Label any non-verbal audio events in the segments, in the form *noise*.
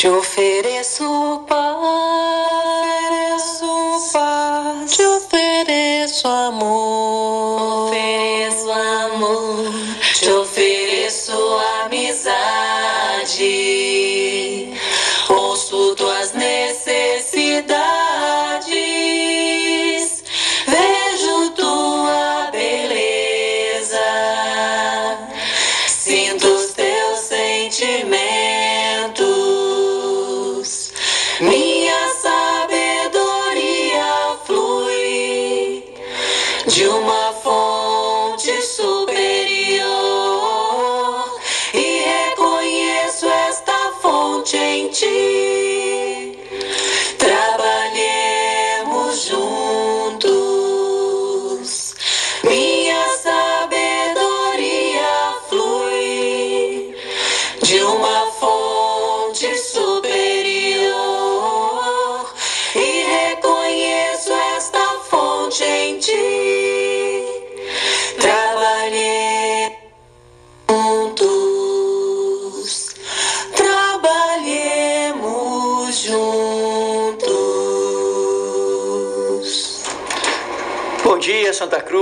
Te ofereço paz,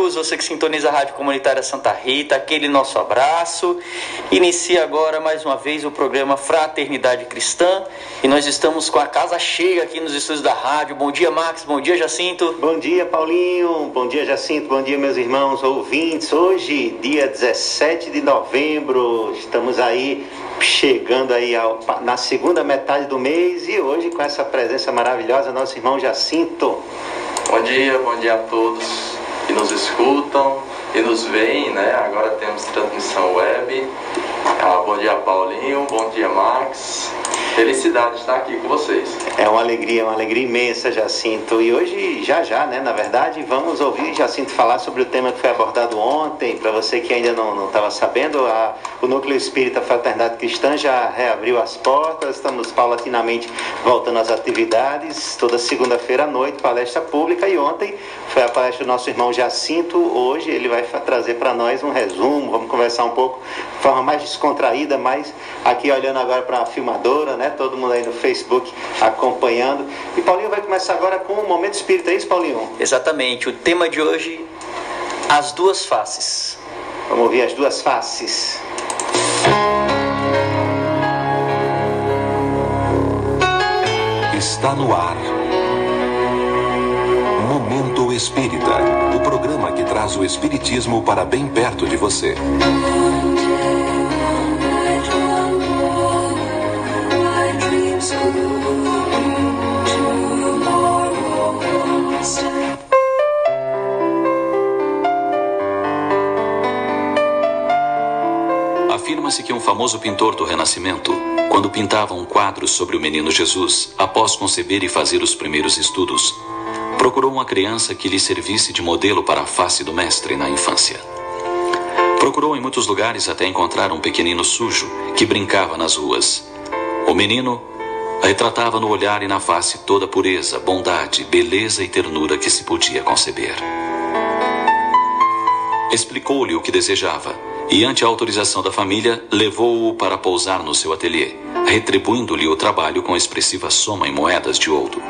Cruz, você que sintoniza a Rádio Comunitária Santa Rita, aquele nosso abraço. Inicia agora mais uma vez o programa Fraternidade Cristã e nós estamos com a casa cheia aqui nos estúdios da rádio. Bom dia, Max, bom dia, Jacinto. Bom dia, Paulinho. Bom dia, Jacinto. Bom dia, meus irmãos ouvintes. Hoje, dia 17 de novembro, estamos aí chegando aí ao- na segunda metade do mês e hoje com essa presença maravilhosa, nosso irmão Jacinto. Bom dia, bom dia a todos que nos escutam e nos veem, né? Agora temos transmissão web. Ah, bom dia, Paulinho. Bom dia, Max. Felicidade de estar aqui com vocês. É uma alegria, uma alegria imensa, Jacinto. E hoje, já já, né, na verdade, vamos ouvir Jacinto falar sobre o tema que foi abordado ontem. Para você que ainda não estava sabendo, a- o Núcleo Espírita Fraternidade Cristã já reabriu as portas, estamos paulatinamente voltando às atividades. Toda segunda-feira à noite, palestra pública. E ontem foi a palestra do nosso irmão Jacinto. Hoje ele vai trazer para nós um resumo, vamos conversar um pouco forma mais descontraída, mas aqui olhando agora para a filmadora, né? Todo mundo aí no Facebook acompanhando. E Paulinho vai começar agora com o Momento Espírita, é isso, Paulinho? Exatamente, o tema de hoje, as duas faces. Vamos ouvir as duas faces. Está no ar. Momento Espírita o programa que traz o Espiritismo para bem perto de você. Afirma-se que um famoso pintor do Renascimento, quando pintava um quadro sobre o menino Jesus, após conceber e fazer os primeiros estudos, procurou uma criança que lhe servisse de modelo para a face do mestre na infância. Procurou em muitos lugares até encontrar um pequenino sujo que brincava nas ruas. O menino retratava no olhar e na face toda a pureza, bondade, beleza e ternura que se podia conceber. Explicou-lhe o que desejava e, ante a autorização da família, levou-o para pousar no seu ateliê, retribuindo-lhe o trabalho com expressiva soma em moedas de ouro.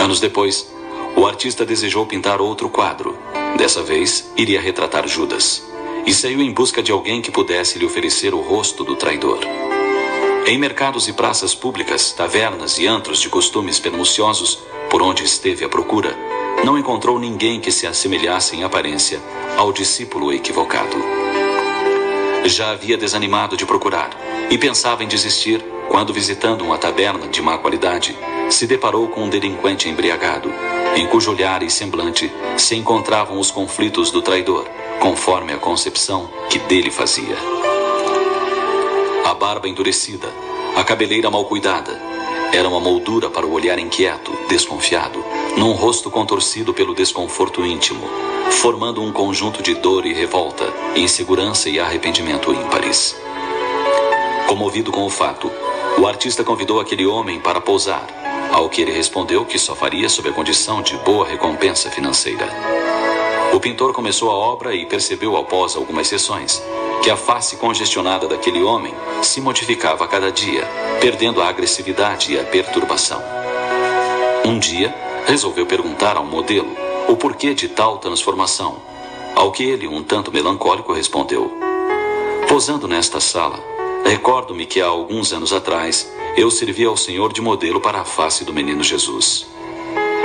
Anos depois, o artista desejou pintar outro quadro. Dessa vez, iria retratar Judas. E saiu em busca de alguém que pudesse lhe oferecer o rosto do traidor. Em mercados e praças públicas, tavernas e antros de costumes perniciosos, por onde esteve à procura, não encontrou ninguém que se assemelhasse em aparência ao discípulo equivocado. Já havia desanimado de procurar e pensava em desistir quando, visitando uma taberna de má qualidade, se deparou com um delinquente embriagado, em cujo olhar e semblante se encontravam os conflitos do traidor, conforme a concepção que dele fazia. A barba endurecida, a cabeleira mal cuidada, era uma moldura para o olhar inquieto, desconfiado, num rosto contorcido pelo desconforto íntimo, formando um conjunto de dor e revolta, insegurança e arrependimento ímpares. Comovido com o fato, o artista convidou aquele homem para pousar, ao que ele respondeu que só faria sob a condição de boa recompensa financeira. O pintor começou a obra e percebeu após algumas sessões que a face congestionada daquele homem se modificava a cada dia, perdendo a agressividade e a perturbação. Um dia, resolveu perguntar ao modelo o porquê de tal transformação, ao que ele, um tanto melancólico, respondeu: Posando nesta sala, recordo-me que há alguns anos atrás eu servi ao Senhor de modelo para a face do menino Jesus.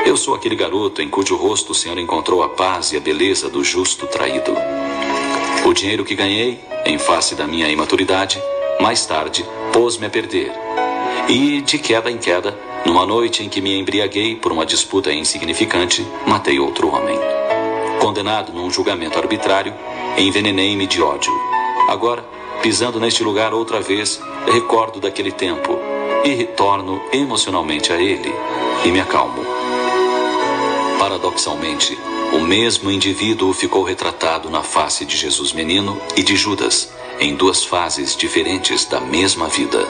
Eu sou aquele garoto em cujo rosto o Senhor encontrou a paz e a beleza do justo traído. O dinheiro que ganhei, em face da minha imaturidade, mais tarde pôs-me a perder. E, de queda em queda, numa noite em que me embriaguei por uma disputa insignificante, matei outro homem. Condenado num julgamento arbitrário, envenenei-me de ódio. Agora, pisando neste lugar outra vez, recordo daquele tempo e retorno emocionalmente a ele e me acalmo. Paradoxalmente, o mesmo indivíduo ficou retratado na face de Jesus menino e de Judas, em duas fases diferentes da mesma vida.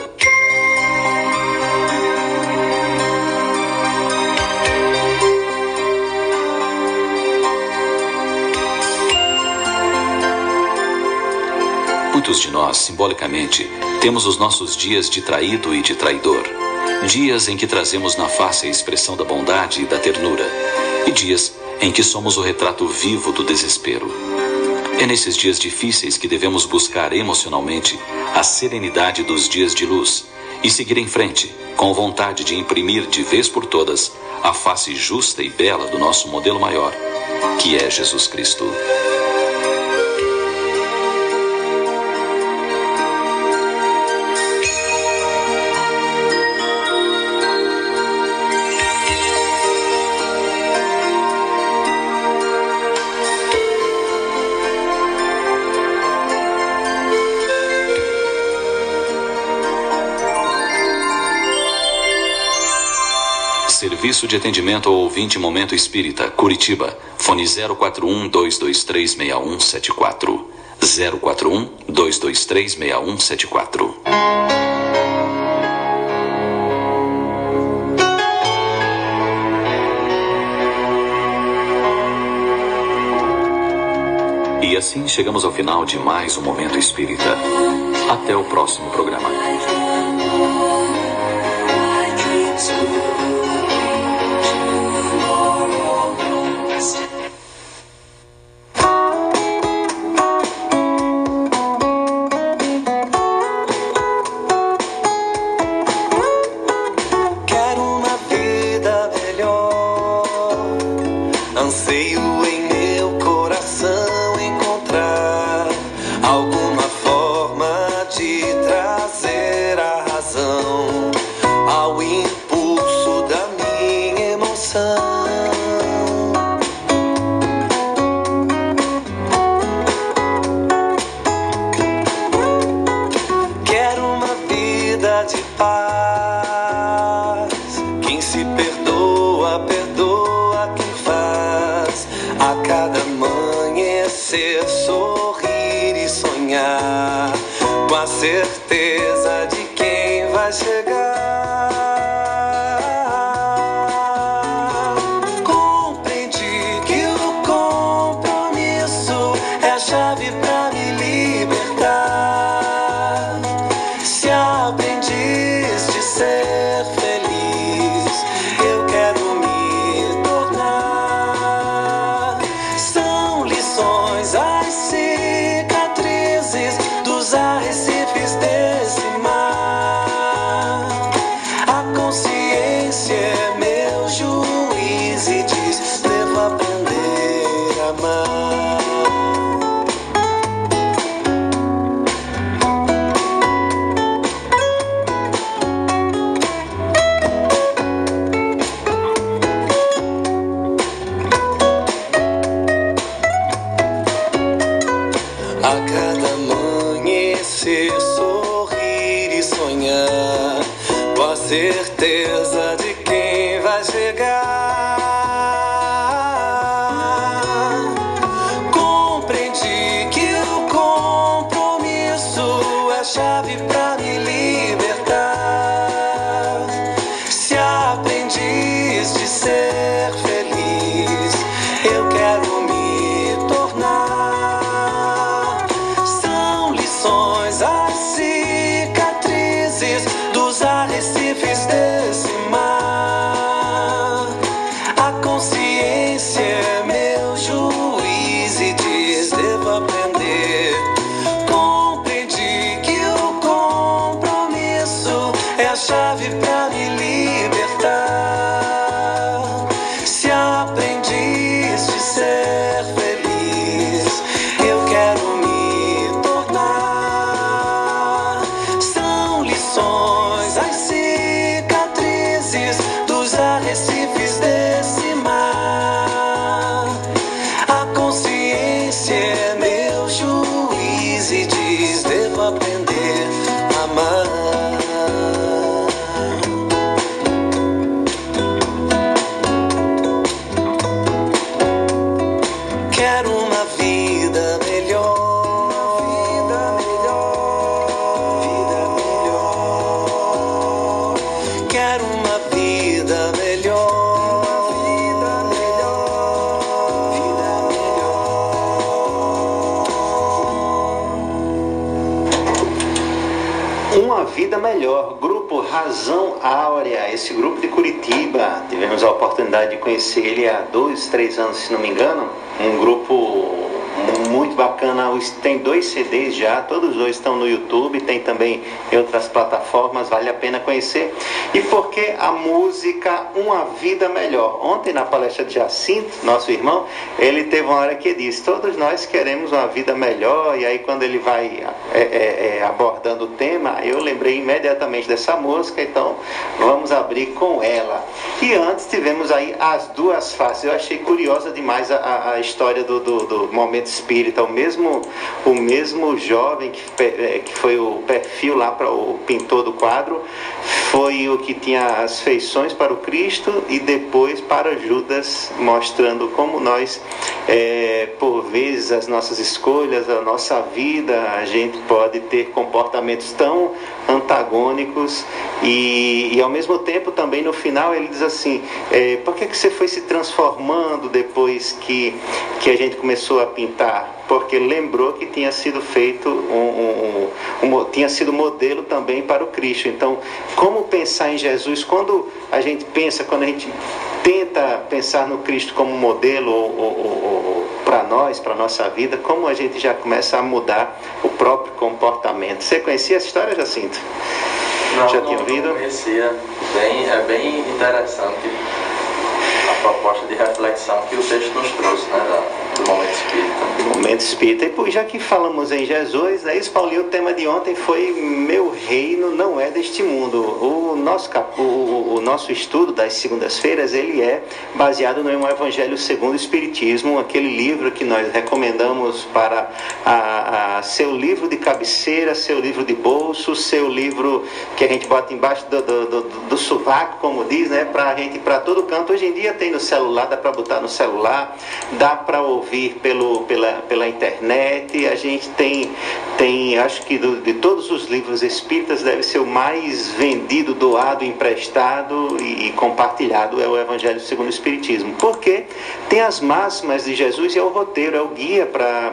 Muitos de nós, simbolicamente, temos os nossos dias de traído e de traidor. Dias em que trazemos na face a expressão da bondade e da ternura, e dias em que somos o retrato vivo do desespero. É nesses dias difíceis que devemos buscar emocionalmente a serenidade dos dias de luz e seguir em frente, com vontade de imprimir de vez por todas a face justa e bela do nosso modelo maior, que é Jesus Cristo. Serviço de atendimento ao ouvinte Momento Espírita, Curitiba. Fone 041 223 6174. 041 223 6174. E assim chegamos ao final de mais um Momento Espírita. Até o próximo programa. A cada amanhecer, sorrir e sonhar. Com a certeza de quem vai chegar. Tivemos a oportunidade de conhecer ele há dois, três anos, se não me engano. Bacana. Os- Tem dois CDs já, todos dois estão no YouTube, tem também em outras plataformas, vale a pena conhecer. E por que a música Uma Vida Melhor? Ontem na palestra de Jacinto, nosso irmão, ele teve uma hora que disse: Todos nós queremos uma vida melhor, e aí quando ele vai é, é, é, abordando o tema, eu lembrei imediatamente dessa música, então vamos abrir com ela. E antes tivemos aí as duas faces. Eu achei curiosa demais a- a história do, do, do momento espírita. O mesmo, o mesmo jovem que, eh, que foi o perfil lá para o pintor do quadro, foi o que tinha as feições para o Cristo e depois para Judas, mostrando como nós, eh, por vezes, as nossas escolhas, a nossa vida, a gente pode ter comportamentos tão antagônicos e, e ao mesmo tempo também no final ele diz assim, eh, por que, que você foi se transformando depois que, que a gente começou a pintar? Porque lembrou que tinha sido feito um, um- um- tinha sido modelo também para o Cristo. Então, como pensar em Jesus? Quando a gente pensa, quando a gente tenta pensar no Cristo como modelo ou, ou- ou- ou para nós, para nossa vida, como a gente já começa a mudar o próprio comportamento. Você conhecia essa história, Jacinto? Não, Já não, tinha não ouvido? conhecia. Bem, é bem interessante a proposta de reflexão que o texto nos trouxe, né, do momento espírita. Momento espírita. E pô, já que falamos em Jesus, é isso, Paulinho, o tema de ontem foi Meu reino não é deste mundo. O nosso, cap- o, o- nosso estudo das segundas-feiras, ele é baseado no Evangelho segundo o Espiritismo, aquele livro que nós recomendamos para a, a seu livro de cabeceira, seu livro de bolso, seu livro que a gente bota embaixo do, do, do, do sovaco, como diz, né? Pra gente para todo canto. Hoje em dia tem no celular, dá para botar no celular, dá para ouvir pelo, pela, pela internet. A gente tem, tem acho que do- de todos os livros espíritas deve ser o mais vendido, doado, emprestado e, e compartilhado é o Evangelho segundo o Espiritismo. Porque tem as máximas de Jesus e é o roteiro, é o guia para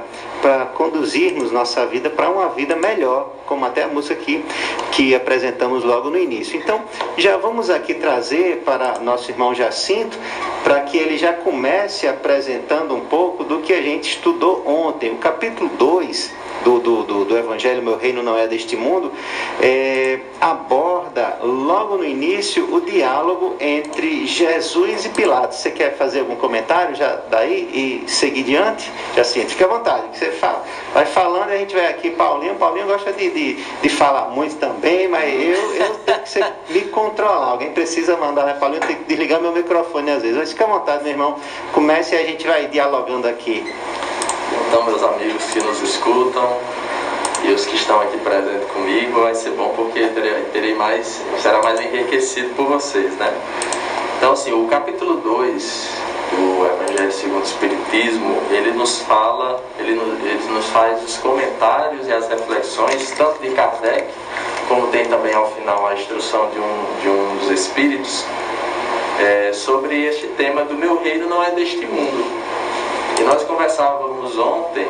conduzirmos nossa vida para uma vida melhor, como até a música aqui que apresentamos logo no início. Então, já vamos aqui trazer para nosso irmão Jacinto, para que ele já comece apresentando um pouco do que a gente estudou ontem. O capítulo 2 do, do, do, do Evangelho Meu Reino Não É Deste Mundo é, aborda logo no início o diálogo entre Jesus e Pilatos. Você quer fazer algum comentário já daí e seguir diante? Jacinto, fique à vontade, que você fala. Vai falando, a gente vai aqui, Paulinho. Paulinho gosta de, de, de falar muito também, mas eu, eu tenho que ser, me controlar. Alguém precisa mandar, né? Paulinho tem que desligar meu microfone às vezes. Mas fique à vontade, meu irmão. Comece e a gente vai dialogando aqui. Então, meus amigos que nos escutam e os que estão aqui presentes comigo, vai ser bom porque terei, terei mais, será mais enriquecido por vocês, né? Então, assim, o capítulo 2 do Evangelho segundo o Espiritismo, ele nos fala, ele nos, ele nos faz os comentários e as reflexões, tanto de Kardec, como tem também ao final a instrução de um, de um dos espíritos, é, sobre este tema do meu reino não é deste mundo. E nós conversávamos ontem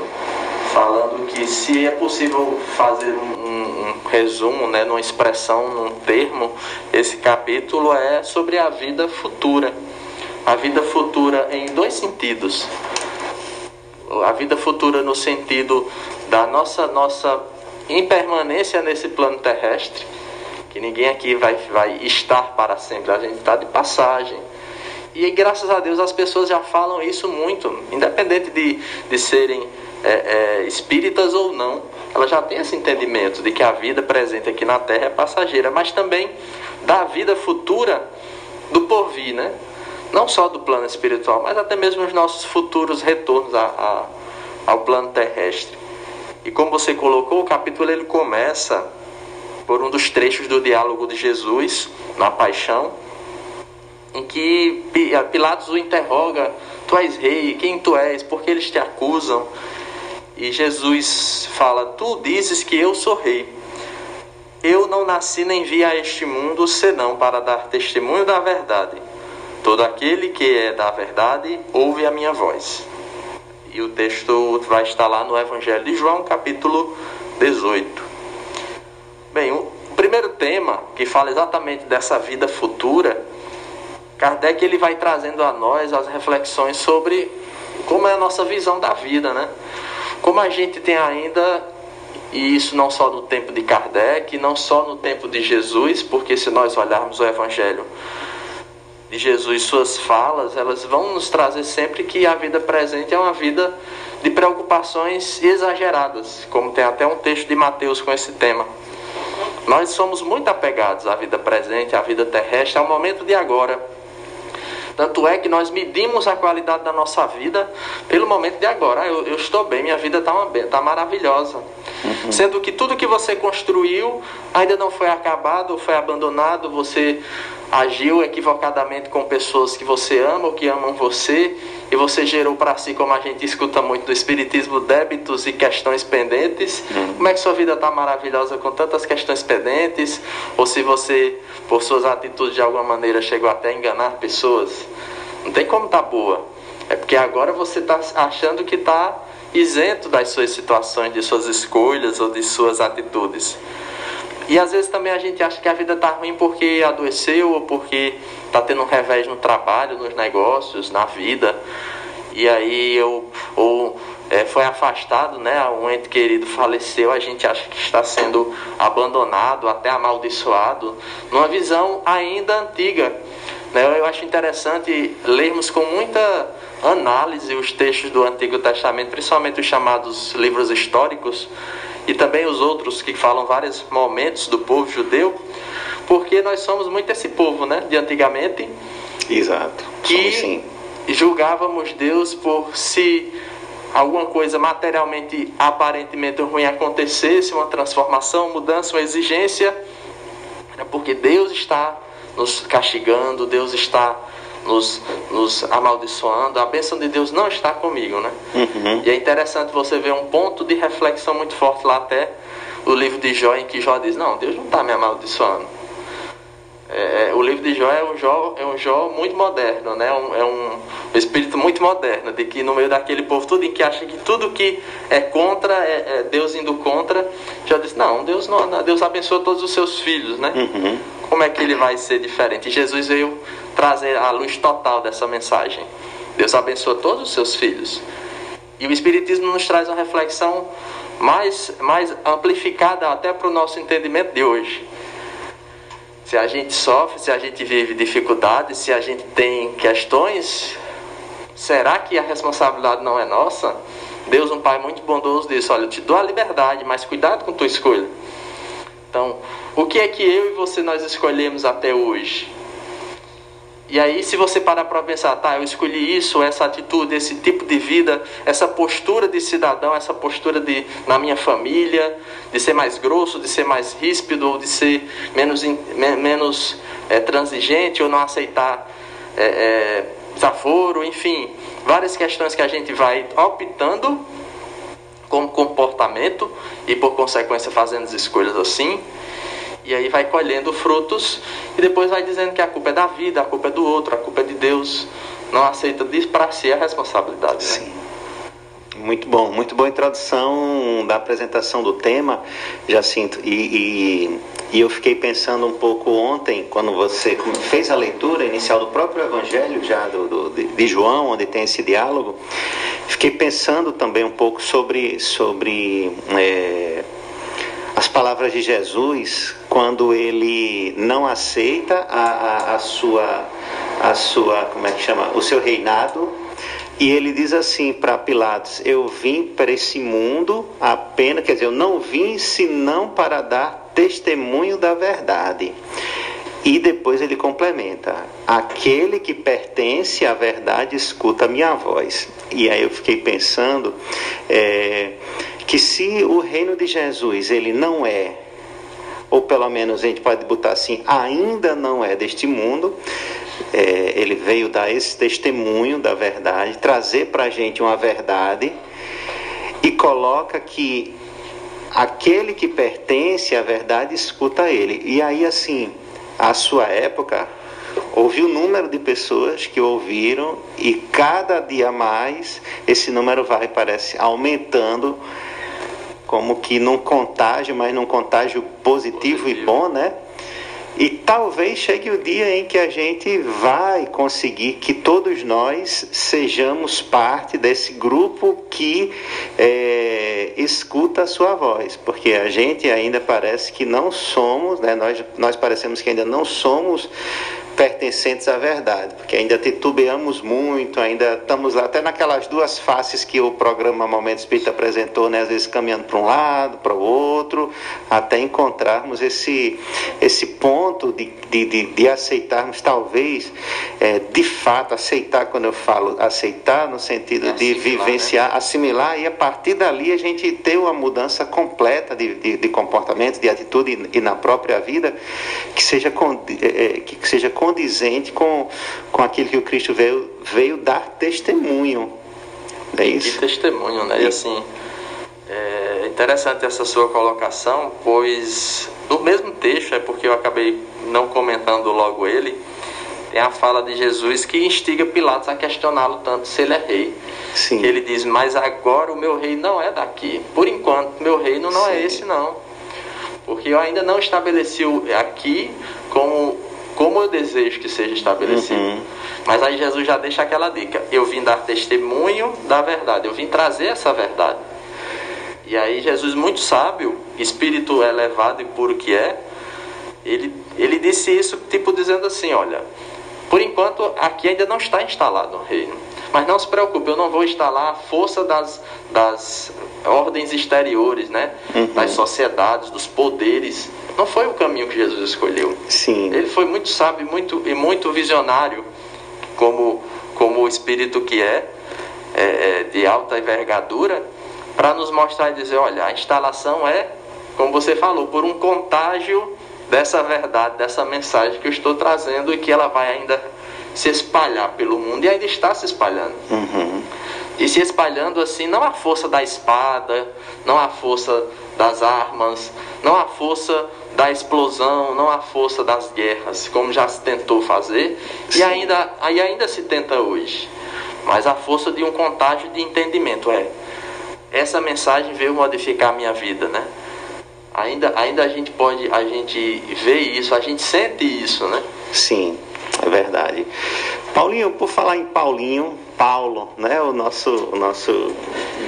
falando que se é possível fazer um, um resumo, né, numa expressão, num termo, esse capítulo é sobre a vida futura. A vida futura em dois sentidos. A vida futura no sentido da nossa, nossa impermanência nesse plano terrestre, que ninguém aqui vai, vai estar para sempre, a gente está de passagem. E graças a Deus as pessoas já falam isso muito, independente de, de serem é, é, espíritas ou não, ela já tem esse entendimento de que a vida presente aqui na Terra é passageira, mas também da vida futura do porvir, né? Não só do plano espiritual, mas até mesmo os nossos futuros retornos a, a, ao plano terrestre. E como você colocou, o capítulo ele começa por um dos trechos do diálogo de Jesus na paixão, em que Pilatos o interroga: Tu és rei, quem tu és? Por que eles te acusam? E Jesus fala: Tu dizes que eu sou rei. Eu não nasci nem vi a este mundo senão para dar testemunho da verdade. Todo aquele que é da verdade ouve a minha voz. E o texto vai estar lá no Evangelho de João, capítulo 18. Bem, o primeiro tema, que fala exatamente dessa vida futura, Kardec ele vai trazendo a nós as reflexões sobre como é a nossa visão da vida, né? Como a gente tem ainda, e isso não só no tempo de Kardec, não só no tempo de Jesus, porque se nós olharmos o Evangelho de Jesus, suas falas, elas vão nos trazer sempre que a vida presente é uma vida de preocupações exageradas, como tem até um texto de Mateus com esse tema. Nós somos muito apegados à vida presente, à vida terrestre, ao momento de agora. Tanto é que nós medimos a qualidade da nossa vida pelo momento de agora. Ah, eu, eu estou bem, minha vida está tá maravilhosa. Uhum. Sendo que tudo que você construiu ainda não foi acabado, foi abandonado, você agiu equivocadamente com pessoas que você ama ou que amam você, e você gerou para si, como a gente escuta muito do Espiritismo, débitos e questões pendentes. Uhum. Como é que sua vida está maravilhosa com tantas questões pendentes? Ou se você, por suas atitudes de alguma maneira, chegou até a enganar pessoas? Não tem como estar tá boa. É porque agora você está achando que está isento das suas situações, de suas escolhas ou de suas atitudes. E às vezes também a gente acha que a vida está ruim porque adoeceu ou porque está tendo um revés no trabalho, nos negócios, na vida. E aí eu ou é, foi afastado, né? Um ente querido faleceu, a gente acha que está sendo abandonado, até amaldiçoado, numa visão ainda antiga. Né? Eu acho interessante lermos com muita análise os textos do Antigo Testamento, principalmente os chamados livros históricos, e também os outros que falam vários momentos do povo judeu, porque nós somos muito esse povo, né, de antigamente. Exato. Que julgávamos Deus por se alguma coisa materialmente aparentemente ruim acontecesse, uma transformação, mudança, uma exigência, é porque Deus está nos castigando, Deus está nos, nos amaldiçoando, a bênção de Deus não está comigo, né? Uhum. E é interessante você ver um ponto de reflexão muito forte lá até o livro de Jó, em que Jó diz, não, Deus não está me amaldiçoando. É, é, o livro de Jó é um Jó, é um Jó muito moderno, né? Um, é um, um espírito muito moderno, de que no meio daquele povo tudo em que acha que tudo que é contra, é, é Deus indo contra, Jó diz, não, Deus não, Deus abençoa todos os seus filhos, né? Uhum. Como é que ele vai ser diferente? E Jesus veio trazer a luz total dessa mensagem. Deus abençoa todos os seus filhos. E o Espiritismo nos traz uma reflexão mais, mais amplificada até para o nosso entendimento de hoje. Se a gente sofre, se a gente vive dificuldades, se a gente tem questões, será que a responsabilidade não é nossa? Deus, um Pai muito bondoso, disse: Olha, eu te dou a liberdade, mas cuidado com tua escolha. Então, o que é que eu e você nós escolhemos até hoje? E aí, se você parar para pensar, tá, eu escolhi isso, essa atitude, esse tipo de vida, essa postura de cidadão, essa postura de na minha família, de ser mais grosso, de ser mais ríspido, ou de ser menos, menos é, transigente, ou não aceitar é, é, desaforo, enfim, várias questões que a gente vai optando como comportamento e por consequência fazendo as escolhas assim. E aí vai colhendo frutos e depois vai dizendo que a culpa é da vida, a culpa é do outro, a culpa é de Deus. Não aceita para si a responsabilidade. Né? Sim. Muito bom, muito boa introdução da apresentação do tema, Jacinto. E, e, e, eu fiquei pensando um pouco ontem, quando você fez a leitura inicial do próprio Evangelho, já do, do de João, onde tem esse diálogo, fiquei pensando também um pouco sobre, sobre é, as palavras de Jesus quando ele não aceita a, a, a sua, a sua, como é que chama, o seu reinado e ele diz assim para Pilatos: Eu vim para esse mundo apenas, quer dizer, eu não vim senão para dar testemunho da verdade. E depois ele complementa: Aquele que pertence à verdade escuta a minha voz. E aí eu fiquei pensando é, que se o reino de Jesus ele não é ou pelo menos a gente pode botar assim, ainda não é deste mundo, é, ele veio dar esse testemunho da verdade, trazer para a gente uma verdade e coloca que aquele que pertence à verdade escuta ele. E aí, assim, a sua época, houve um número de pessoas que ouviram e cada dia mais esse número vai, parece, aumentando como que num contágio, mas num contágio positivo, positivo. e bom, né? E talvez chegue o dia em que a gente vai conseguir que todos nós sejamos parte desse grupo que é, escuta a sua voz, porque a gente ainda parece que não somos, né, nós, nós parecemos que ainda não somos pertencentes à verdade, porque ainda titubeamos muito, ainda estamos lá, até naquelas duas faces que o programa Momento Espírita apresentou, né, às vezes caminhando para um lado, para o outro, até encontrarmos esse, esse ponto de, de, de, de aceitarmos, talvez, é, de fato, aceitar, quando eu falo aceitar, no sentido de vivenciar, né? assimilar, e a partir dali a gente ter uma mudança completa de, de, de comportamento, de atitude e, e na própria vida, que seja, é, é, que seja condizente com, com aquilo que o Cristo veio, veio dar testemunho. É isso? Que testemunho, né? E assim, é interessante essa sua colocação, pois no mesmo texto, é porque eu acabei não comentando logo ele, tem a fala de Jesus que instiga Pilatos a questioná-lo tanto se ele é rei. Sim. Ele diz: Mas agora o meu rei não é daqui. Por enquanto, meu reino não é Sim. é esse, não. Porque eu ainda não estabeleci aqui como como eu desejo que seja estabelecido. Uhum. Mas aí Jesus já deixa aquela dica: eu vim dar testemunho da verdade, eu vim trazer essa verdade. E aí Jesus, muito sábio, espírito elevado e puro que é, ele, ele disse isso, tipo dizendo assim: olha, por enquanto aqui ainda não está instalado o reino. Mas não se preocupe, eu não vou instalar a força das, das ordens exteriores, né? Uhum. das sociedades, dos poderes não foi o caminho que Jesus escolheu. Sim. Ele foi muito sábio muito, e muito visionário, como, como o espírito que é, é, é de alta envergadura, para nos mostrar e dizer: olha, a instalação é, como você falou, por um contágio dessa verdade, dessa mensagem que eu estou trazendo e que ela vai ainda se espalhar pelo mundo e ainda está se espalhando. Uhum. E se espalhando assim, não a força da espada, não a força das armas, não a força da explosão, não a força das guerras, como já se tentou fazer e ainda, e ainda se tenta hoje. Mas a força de um contágio de entendimento é essa mensagem veio modificar a minha vida, né? Ainda, ainda a gente pode, a gente vê isso, a gente sente isso, né? Sim, é verdade. Paulinho, por falar em Paulinho, Paulo, né, o nosso, o nosso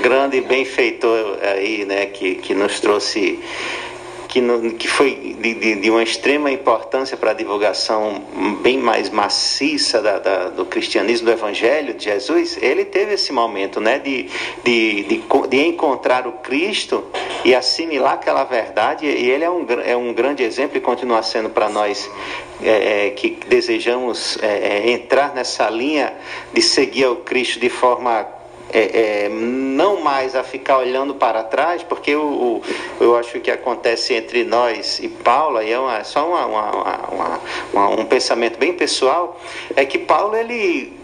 grande benfeitor aí, né, que, que nos trouxe que, no, que foi de, de, de, uma extrema importância para a divulgação bem mais maciça da, da, do cristianismo, do evangelho de Jesus, ele teve esse momento né, de, de, de, de encontrar o Cristo e assimilar aquela verdade, e ele é um, é um grande exemplo e continua sendo para nós é, é, que desejamos é, é entrar nessa linha de seguir o Cristo de forma é, é, não mais a ficar olhando para trás, porque o, eu acho que acontece entre nós e Paulo, e é uma, só uma, uma, uma, um pensamento bem pessoal, é que Paulo, ele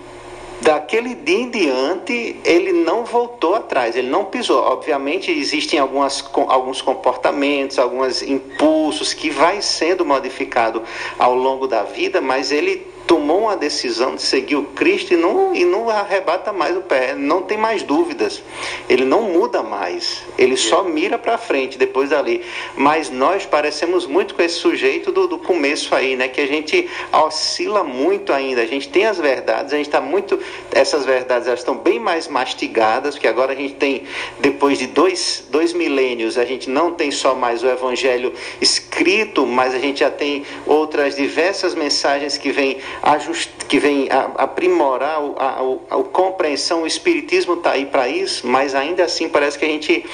daquele dia em diante, ele não voltou atrás, ele não pisou. Obviamente, existem algumas, alguns comportamentos, alguns impulsos que vai sendo modificado ao longo da vida, mas ele tomou uma decisão de seguir o Cristo e não, e não arrebata mais o pé, não tem mais dúvidas, ele não muda mais, ele só mira para frente depois dali. Mas nós parecemos muito com esse sujeito do, do começo aí, né? Que a gente oscila muito ainda, a gente tem as verdades, a gente está muito. Essas verdades elas estão bem mais mastigadas, que agora a gente tem, depois de dois, dois milênios, a gente não tem só mais o evangelho escrito, mas a gente já tem outras diversas mensagens que vêm que vem aprimorar a, a, a, compreensão, o Espiritismo está aí para isso, mas ainda assim parece que a gente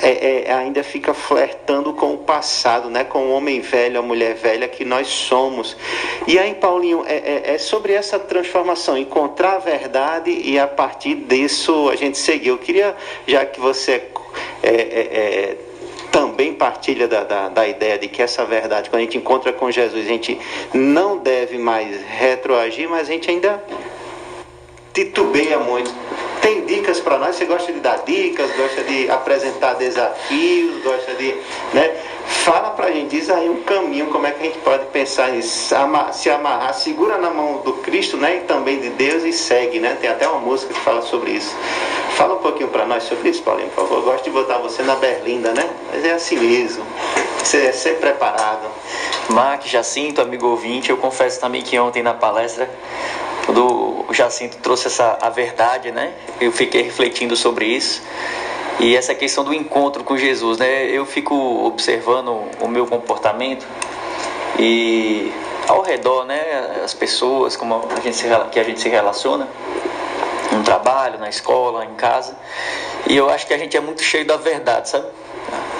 é, é, ainda fica flertando com o passado, né? com o homem velho, a mulher velha que nós somos. E aí, Paulinho, é, é, é sobre essa transformação, encontrar a verdade e a partir disso a gente seguir. Eu queria, já que você é, é também partilha da, da, da, ideia de que essa verdade, quando a gente encontra com Jesus, a gente não deve mais retroagir, mas a gente ainda titubeia muito. Tem dicas para nós? Você gosta de dar dicas, gosta de apresentar desafios, gosta de. Né? Fala para a gente, diz aí um caminho, como é que a gente pode pensar nisso, se amarrar, segura na mão do Cristo né, e também de Deus e segue, né? Tem até uma música que fala sobre isso. Fala um pouquinho para nós sobre isso, Paulinho, por favor. Eu gosto de botar você na berlinda, né? Mas é assim mesmo. Você é ser preparado. Mark, Jacinto, amigo ouvinte, eu confesso também que ontem na palestra quando o Jacinto trouxe essa a verdade, né? Eu fiquei refletindo sobre isso. E essa questão do encontro com Jesus, né? Eu fico observando o meu comportamento e ao redor, né, as pessoas como a gente se, que a gente se relaciona no trabalho, na escola, em casa. E eu acho que a gente é muito cheio da verdade, sabe?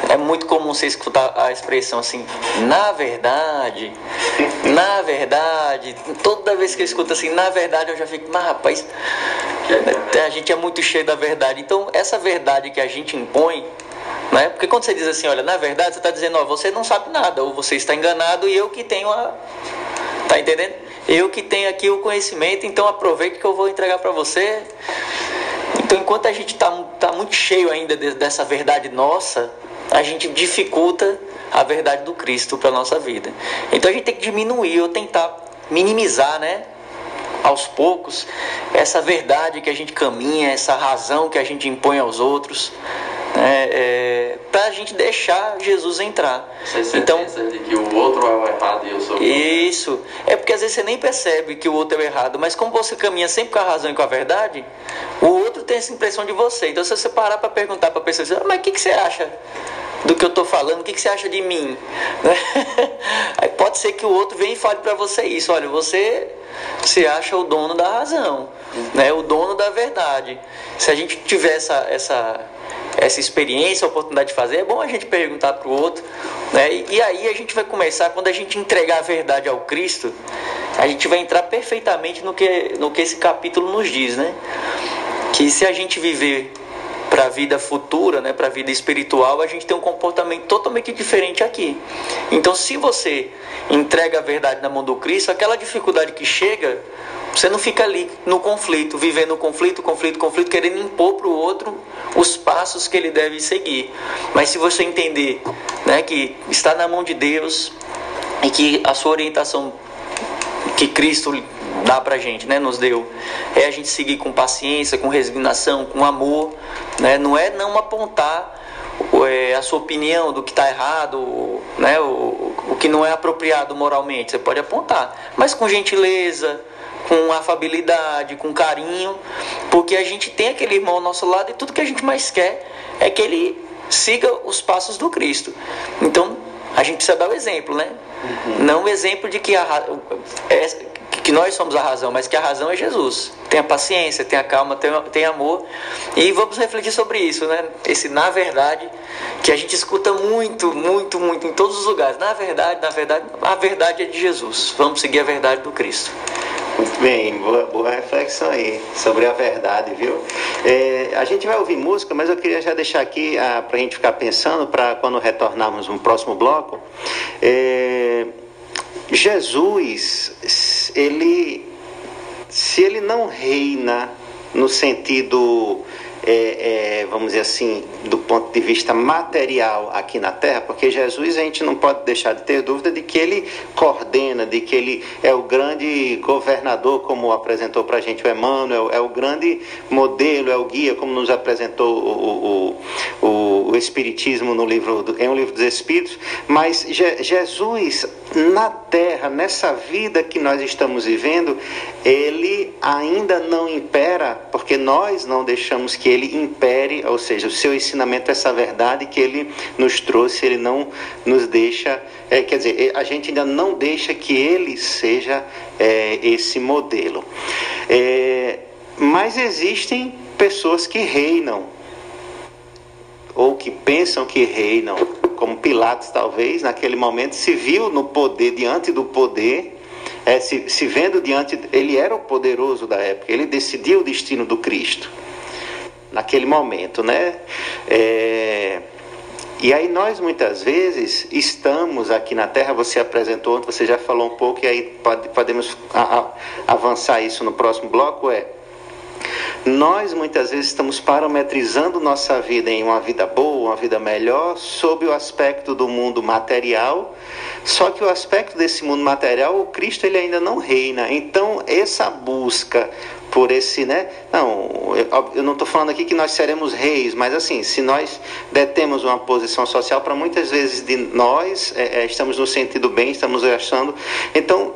É muito comum você escutar a expressão assim, na verdade, na verdade. Toda vez que eu escuto assim, na verdade, eu já fico, mas rapaz, a gente é muito cheio da verdade. Então, essa verdade que a gente impõe, né? Porque quando você diz assim, olha, na verdade, você está dizendo, ó, você não sabe nada, ou você está enganado e eu que tenho a. Tá entendendo? Eu que tenho aqui o conhecimento, então aproveite que eu vou entregar para você. Então, enquanto a gente está tá muito cheio ainda dessa verdade nossa, a gente dificulta a verdade do Cristo para nossa vida. Então, a gente tem que diminuir ou tentar minimizar, né? Aos poucos, essa verdade que a gente caminha, essa razão que a gente impõe aos outros, né? é, para a gente deixar Jesus entrar. Essa então, de que o outro é o errado e eu sou o Isso. É porque às vezes você nem percebe que o outro é o errado, mas como você caminha sempre com a razão e com a verdade, o outro tem essa impressão de você. Então, se você parar para perguntar para a pessoa, ah, mas o que, que você acha do que eu estou falando? O que, que você acha de mim? *laughs* Aí pode ser que o outro venha e fale para você isso. Olha, você se acha o dono da razão, né? o dono da verdade. Se a gente tiver essa, essa essa experiência, a oportunidade de fazer, é bom a gente perguntar para o outro. Né? E, e aí a gente vai começar, quando a gente entregar a verdade ao Cristo, a gente vai entrar perfeitamente no que, no que esse capítulo nos diz, né? Que se a gente viver para a vida futura, né, para a vida espiritual, a gente tem um comportamento totalmente diferente aqui. Então, se você entrega a verdade na mão do Cristo, aquela dificuldade que chega, você não fica ali no conflito, vivendo o conflito, conflito, conflito, querendo impor para o outro os passos que ele deve seguir. Mas se você entender né, que está na mão de Deus e que a sua orientação que Cristo dá para a gente, né, nos deu, é a gente seguir com paciência, com resignação, com amor, né, não é não apontar é, a sua opinião do que está errado, né, o, o que não é apropriado moralmente, você pode apontar, mas com gentileza, com afabilidade, com carinho, porque a gente tem aquele irmão ao nosso lado e tudo que a gente mais quer é que ele siga os passos do Cristo. Então, a gente precisa dar o exemplo, né? Uhum. Não o exemplo de que, a, é, que nós somos a razão, mas que a razão é Jesus. Tenha paciência, tenha calma, tenha, tenha amor. E vamos refletir sobre isso, né? Esse na verdade, que a gente escuta muito, muito, muito em todos os lugares. Na verdade, na verdade, a verdade é de Jesus. Vamos seguir a verdade do Cristo. Muito bem, boa, boa reflexão aí sobre a verdade, viu? É, a gente vai ouvir música, mas eu queria já deixar aqui ah, para a gente ficar pensando para quando retornarmos no próximo bloco. É, Jesus, ele, se ele não reina no sentido é, é, vamos dizer assim, do ponto de vista material aqui na Terra, porque Jesus a gente não pode deixar de ter dúvida de que ele coordena, de que ele é o grande governador, como apresentou para a gente o Emmanuel, é o grande modelo, é o guia, como nos apresentou o, o, o, o Espiritismo no livro, em um livro dos Espíritos, mas Je, Jesus na Terra, nessa vida que nós estamos vivendo, ele ainda não impera, porque nós não deixamos que ele impere, ou seja, o seu ensinamento, essa verdade que ele nos trouxe, ele não nos deixa, é, quer dizer, a gente ainda não deixa que ele seja é, esse modelo. É, mas existem pessoas que reinam, ou que pensam que reinam como Pilatos talvez, naquele momento, se viu no poder, diante do poder, é, se, se vendo diante, ele era o poderoso da época, ele decidiu o destino do Cristo, naquele momento, né? É, e aí nós muitas vezes estamos aqui na Terra, você apresentou, você já falou um pouco, e aí pode, podemos avançar isso no próximo bloco, é nós muitas vezes estamos parametrizando nossa vida em uma vida boa, uma vida melhor, sob o aspecto do mundo material. Só que o aspecto desse mundo material, o Cristo ele ainda não reina. Então, essa busca por esse, né? Não, eu não estou falando aqui que nós seremos reis, mas assim, se nós detemos uma posição social, para muitas vezes de nós é, é, estamos no sentido bem, estamos achando. Então,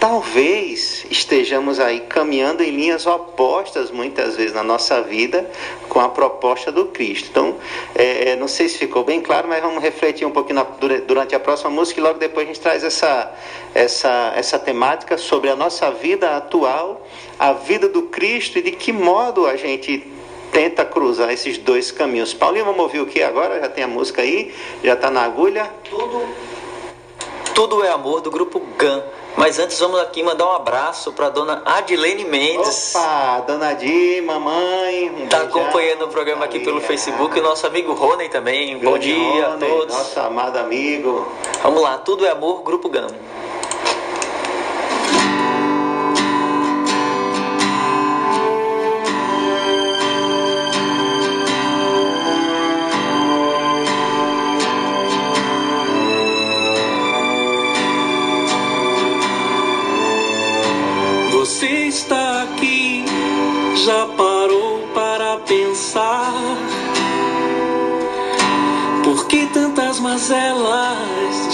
talvez estejamos aí caminhando em linhas opostas muitas vezes na nossa vida com a proposta do Cristo. Então, é, é não sei se ficou bem claro, mas vamos refletir um pouquinho na, durante a próxima música e logo depois a gente traz essa, essa, essa temática sobre a nossa vida atual, a vida do Cristo e de que modo a gente tenta cruzar esses dois caminhos. Paulinho, vamos ouvir o que agora? Já tem a música aí, já está na agulha. Tudo, tudo é amor do grupo GAN. Mas antes vamos aqui mandar um abraço para dona Adilene Mendes. Opa, dona Adi, mamãe. Um tá acompanhando o programa aqui pelo Facebook e nosso amigo Rony também. Bom dia Rony, a todos. Nosso amado amigo. Vamos lá, tudo é amor, Grupo GAM.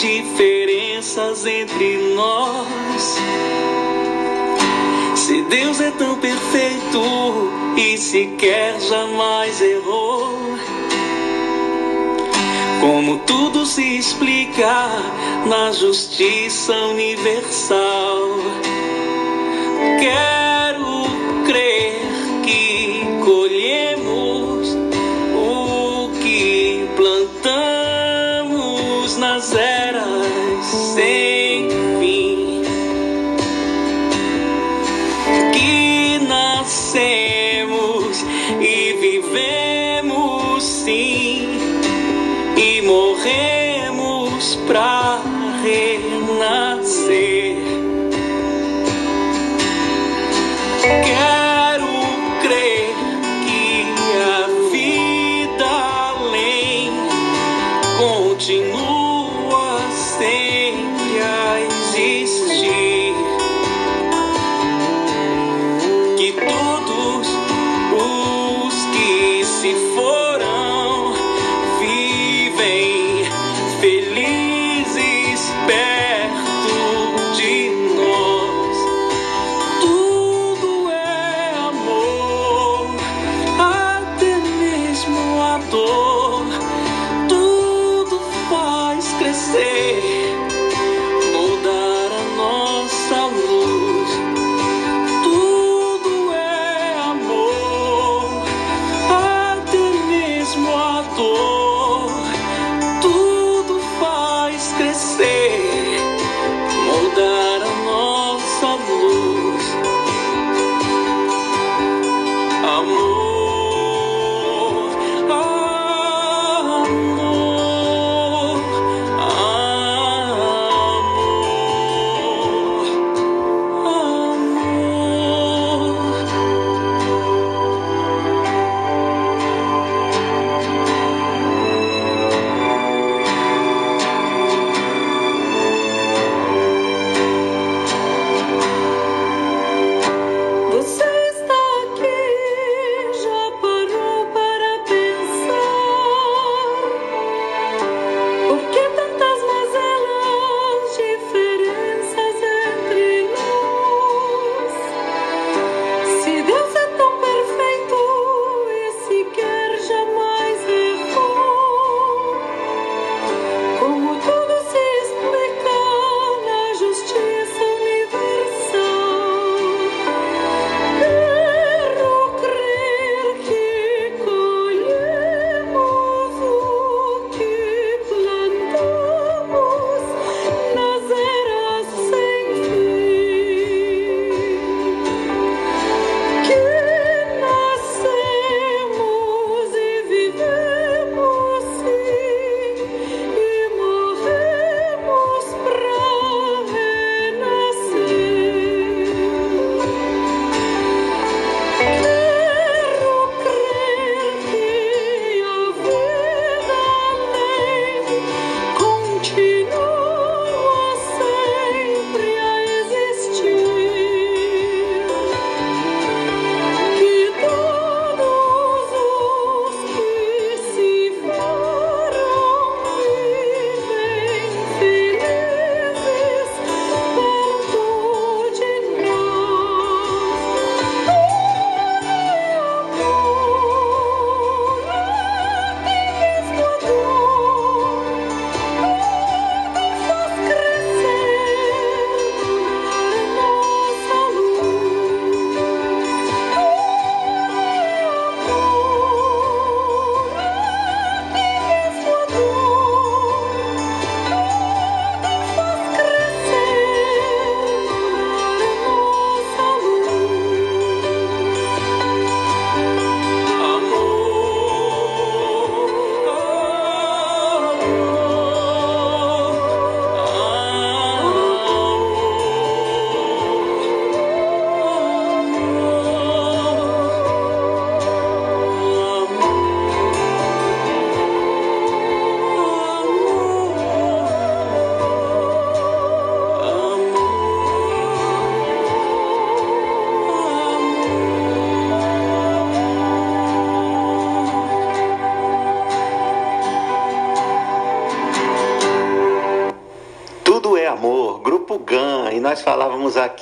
Diferenças entre nós? Se Deus é tão perfeito e sequer jamais errou, como tudo se explica na justiça universal? Quero pra renascer. Quero crer que a vida além continua sendo.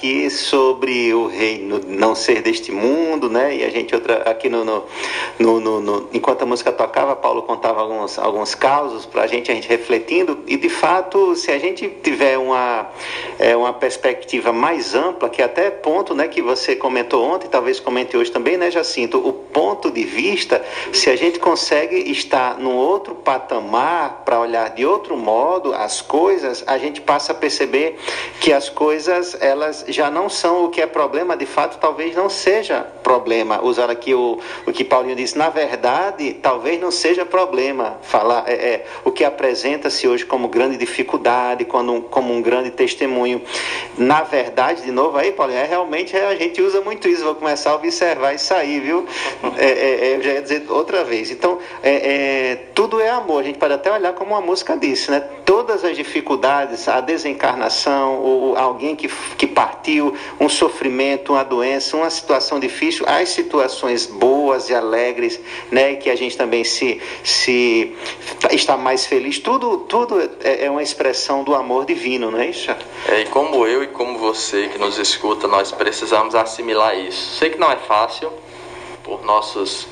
Aqui sobre o reino não ser deste mundo, né? E a gente outra aqui no, no, no, no enquanto a música tocava, Paulo contava alguns alguns causos para a gente, a gente refletindo e de fato, se a gente tiver uma é, uma perspectiva mais ampla, que até ponto, né, que você comentou ontem, talvez comente hoje também, né, Jacinto, o ponto de vista, se a gente consegue estar num outro patamar para olhar de outro modo as coisas, a gente passa a perceber que as coisas elas já não são o que é problema, de fato, talvez não seja problema. Usar aqui o, o que Paulinho disse, na verdade, talvez não seja problema falar é, é o que apresenta-se hoje como grande dificuldade, como, como um grande testemunho. Na verdade, de novo aí, Paulinho, é realmente é, a gente usa muito isso. Vou começar a observar isso aí, viu? É, é, é eu já ia dizer outra vez. Então, é, tudo é amor. A gente pode até olhar como a música disse, né? Todas as dificuldades, a desencarnação, ou alguém que, que partiu, um sofrimento, uma doença, uma situação difícil, as situações boas e alegres, né, que a gente também se, se está mais feliz, tudo, tudo é, é uma expressão do amor divino, não é isso? É, e como eu e como você que nos escuta, nós precisamos assimilar isso. Sei que não é fácil, por nossos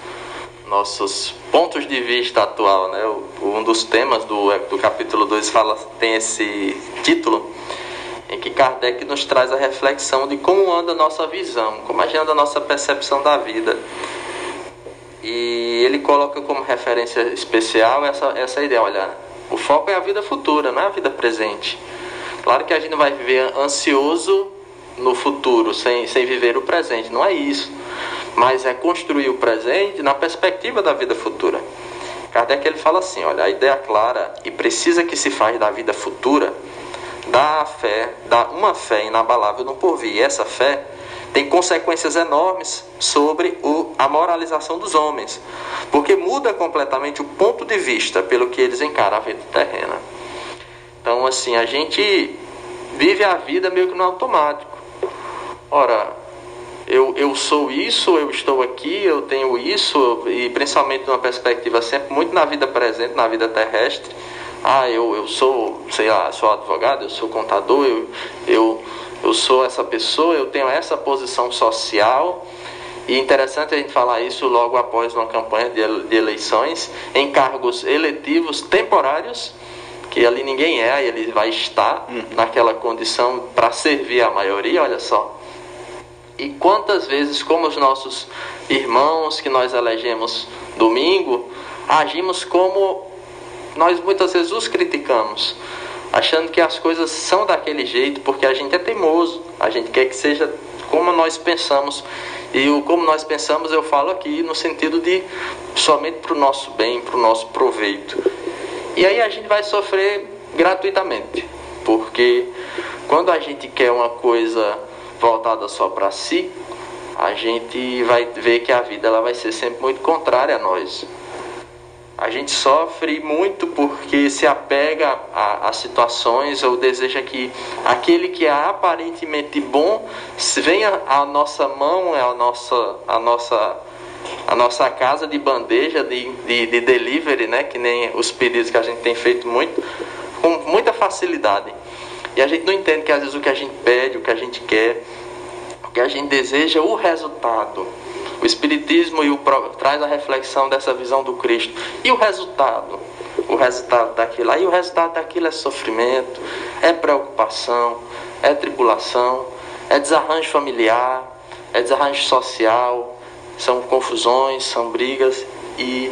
nossos pontos de vista atual, né? Um dos temas do, do capítulo 2 fala, tem esse título, em que Kardec nos traz a reflexão de como anda a nossa visão, como anda a nossa percepção da vida. E ele coloca como referência especial essa, essa ideia, olha, o foco é a vida futura, não é a vida presente. Claro que a gente não vai viver ansioso no futuro, sem, sem viver o presente, não é isso. Mas é construir o presente na perspectiva da vida futura. Kardec ele fala assim, olha, a ideia clara e precisa que se faz da vida futura dá a fé, dá uma fé inabalável no porvir. E essa fé tem consequências enormes sobre o, a moralização dos homens, porque muda completamente o ponto de vista pelo que eles encaram a vida terrena. Então, assim, a gente vive a vida meio que no automático. Ora, eu, eu sou isso, eu estou aqui, eu tenho isso, e principalmente numa perspectiva sempre muito na vida presente, na vida terrestre ah, eu, eu sou, sei lá, sou advogado, eu sou contador, eu, eu, eu sou essa pessoa, eu tenho essa posição social. E interessante a gente falar isso logo após uma campanha de, eleições em cargos eletivos temporários, que ali ninguém é, ele vai estar uhum. naquela condição para servir a maioria, olha só. E quantas vezes, como os nossos irmãos que nós elegemos domingo, agimos como nós muitas vezes os criticamos, achando que as coisas são daquele jeito porque a gente é teimoso, a gente quer que seja como nós pensamos. E o como nós pensamos eu falo aqui no sentido de somente para o nosso bem, para o nosso proveito. E aí a gente vai sofrer gratuitamente, porque quando a gente quer uma coisa voltada só para si, a gente vai ver que a vida ela vai ser sempre muito contrária a nós. A gente sofre muito porque se apega a, a, situações ou deseja que aquele que é aparentemente bom venha à nossa mão, à nossa, à nossa, à nossa casa de bandeja, de, de, de delivery, né? que nem os pedidos que a gente tem feito muito, com muita facilidade. E a gente não entende que às vezes o que a gente pede, o que a gente quer, o que a gente deseja, o resultado o Espiritismo e o, traz a reflexão dessa visão do Cristo. E o resultado? O resultado daquilo. Aí o resultado daquilo é sofrimento, é preocupação, é tribulação, é desarranjo familiar, é desarranjo social, são confusões, são brigas e,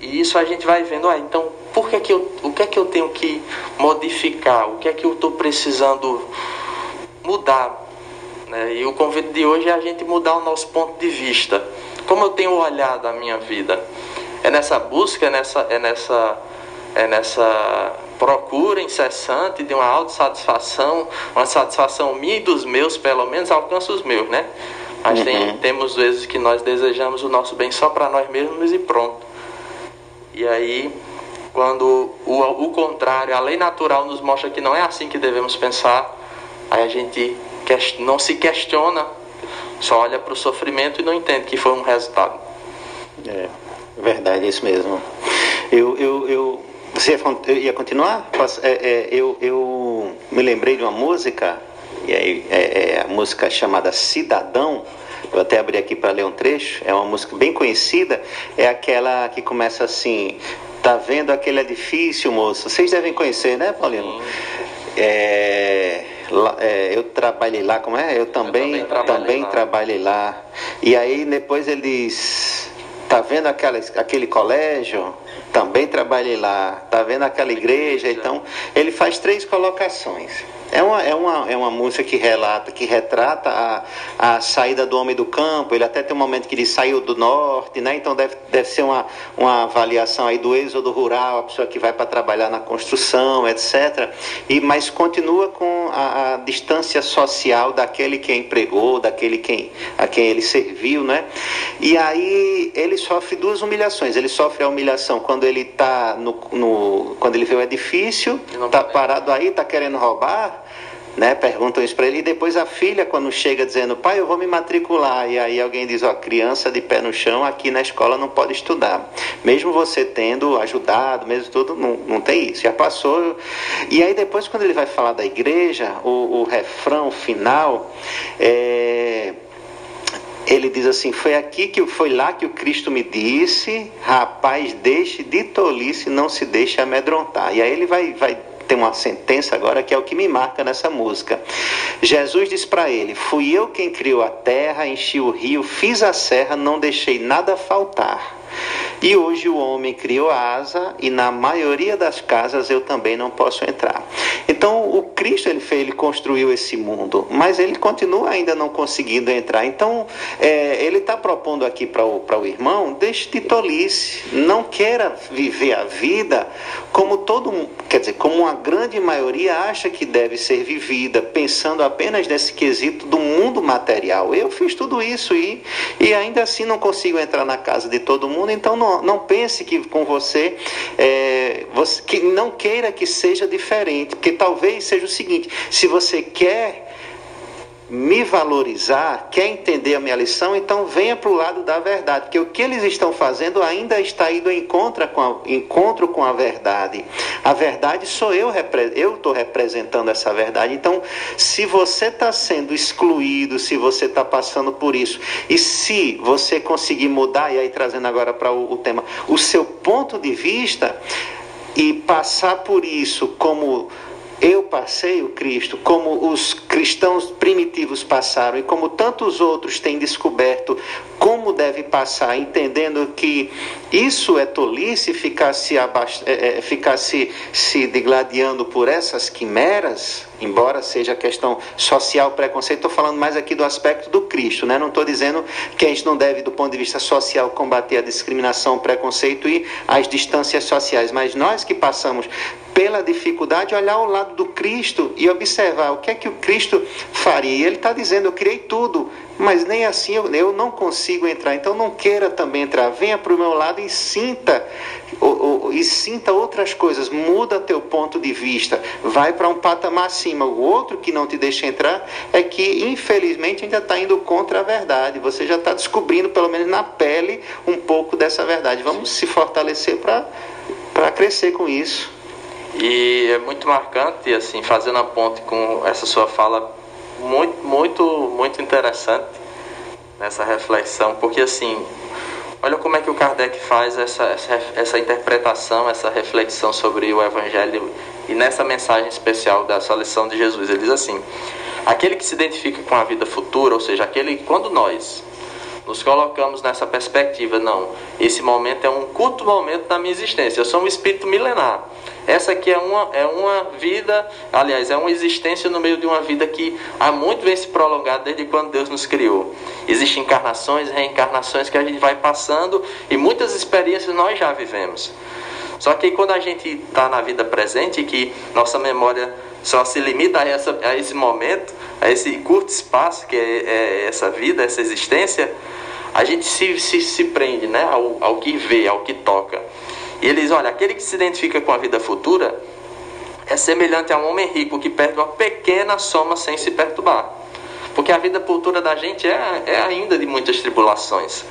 e isso a gente vai vendo. Ah, então, por que que eu, o que é que eu tenho que modificar? O que é que eu estou precisando mudar né? E o convite de hoje é a gente mudar o nosso ponto de vista. Como eu tenho olhado a minha vida? É nessa busca, é nessa, é nessa, é nessa procura incessante de uma autossatisfação, uma satisfação minha e dos meus, pelo menos alcança os meus, né? Mas uhum. tem, temos vezes que nós desejamos o nosso bem só para nós mesmos e pronto. E aí, quando o, o contrário, a lei natural nos mostra que não é assim que devemos pensar, aí a gente não se questiona, só olha para o sofrimento e não entende que foi um resultado. É, verdade, é isso mesmo. Eu, eu, eu, você ia continuar? É, é, eu, eu me lembrei de uma música e aí é, é a música chamada Cidadão. Eu até abri aqui para ler um trecho, é uma música bem conhecida, é aquela que começa assim: Tá vendo aquele edifício, moço? Vocês devem conhecer, né, Paulino? É, lá- é, eu trabalhei lá, como é? Eu também, também trabalhei também lá. trabalhei lá. E aí depois ele diz: Tá vendo aquela, aquele colégio? Também trabalhei lá. Tá vendo aquela igreja? Então, ele faz três colocações. É uma, é uma, é uma música que relata, que retrata a, a saída do homem do campo. Ele até tem um momento que ele saiu do norte, né? Então deve, deve ser uma, uma avaliação aí do êxodo rural, a pessoa que vai para trabalhar na construção, etc. E, mas continua com a, a distância social daquele que empregou, daquele quem, a quem ele serviu, né? E aí ele sofre duas humilhações. Ele sofre a humilhação quando ele está no, no, quando ele vê o edifício, está pode. parado aí, está querendo roubar, né? Perguntam isso para ele. E depois a filha, quando chega dizendo, pai, eu vou me matricular. E aí alguém diz, ó, criança de pé no chão aqui na escola não pode estudar. Mesmo você tendo ajudado, mesmo tudo, não, não tem isso. Já passou. E aí depois, quando ele vai falar da igreja, o, o refrão final é ele diz assim: Foi aqui que foi lá que o Cristo me disse, rapaz, deixe de tolice, não se deixe amedrontar. E aí ele vai, vai ter uma sentença agora que é o que me marca nessa música. Jesus diz para ele: Fui eu quem criou a terra, enchi o rio, fiz a serra, não deixei nada faltar. E hoje o homem criou asa e na maioria das casas eu também não posso entrar. Então o Cristo ele fez, ele construiu esse mundo, mas ele continua ainda não conseguindo entrar. Então é, ele está propondo aqui para o, o irmão, deixe de tolice, não queira viver a vida como todo quer dizer, como uma grande maioria acha que deve ser vivida, pensando apenas nesse quesito do mundo material. Eu fiz tudo isso e, e ainda assim não consigo entrar na casa de todo mundo, então não, não pense que com você, é, você que não queira que seja diferente, porque talvez seja o seguinte: se você quer me valorizar, quer entender a minha lição, então venha para o lado da verdade, porque o que eles estão fazendo ainda está indo em encontro com a, encontro com a verdade. A verdade sou eu, eu estou representando essa verdade. Então, se você está sendo excluído, se você está passando por isso, e se você conseguir mudar, e aí trazendo agora para o, o tema, o seu ponto de vista e passar por isso como eu passei o Cristo, como os cristãos primitivos passaram e como tantos outros têm descoberto como deve passar, entendendo que isso é tolice ficar se, abast... é, é, ficar se, se digladiando por essas quimeras, embora seja questão social, preconceito, estou falando mais aqui do aspecto do Cristo, né? não estou dizendo que a gente não deve, do ponto de vista social, combater a discriminação, o preconceito e as distâncias sociais, mas nós que passamos pela dificuldade, olhar ao lado do Cristo e observar o que é que o Cristo faria. E ele está dizendo: Eu criei tudo, mas nem assim eu, eu não consigo entrar. Então não queira também entrar. Venha para o meu lado e sinta, e sinta outras coisas. Muda teu ponto de vista. Vai para um patamar acima. O outro que não te deixa entrar é que, infelizmente, ainda está indo contra a verdade. Você já está descobrindo, pelo menos na pele, um pouco dessa verdade. Vamos se fortalecer para crescer com isso. E é muito marcante, assim, fazendo a ponte com essa sua fala, muito, muito, muito interessante nessa reflexão, porque assim, olha como é que o Kardec faz essa, essa, essa interpretação, essa reflexão sobre o Evangelho e nessa mensagem especial da sua lição de Jesus. Ele diz assim: aquele que se identifica com a vida futura, ou seja, aquele quando nós nos colocamos nessa perspectiva, não, esse momento é um curto momento da minha existência, eu sou um espírito milenar. Essa aqui é uma, é uma vida, aliás, é uma existência no meio de uma vida que há muito vem se prolongado desde quando Deus nos criou. Existem encarnações, reencarnações que a gente vai passando e muitas experiências nós já vivemos. Só que quando a gente está na vida presente, que nossa memória só se limita a, essa, a esse momento, a esse curto espaço que é, é essa vida, essa existência, a gente se, se, se prende né, ao, ao que vê, ao que toca. E ele diz: olha, aquele que se identifica com a vida futura é semelhante a um homem rico que perde uma pequena soma sem se perturbar. Porque a vida futura da gente é, é ainda de muitas tribulações.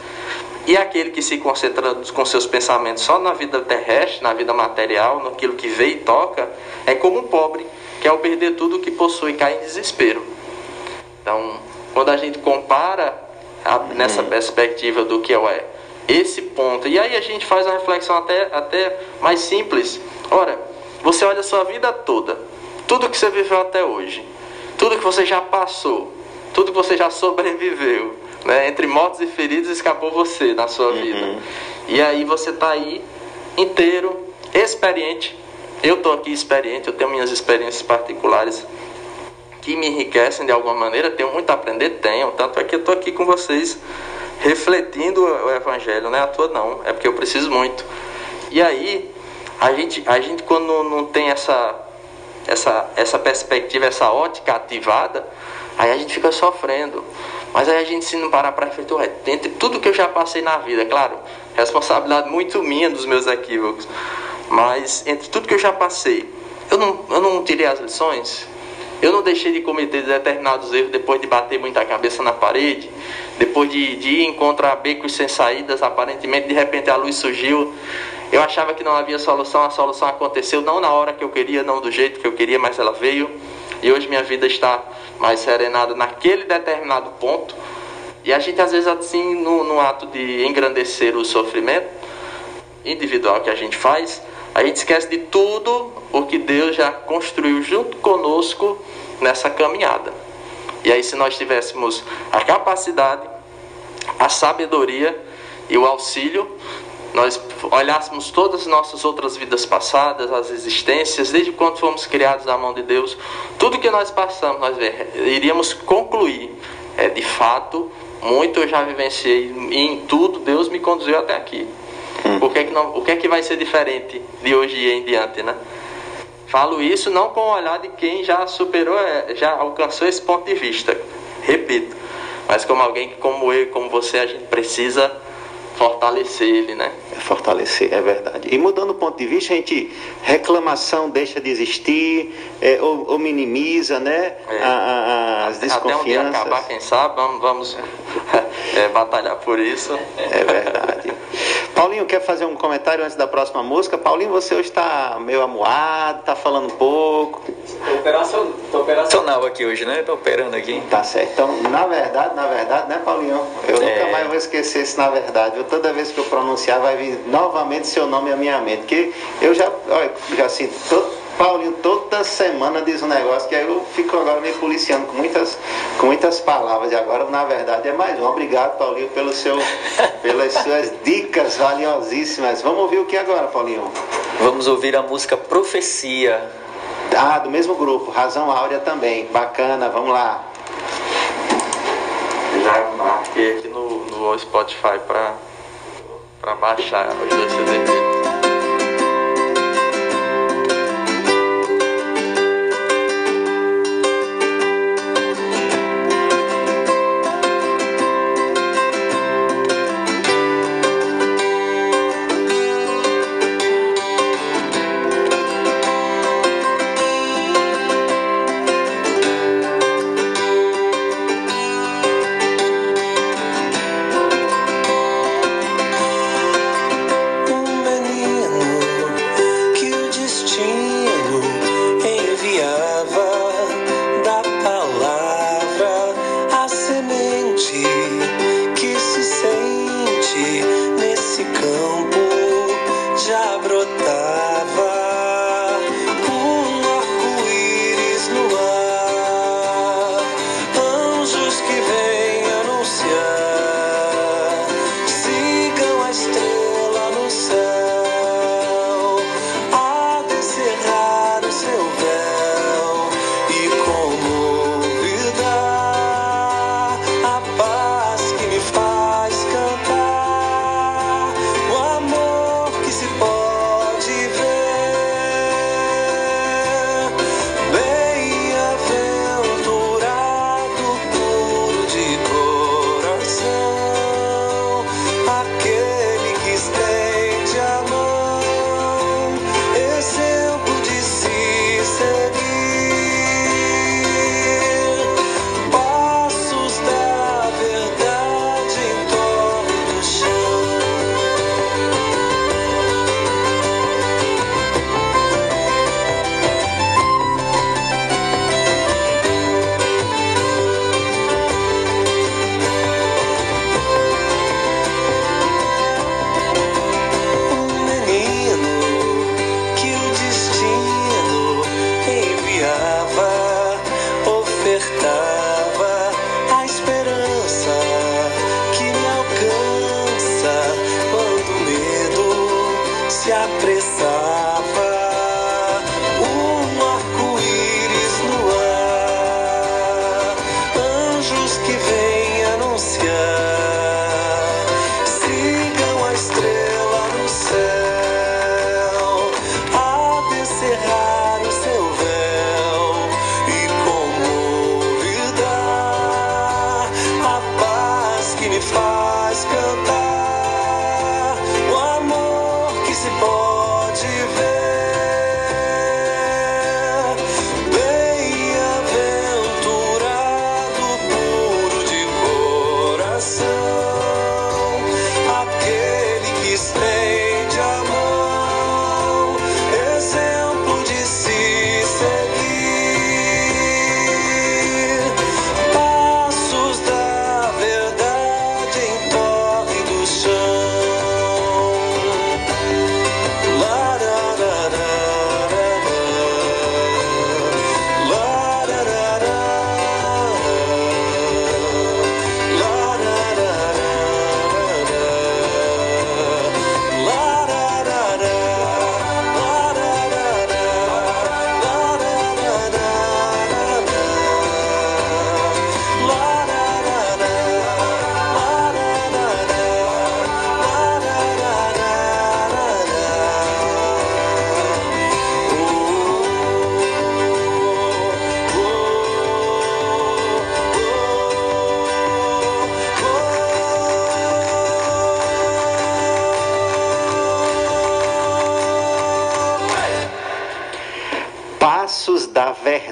E aquele que se concentra com seus pensamentos só na vida terrestre, na vida material, naquilo que vê e toca, é como um pobre que ao perder tudo o que possui cai em desespero. Então, quando a gente compara a, nessa perspectiva do que é esse ponto, e aí a gente faz uma reflexão até, até mais simples. Ora, você olha a sua vida toda, tudo que você viveu até hoje, tudo que você já passou, tudo que você já sobreviveu, né? entre mortos e feridos escapou você na sua uhum. vida. E aí você está aí inteiro, experiente. Eu estou aqui experiente, eu tenho minhas experiências particulares que me enriquecem de alguma maneira, tenho muito a aprender, tenho. Tanto é que eu estou aqui com vocês refletindo o evangelho, não é à toa não, é porque eu preciso muito. E aí, a gente, a gente quando não tem essa, essa, essa perspectiva, essa ótica ativada, aí a gente fica sofrendo. Mas aí a gente se não parar para refletir, entre tudo que eu já passei na vida, claro, responsabilidade muito minha dos meus equívocos, mas entre tudo que eu já passei, eu não, eu não tirei as lições, eu não deixei de cometer determinados erros depois de bater muita cabeça na parede, depois de, de ir encontrar becos sem saídas, aparentemente de repente a luz surgiu. Eu achava que não havia solução, a solução aconteceu não na hora que eu queria, não do jeito que eu queria, mas ela veio. E hoje minha vida está mais serenada naquele determinado ponto. E a gente às vezes assim, no, no ato de engrandecer o sofrimento individual que a gente faz, a gente esquece de tudo o que Deus já construiu junto conosco nessa caminhada. E aí, se nós tivéssemos a capacidade, a sabedoria e o auxílio, nós olhássemos todas as nossas outras vidas passadas, as existências, desde quando fomos criados à mão de Deus, tudo que nós passamos, nós iríamos concluir, é, de fato, muito eu já vivenciei e em tudo Deus me conduziu até aqui. Hum. O, que é que não, o que é que vai ser diferente de hoje em diante, né? Falo isso não com o olhar de quem já superou, é, já alcançou esse ponto de vista. Repito, mas como alguém que, como eu, como você, a gente precisa fortalecer ele, né? É fortalecer, é verdade. E mudando o ponto de vista, a gente reclamação deixa de existir, é, ou, ou, minimiza, né? É. A, a, as desconfianças. Até um dia acabar, quem sabe, vamos, vamos *laughs* é, batalhar por isso. É verdade. Paulinho, quer fazer um comentário antes da próxima música? Paulinho, você hoje está meio amuado, está falando um pouco. Estou operacional, operacional aqui hoje, né? Estou operando aqui. Tá certo. Então, na verdade, na verdade, né, Paulinho? Eu é... nunca mais vou esquecer isso na verdade. Eu, toda vez que eu pronunciar, vai vir novamente seu nome à minha mente. Que eu já, olha, já sinto todo Paulinho toda semana diz um negócio que aí eu fico agora me policiando com muitas, com muitas palavras. E agora, na verdade, é mais um. Obrigado, Paulinho, pelo seu, *laughs* pelas suas dicas valiosíssimas. Vamos ouvir o que agora, Paulinho? Vamos ouvir a música Profecia. Ah, do mesmo grupo, Razão Áurea também. Bacana, vamos lá. Já marquei aqui no, no Spotify para baixar os dois CDs.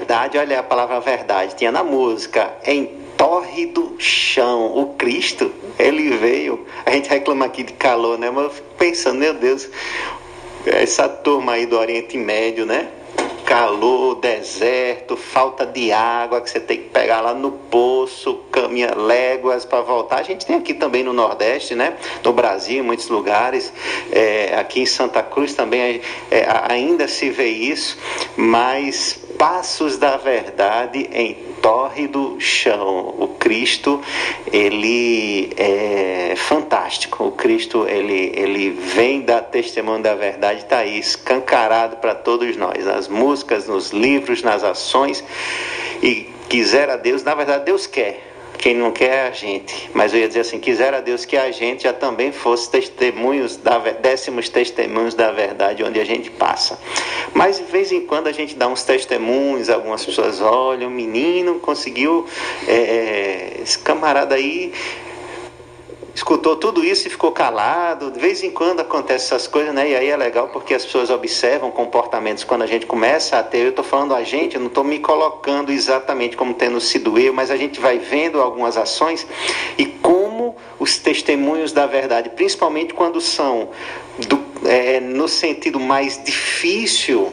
Verdade, olha a palavra verdade, tinha na música, em torre do chão. O Cristo, ele veio. A gente reclama aqui de calor, né? Mas eu fico pensando, meu Deus, essa turma aí do Oriente Médio, né? Calor, deserto, falta de água que você tem que pegar lá no poço, caminha léguas para voltar. A gente tem aqui também no Nordeste, né? No Brasil, em muitos lugares. É, aqui em Santa Cruz também é, ainda se vê isso, mas passos da verdade em torre do chão. O Cristo, ele é fantástico. O Cristo, ele, ele vem dar testemunho da verdade, está aí escancarado para todos nós, nas músicas, nos livros, nas ações. E quiser a Deus, na verdade, Deus quer. Quem não quer é a gente. Mas eu ia dizer assim: quisera Deus que a gente já também fosse testemunhos, da, décimos testemunhos da verdade onde a gente passa. Mas de vez em quando a gente dá uns testemunhos, algumas pessoas olham, menino conseguiu, é, esse camarada aí escutou tudo isso e ficou calado. De vez em quando acontece essas coisas, né? E aí é legal porque as pessoas observam comportamentos quando a gente começa a ter. Eu estou falando a gente, eu não estou me colocando exatamente como tendo sido eu, mas a gente vai vendo algumas ações e como os testemunhos da verdade, principalmente quando são do, é, no sentido mais difícil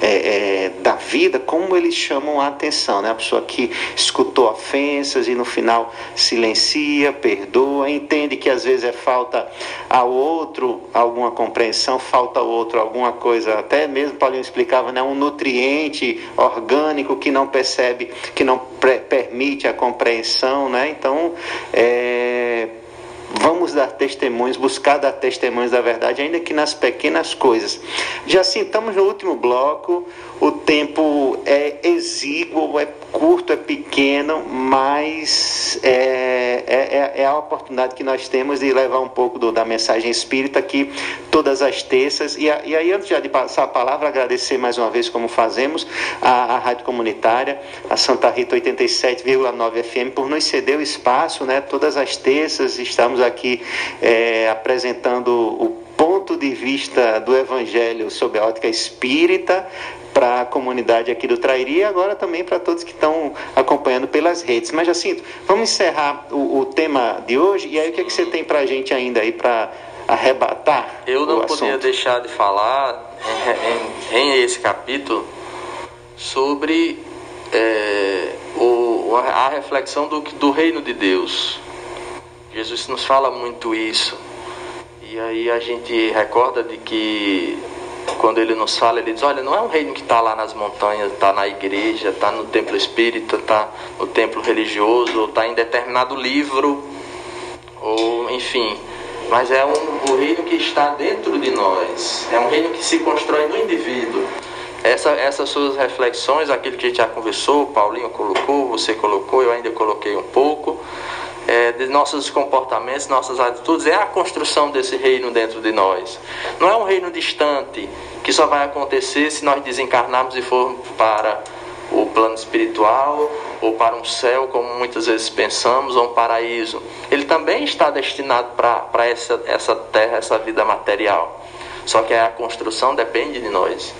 é, é, da vida, como eles chamam a atenção, né? A pessoa que escutou ofensas e no final silencia, perdoa, entende que às vezes é falta ao outro alguma compreensão, falta ao outro alguma coisa, até mesmo Paulinho explicava, né? Um nutriente orgânico que não percebe, que não permite a compreensão, né? Então, é, Vamos dar testemunhos, buscar dar testemunhos da verdade, ainda que nas pequenas coisas. Já assim, estamos no último bloco, o tempo é exíguo, é curto, é pequeno, mas é, é, é, a oportunidade que nós temos de levar um pouco do, da mensagem espírita aqui todas as terças. E, e aí, antes de passar a palavra, agradecer mais uma vez, como fazemos, a, a Rádio Comunitária, a Santa Rita 87,9 FM, por nos ceder o espaço, né? Todas as terças estamos aqui é, apresentando o ponto de vista do Evangelho sob a ótica espírita para a comunidade aqui do Trairi e agora também para todos que estão acompanhando pelas redes. Mas, Jacinto, vamos encerrar o, o tema de hoje e aí o que, é que você tem para a gente ainda aí para arrebatar? Eu não podia deixar de falar em, em, em esse capítulo sobre é, o, a reflexão do, do reino de Deus. Jesus nos fala muito isso. E aí a gente recorda de que quando ele nos fala, ele diz, olha, não é um reino que está lá nas montanhas, está na igreja, está no templo espírita, está no templo religioso, está em determinado livro, ou enfim, mas é um, reino que está dentro de nós. É um reino que se constrói no indivíduo. Essa, essas suas reflexões, aquilo que a gente já conversou, o Paulinho colocou, você colocou, eu ainda coloquei um pouco, é, de nossos comportamentos, nossas atitudes, é a construção desse reino dentro de nós. Não é um reino distante que só vai acontecer se nós desencarnarmos e formos para o plano espiritual ou para um céu, como muitas vezes pensamos, ou um paraíso. Ele também está destinado para essa, essa terra, essa vida material. Só que a construção depende de nós.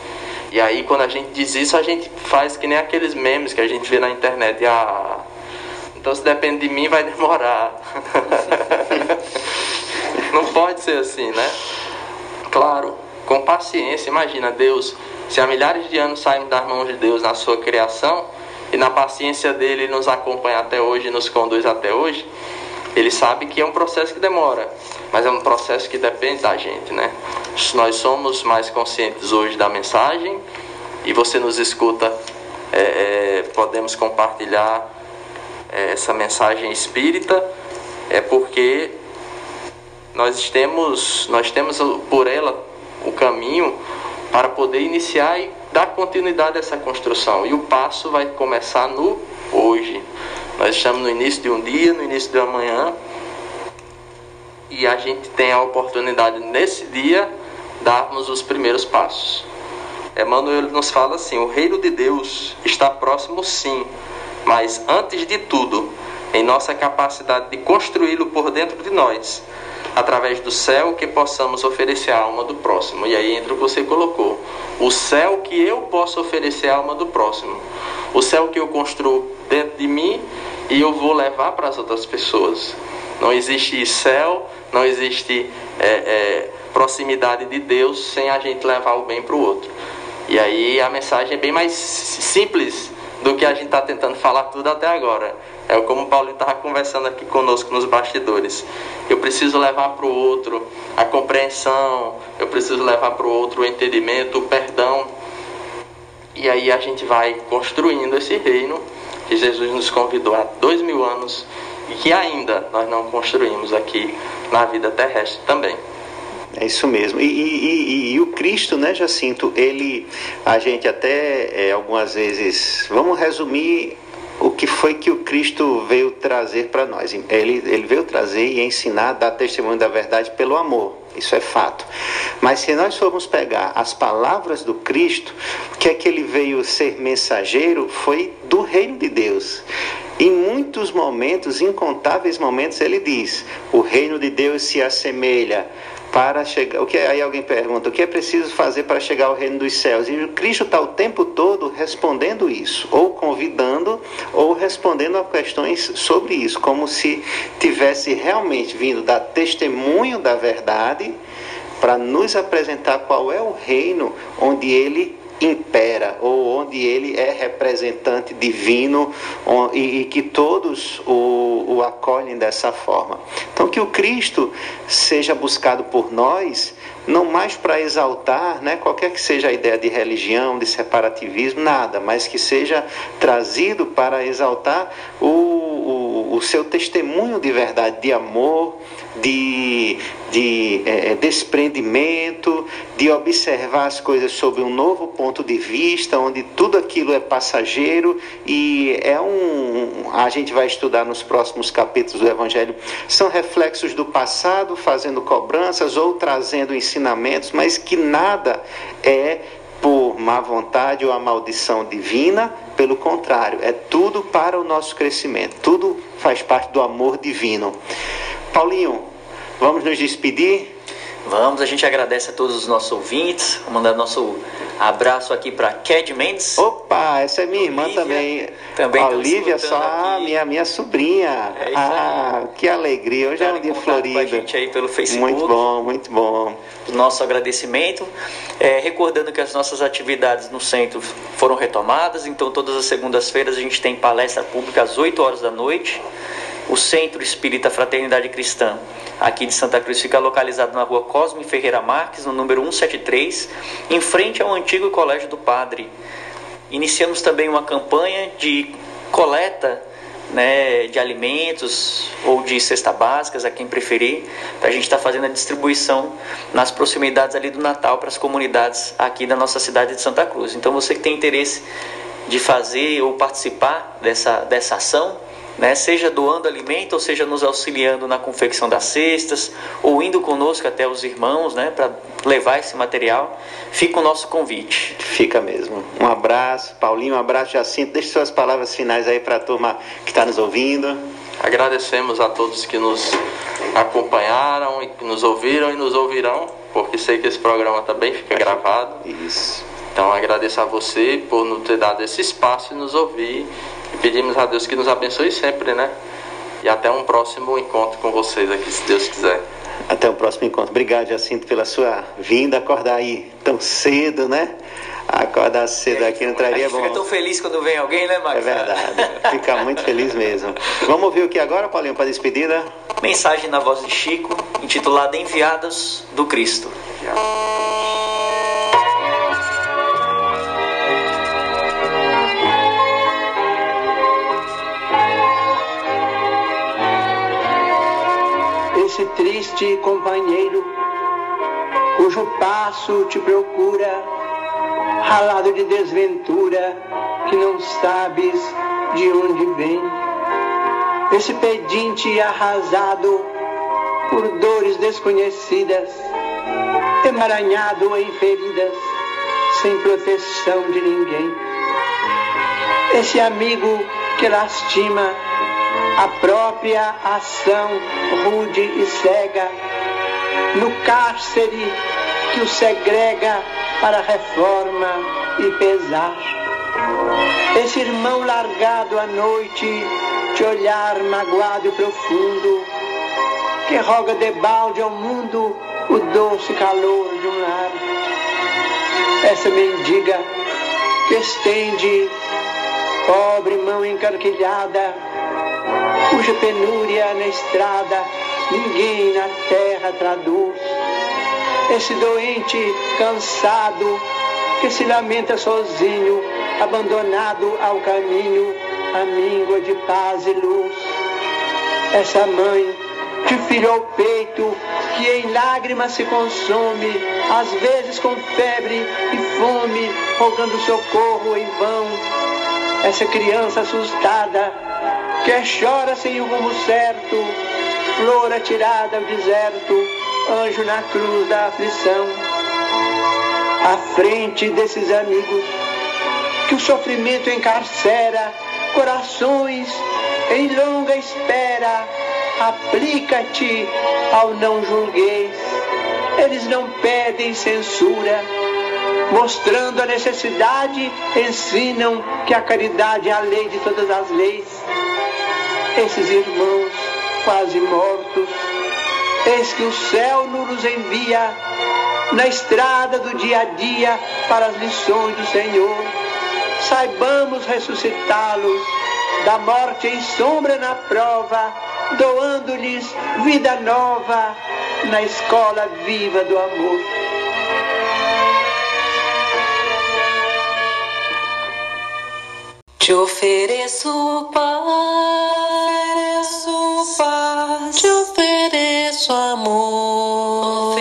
E aí, quando a gente diz isso, a gente faz que nem aqueles memes que a gente vê na internet. Ah, então, se depende de mim, vai demorar. *laughs* Não pode ser assim, né? Claro, com paciência. Imagina, Deus, se há milhares de anos saímos das mãos de Deus na sua criação e na paciência dele nos acompanha até hoje, nos conduz até hoje, ele sabe que é um processo que demora, mas é um processo que depende da gente, né? Nós somos mais conscientes hoje da mensagem e você nos escuta, é, é, podemos compartilhar essa mensagem espírita é porque nós temos, nós temos por ela o caminho para poder iniciar e dar continuidade a essa construção. E o passo vai começar no hoje. Nós estamos no início de um dia, no início de amanhã, e a gente tem a oportunidade nesse dia darmos os primeiros passos. Emmanuel nos fala assim: o reino de Deus está próximo, sim, mas antes de tudo, em nossa capacidade de construí-lo por dentro de nós, através do céu que possamos oferecer à alma do próximo. E aí entra o que você colocou: o céu que eu posso oferecer à alma do próximo, o céu que eu construo dentro de mim e eu vou levar para as outras pessoas. Não existe céu, não existe é, é, proximidade de Deus sem a gente levar o bem para o outro. E aí a mensagem é bem mais simples do que a gente está tentando falar tudo até agora. É como o Paulinho estava conversando aqui conosco nos bastidores. Eu preciso levar para o outro a compreensão, eu preciso levar para o outro o entendimento, o perdão. E aí a gente vai construindo esse reino que Jesus nos convidou há dois mil anos e que ainda nós não construímos aqui na vida terrestre também. É isso mesmo. E, e, e, e, o Cristo, né, Jacinto, ele, a gente até é, algumas vezes, vamos resumir o que foi que o Cristo veio trazer para nós. Ele, ele veio trazer e ensinar, dar testemunho da verdade pelo amor. Isso é fato. Mas se nós formos pegar as palavras do Cristo, que é que ele veio ser mensageiro foi do reino de Deus. Em muitos momentos, incontáveis momentos, ele diz: o reino de Deus se assemelha para chegar. O que aí alguém pergunta, o que é preciso fazer para chegar ao reino dos céus? E o Cristo está o tempo todo respondendo isso, ou convidando, ou respondendo a questões sobre isso, como se tivesse realmente vindo dar testemunho da verdade para nos apresentar qual é o reino onde ele impera ou onde ele é representante divino e, que todos o, o acolhem dessa forma. Então, que o Cristo seja buscado por nós, não mais para exaltar, né, qualquer que seja a ideia de religião, de separativismo, nada, mas que seja trazido para exaltar o, o, o seu testemunho de verdade, de amor, de, de é, é, desprendimento, de observar as coisas sob um novo ponto de vista, onde tudo aquilo é passageiro e é um. A gente vai estudar nos próximos capítulos do Evangelho, são reflexos do passado, fazendo cobranças ou trazendo ensinamentos, mas que nada é por má vontade ou a maldição divina, pelo contrário, é tudo para o nosso crescimento, tudo faz parte do amor divino. Paulinho, vamos nos despedir? Vamos, a gente agradece a todos os nossos ouvintes. Vou mandar nosso abraço aqui para Ked Mendes. Opa, essa é minha irmã Olivia, também. Também a Olivia, só a minha, minha sobrinha. É ah, que alegria. Hoje é um dia florido. a gente aí pelo Facebook. Muito bom, muito bom. Nosso agradecimento. É, recordando que as nossas atividades no centro foram retomadas, então todas as segundas-feiras a gente tem palestra pública às 8 horas da noite. O Centro Espírita Fraternidade Cristã, aqui de Santa Cruz, fica localizado na rua Cosme Ferreira Marques, no número 173, em frente ao antigo Colégio do Padre. Iniciamos também uma campanha de coleta né, de alimentos ou de cesta básicas, a quem preferir, a gente estar tá fazendo a distribuição nas proximidades ali do Natal para as comunidades aqui da nossa cidade de Santa Cruz. Então você que tem interesse de fazer ou participar dessa, dessa ação, né, seja doando alimento, ou seja nos auxiliando na confecção das cestas, ou indo conosco até os irmãos né, para levar esse material, fica o nosso convite. Fica mesmo. Um abraço, Paulinho, um abraço, Jacinto. Deixe suas palavras finais aí para a turma que está nos ouvindo. Agradecemos a todos que nos acompanharam e que nos ouviram e nos ouvirão, porque sei que esse programa também fica gravado. Isso. Então agradeço a você por nos ter dado esse espaço e nos ouvir. E pedimos a Deus que nos abençoe sempre, né? E até um próximo encontro com vocês aqui, se Deus quiser. Até o próximo encontro. Obrigado, Jacinto, pela sua vinda. Acordar aí tão cedo, né? Acordar cedo aqui não traria bom. Fica tão feliz quando vem alguém, né, Max? É verdade. Fica muito feliz mesmo. Vamos ouvir o que agora, Paulinho, para despedida? Mensagem na voz de Chico, intitulada Enviados do Cristo. Esse triste companheiro, cujo passo te procura, ralado de desventura, que não sabes de onde vem. Esse pedinte arrasado por dores desconhecidas, emaranhado em feridas, sem proteção de ninguém. Esse amigo que lastima a própria ação rude e cega no cárcere que o segrega para reforma e pesar. Esse irmão largado à noite, de olhar magoado e profundo, que roga de balde ao mundo o doce calor de um lar. Essa mendiga que estende pobre mão encarquilhada cuja penúria na estrada ninguém na terra traduz. Esse doente cansado que se lamenta sozinho, abandonado ao caminho, a míngua de paz e luz. Essa mãe de filho ao peito, que em lágrimas se consome, às vezes com febre e fome, rogando socorro em vão. Essa criança assustada que chora sem o rumo certo, flor atirada ao deserto, anjo na cruz da aflição. À frente desses amigos, que o sofrimento encarcera, corações em longa espera, aplica-te ao não julgueis. Eles não pedem censura, mostrando a necessidade, ensinam que a caridade é a lei de todas as leis esses irmãos quase mortos, eis que o céu nos envia na estrada do dia a dia para as lições do Senhor. Saibamos ressuscitá-los da morte em sombra na prova, doando-lhes vida nova na escola viva do amor. Te ofereço paz. Te ofereço amor,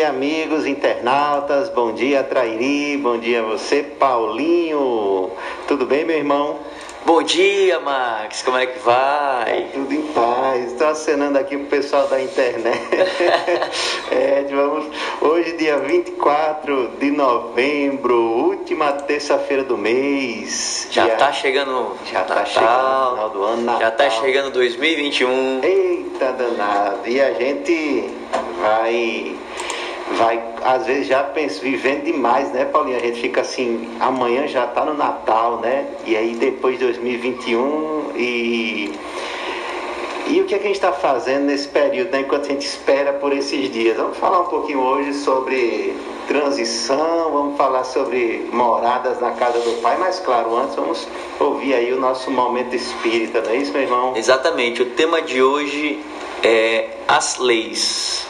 dia, amigos internautas. Bom dia, Trairi. Bom dia, você, Paulinho. Tudo bem, meu irmão? Bom dia, Max. Como é que vai? Tudo em paz. Estou acenando aqui pro pessoal da internet. *laughs* é, vamos. Hoje, dia 24 de novembro, última terça-feira do mês. Já dia... tá chegando. Já tá chegando o final do ano. Natal. Já tá chegando 2021. Eita danado. E a gente vai vai, às vezes já penso, vivendo demais, né, Paulinho? A gente fica assim, amanhã já tá no Natal, né? E aí depois de 2021 e. E o que, é que a gente está fazendo nesse período, né, enquanto a gente espera por esses dias? Vamos falar um pouquinho hoje sobre transição, vamos falar sobre moradas na casa do Pai, mas claro, antes vamos ouvir aí o nosso momento espírita, não é isso, meu irmão? Exatamente, o tema de hoje é as leis.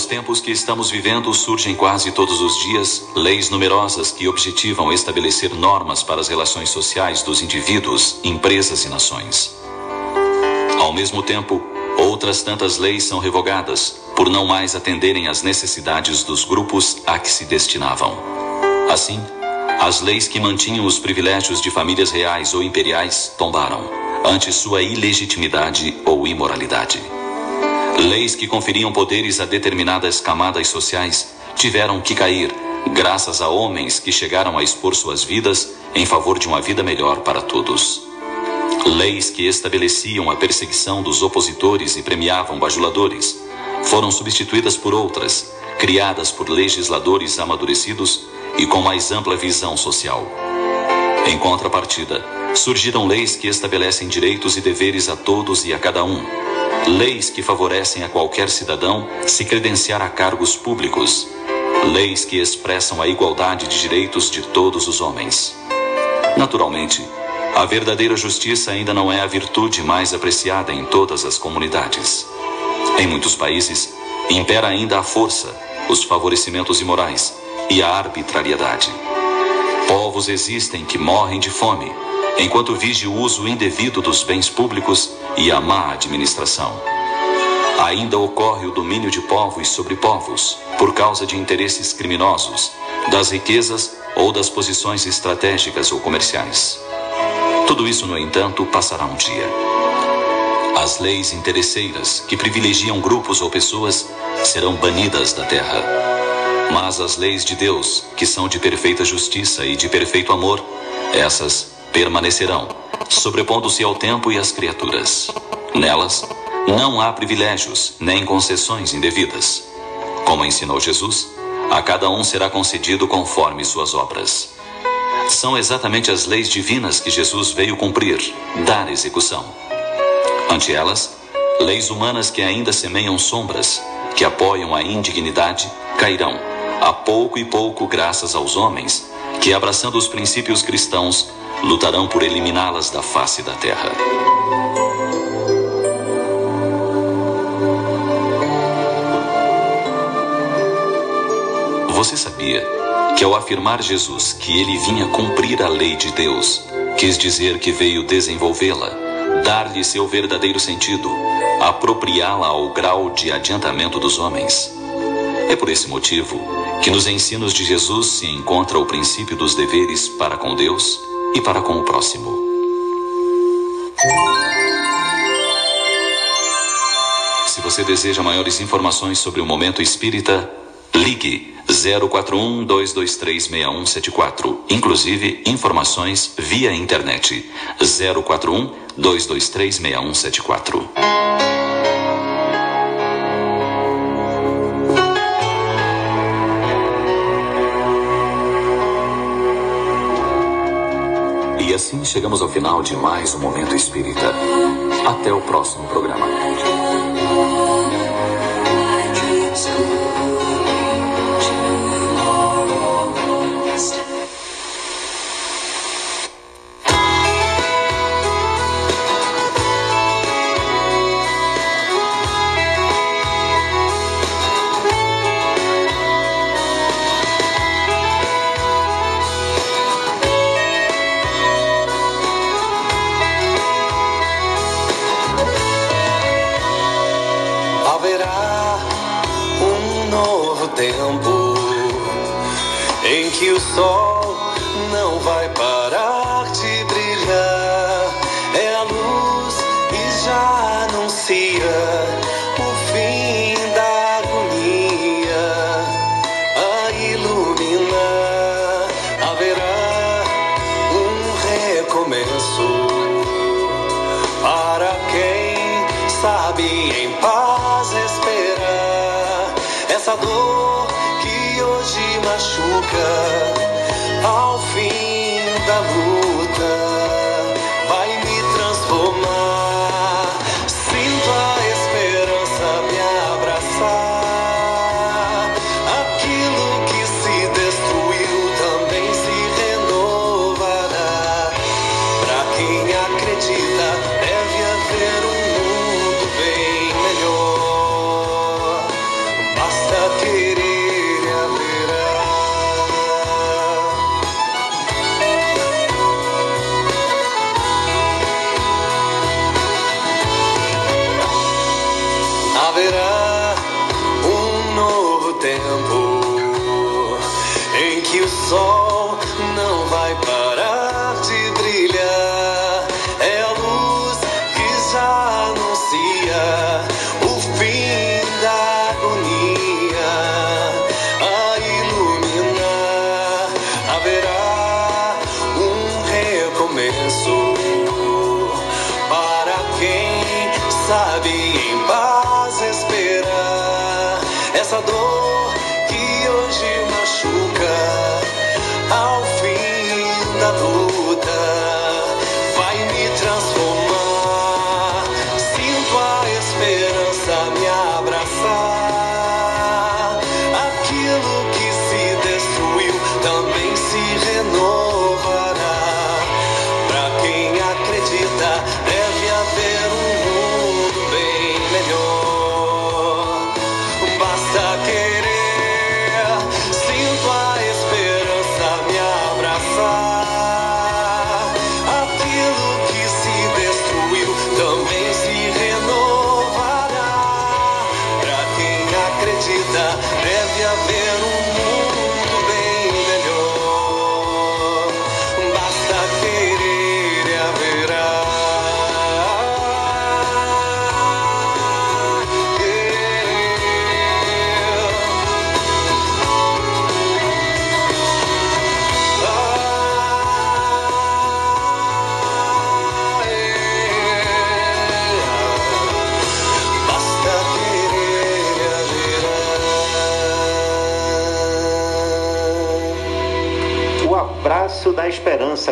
Nos tempos que estamos vivendo, surgem quase todos os dias leis numerosas que objetivam estabelecer normas para as relações sociais dos indivíduos, empresas e nações. Ao mesmo tempo, outras tantas leis são revogadas por não mais atenderem às necessidades dos grupos a que se destinavam. Assim, as leis que mantinham os privilégios de famílias reais ou imperiais tombaram, ante sua ilegitimidade ou imoralidade. Leis que conferiam poderes a determinadas camadas sociais tiveram que cair, graças a homens que chegaram a expor suas vidas em favor de uma vida melhor para todos. Leis que estabeleciam a perseguição dos opositores e premiavam bajuladores foram substituídas por outras, criadas por legisladores amadurecidos e com mais ampla visão social. Em contrapartida, surgiram leis que estabelecem direitos e deveres a todos e a cada um leis que favorecem a qualquer cidadão se credenciar a cargos públicos, leis que expressam a igualdade de direitos de todos os homens. Naturalmente, a verdadeira justiça ainda não é a virtude mais apreciada em todas as comunidades. Em muitos países, impera ainda a força, os favorecimentos imorais e a arbitrariedade. Povos existem que morrem de fome, enquanto vige o uso indevido dos bens públicos e a má administração. Ainda ocorre o domínio de povos sobre povos, por causa de interesses criminosos, das riquezas ou das posições estratégicas ou comerciais. Tudo isso, no entanto, passará um dia. As leis interesseiras, que privilegiam grupos ou pessoas, serão banidas da terra. Mas as leis de Deus, que são de perfeita justiça e de perfeito amor, essas permanecerão, sobrepondo-se ao tempo e às criaturas. Nelas, não há privilégios nem concessões indevidas. Como ensinou Jesus, a cada um será concedido conforme suas obras. São exatamente as leis divinas que Jesus veio cumprir, dar execução. Ante elas, leis humanas que ainda semeiam sombras, que apoiam a indignidade, cairão, a pouco e pouco graças aos homens, que abraçando os princípios cristãos, lutarão por eliminá-las da face da terra. Você sabia que ao afirmar Jesus que ele vinha cumprir a lei de Deus, quis dizer que veio desenvolvê-la, dar-lhe seu verdadeiro sentido, apropriá-la ao grau de adiantamento dos homens? É por esse motivo que nos ensinos de Jesus se encontra o princípio dos deveres para com Deus e para com o próximo. Se você deseja maiores informações sobre o momento espírita, ligue 041 223 6174, inclusive informações via internet 041 223 6174. Assim chegamos ao final de mais um Momento Espírita. Até o próximo programa.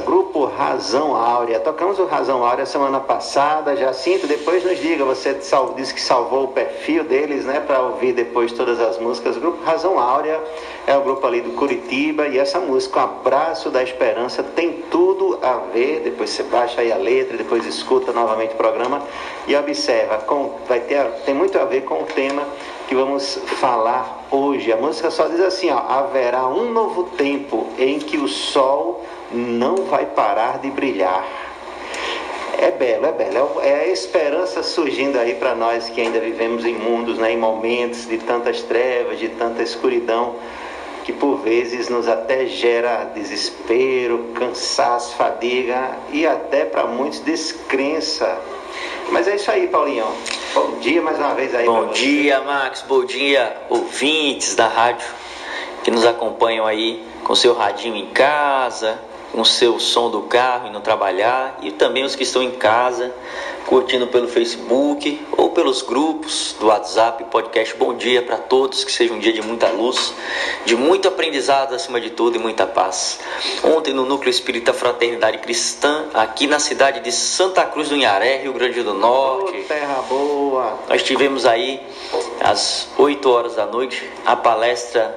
Grupo Razão Áurea. Tocamos o Razão Áurea semana passada. Jacinto, depois nos diga, você disse que salvou o perfil deles, né, para ouvir depois todas as músicas. Grupo Razão Áurea é o grupo ali do Curitiba e essa música, o Abraço da Esperança, tem tudo a ver. Depois você baixa aí a letra, depois escuta novamente o programa e observa. Com, vai ter, tem muito a ver com o tema que vamos falar hoje. A música só diz assim, ó, haverá um novo tempo em que o sol não vai parar de brilhar. É belo, é belo. É É a esperança surgindo aí para nós que ainda vivemos em mundos, né, em momentos de tantas trevas, de tanta escuridão, que por vezes nos até gera desespero, cansaço, fadiga e até para muitos descrença. Mas é isso aí, Paulinhão. Bom dia mais uma vez aí. Bom dia, Max. Bom dia, ouvintes da rádio que nos acompanham aí com seu radinho em casa, com seu som do carro indo trabalhar e também os que estão em casa curtindo pelo Facebook ou pelos grupos do WhatsApp, podcast. Bom dia para todos, que seja um dia de muita luz, de muito aprendizado acima de tudo e muita paz. Ontem no Núcleo Espírita Fraternidade Cristã, aqui na cidade de Santa Cruz do Inharé, Rio Grande do Norte. Ô, terra boa! Nós tivemos aí às 8 horas da noite a palestra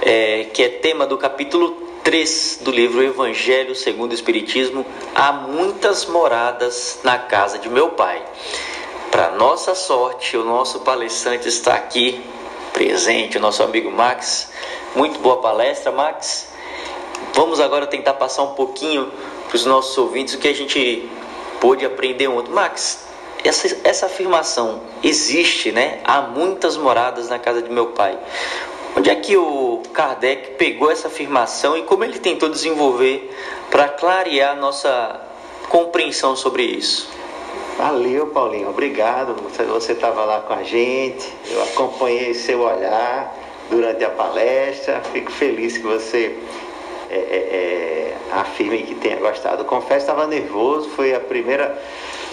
é, que é tema do capítulo 3 do livro Evangelho segundo o Espiritismo, há muitas moradas na casa de meu pai. Para nossa sorte, o nosso palestrante está aqui presente, o nosso amigo Max. Muito boa palestra, Max. Vamos agora tentar passar um pouquinho para os nossos ouvintes o que a gente pôde aprender ontem. Max, essa, essa afirmação existe, né? Há muitas moradas na casa de meu pai. Onde é que o Kardec pegou essa afirmação e como ele tentou desenvolver para clarear nossa compreensão sobre isso? Valeu, Paulinho. Obrigado. Você estava lá com a gente. Eu acompanhei seu olhar durante a palestra. Fico feliz que você é, é, é, afirme que tenha gostado. Confesso, estava nervoso. Foi a primeira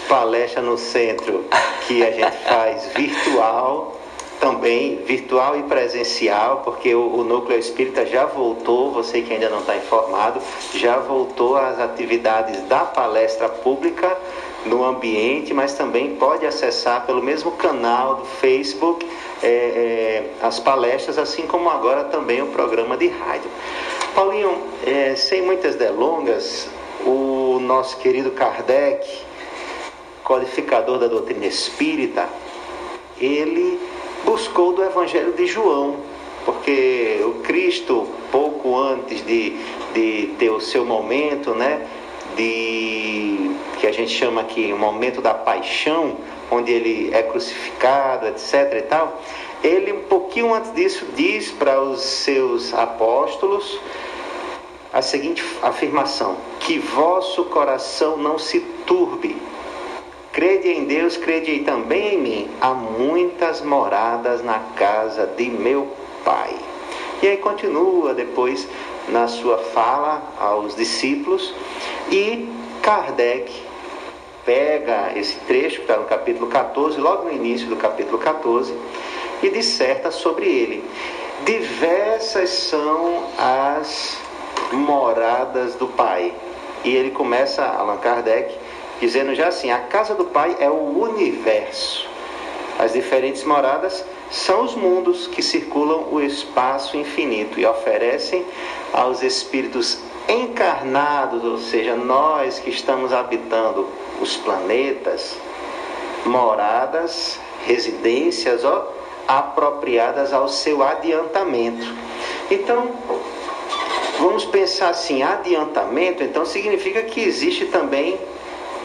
palestra no centro que a gente faz virtual também virtual e presencial, porque o, o, Núcleo Espírita já voltou, você que ainda não está informado, já voltou às atividades da palestra pública no ambiente, mas também pode acessar pelo mesmo canal do Facebook é, é, as palestras, assim como agora também o programa de rádio. Paulinho, é, sem muitas delongas, o nosso querido Kardec, codificador da doutrina espírita, ele buscou do Evangelho de João, porque o Cristo, pouco antes de, de ter o seu momento, né, de que a gente chama aqui o momento da paixão, onde ele é crucificado, etc. e tal, ele um pouquinho antes disso diz para os seus apóstolos a seguinte afirmação: que vosso coração não se turbe Crede em Deus, crede também em mim. Há muitas moradas na casa de meu Pai. E aí continua depois na sua fala aos discípulos e Kardec pega esse trecho que está no capítulo 14, logo no início do capítulo 14, e disserta sobre ele. Diversas são as moradas do Pai. E ele começa, Allan Kardec, dizendo já assim: a casa do Pai é o universo. As diferentes moradas são os mundos que circulam o espaço infinito e oferecem aos espíritos encarnados, ou seja, nós que estamos habitando os planetas, moradas, residências, ó, apropriadas ao seu adiantamento. Então, vamos pensar assim, adiantamento, então significa que existe também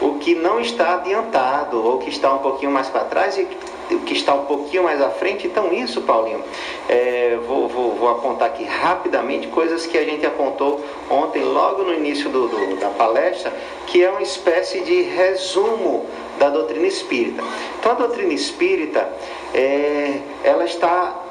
o que não está adiantado, ou que está um pouquinho mais para trás e o que está um pouquinho mais à frente. Então, isso, Paulinho, é, vou, vou, vou, apontar aqui rapidamente coisas que a gente apontou ontem, logo no início do, do, da palestra, que é uma espécie de resumo da doutrina espírita. Então, a doutrina espírita, é, ela está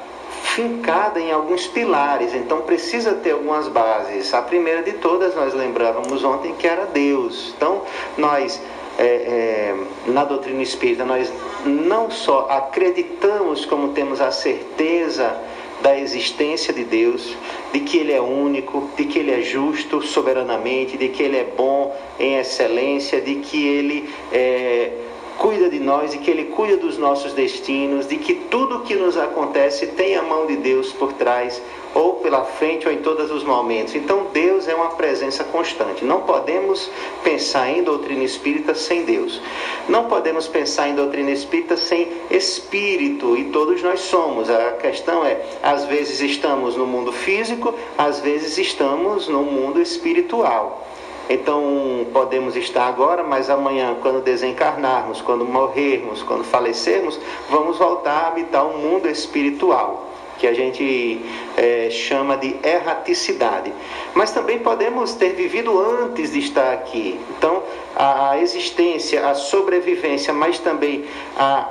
fincada em alguns pilares, então precisa ter algumas bases. A primeira de todas nós lembrávamos ontem que era Deus. Então nós é, é, na doutrina espírita nós não só acreditamos como temos a certeza da existência de Deus, de que Ele é único, de que Ele é justo soberanamente, de que Ele é bom em excelência, de que Ele é cuida de nós e que Ele cuida dos nossos destinos, de que tudo o que nos acontece tem a mão de Deus por trás, ou pela frente, ou em todos os momentos. Então, Deus é uma presença constante. Não podemos pensar em doutrina espírita sem Deus. Não podemos pensar em doutrina espírita sem espírito, e todos nós somos. A questão é: às vezes estamos no mundo físico, às vezes estamos no mundo espiritual. Então podemos estar agora, mas amanhã, quando desencarnarmos, quando morrermos, quando falecermos, vamos voltar a habitar um mundo espiritual, que a gente é, chama de erraticidade. Mas também podemos ter vivido antes de estar aqui. Então a existência, a sobrevivência, mas também a,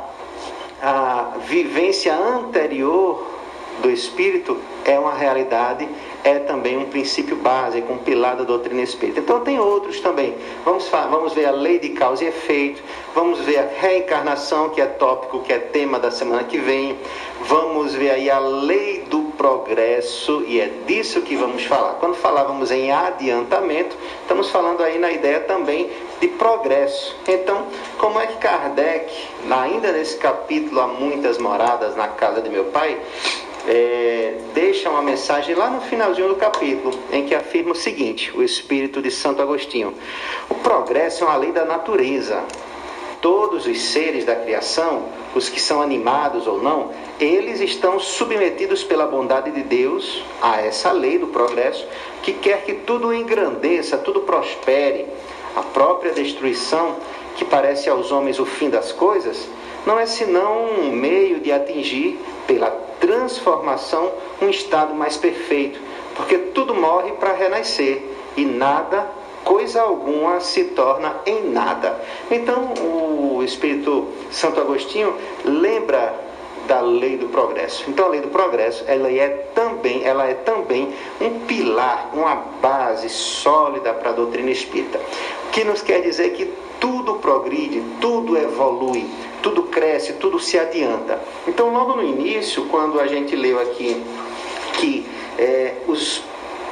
a vivência anterior do espírito é uma realidade é também um princípio básico, um pilar da doutrina espírita. Então tem outros também. Vamos, vamos ver a lei de causa e efeito, vamos ver a reencarnação, que é tópico, que é tema da semana que vem. Vamos ver aí a lei do progresso, e é disso que vamos falar. Quando falávamos em adiantamento, estamos falando aí na ideia também de progresso. Então, como é que Kardec, ainda nesse capítulo Há Muitas Moradas na Casa de Meu Pai, é, deixa uma mensagem lá no finalzinho do capítulo, em que afirma o seguinte: o Espírito de Santo Agostinho. O progresso é uma lei da natureza. Todos os seres da criação, os que são animados ou não, eles estão submetidos pela bondade de Deus a essa lei do progresso, que quer que tudo engrandeça, tudo prospere. A própria destruição, que parece aos homens o fim das coisas, não é senão um meio de atingir, pela transformação, um estado mais perfeito, porque tudo morre para renascer e nada, coisa alguma, se torna em nada. Então, o Espírito Santo Agostinho lembra da lei do progresso. Então a lei do progresso, ela é também, ela é também um pilar, uma base sólida para a doutrina espírita. Que nos quer dizer que tudo progride, tudo evolui, tudo cresce, tudo se adianta. Então, logo no início, quando a gente leu aqui que é, os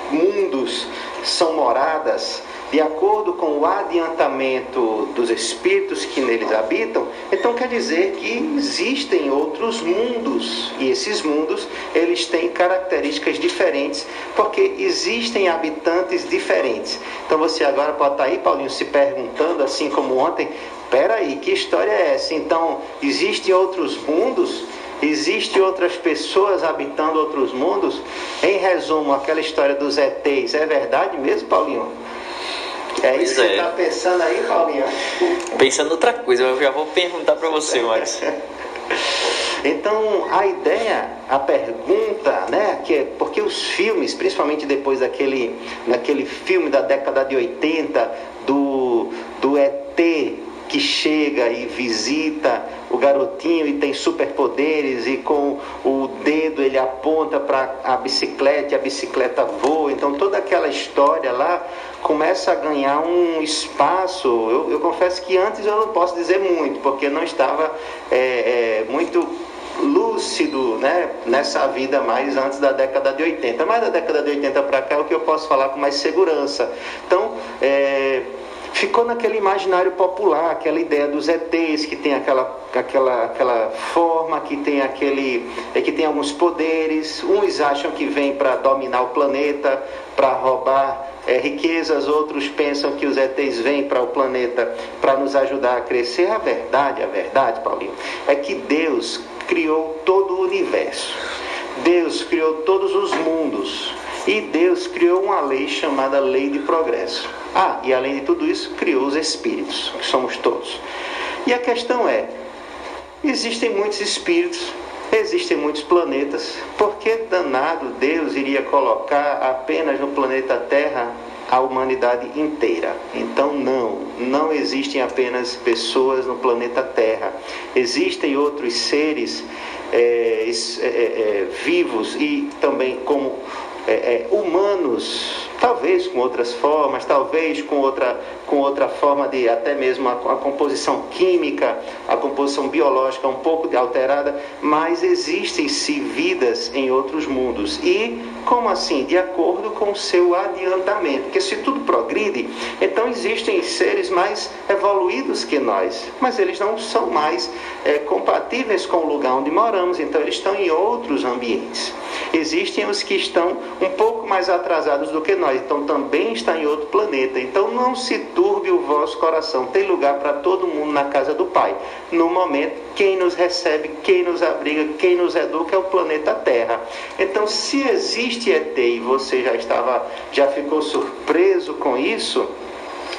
mundos são moradas de acordo com o adiantamento dos espíritos que neles habitam, então quer dizer que existem outros mundos e esses mundos eles têm características diferentes porque existem habitantes diferentes. Então você agora pode estar aí, Paulinho, se perguntando assim como ontem, peraí, que história é essa? Então existem outros mundos? Existem outras pessoas habitando outros mundos? Em resumo, aquela história dos ETs, é verdade mesmo, Paulinho? É Pois isso que é. você está pensando aí, Paulinho? Pensando outra coisa, eu já vou perguntar para você, Max. *laughs* Então, a ideia, a pergunta, né, que é porque os filmes, principalmente depois daquele, daquele filme da década de 80, do, do ET que chega e visita o garotinho e tem superpoderes e com o dedo ele aponta para a bicicleta e a bicicleta voa. Então toda aquela história lá começa a ganhar um espaço. Eu, eu confesso que antes eu não posso dizer muito, porque não estava é, é, muito lúcido né, nessa vida mais antes da década de 80. Mas da década de 80 para cá é o que eu posso falar com mais segurança. Então, é, ficou naquele imaginário popular, aquela ideia dos ETs que tem aquela, aquela, aquela forma, que tem aquele, é, que tem alguns poderes. Uns acham que vem para dominar o planeta, para roubar é, riquezas, outros pensam que os ETs vêm para o planeta para nos ajudar a crescer. A verdade, a verdade, Paulinho, é que Deus criou todo o universo. Deus criou todos os mundos. E Deus criou uma lei chamada lei de progresso. Ah, e além de tudo isso, criou os espíritos, que somos todos. E a questão é: existem muitos espíritos, existem muitos planetas, por que danado Deus iria colocar apenas no planeta Terra a humanidade inteira? Então, não, não existem apenas pessoas no planeta Terra, existem outros seres é, é, é, vivos e também como é, é, humanos, talvez com outras formas, talvez com outra, com outra forma de até mesmo a, a composição química, a composição biológica um pouco alterada, mas existem sim vidas em outros mundos. E como assim? De acordo com o seu adiantamento. Porque se tudo progride, então existem seres mais evoluídos que nós, mas eles não são mais é, compatíveis com o lugar onde moramos, então eles estão em outros ambientes. Existem os que estão um pouco mais atrasados do que nós, então também está em outro planeta. Então não se turbe o vosso coração. Tem lugar para todo mundo na casa do Pai. No momento, quem nos recebe, quem nos abriga, quem nos educa é o planeta Terra. Então, se existe ET e você já estava, já ficou surpreso com isso,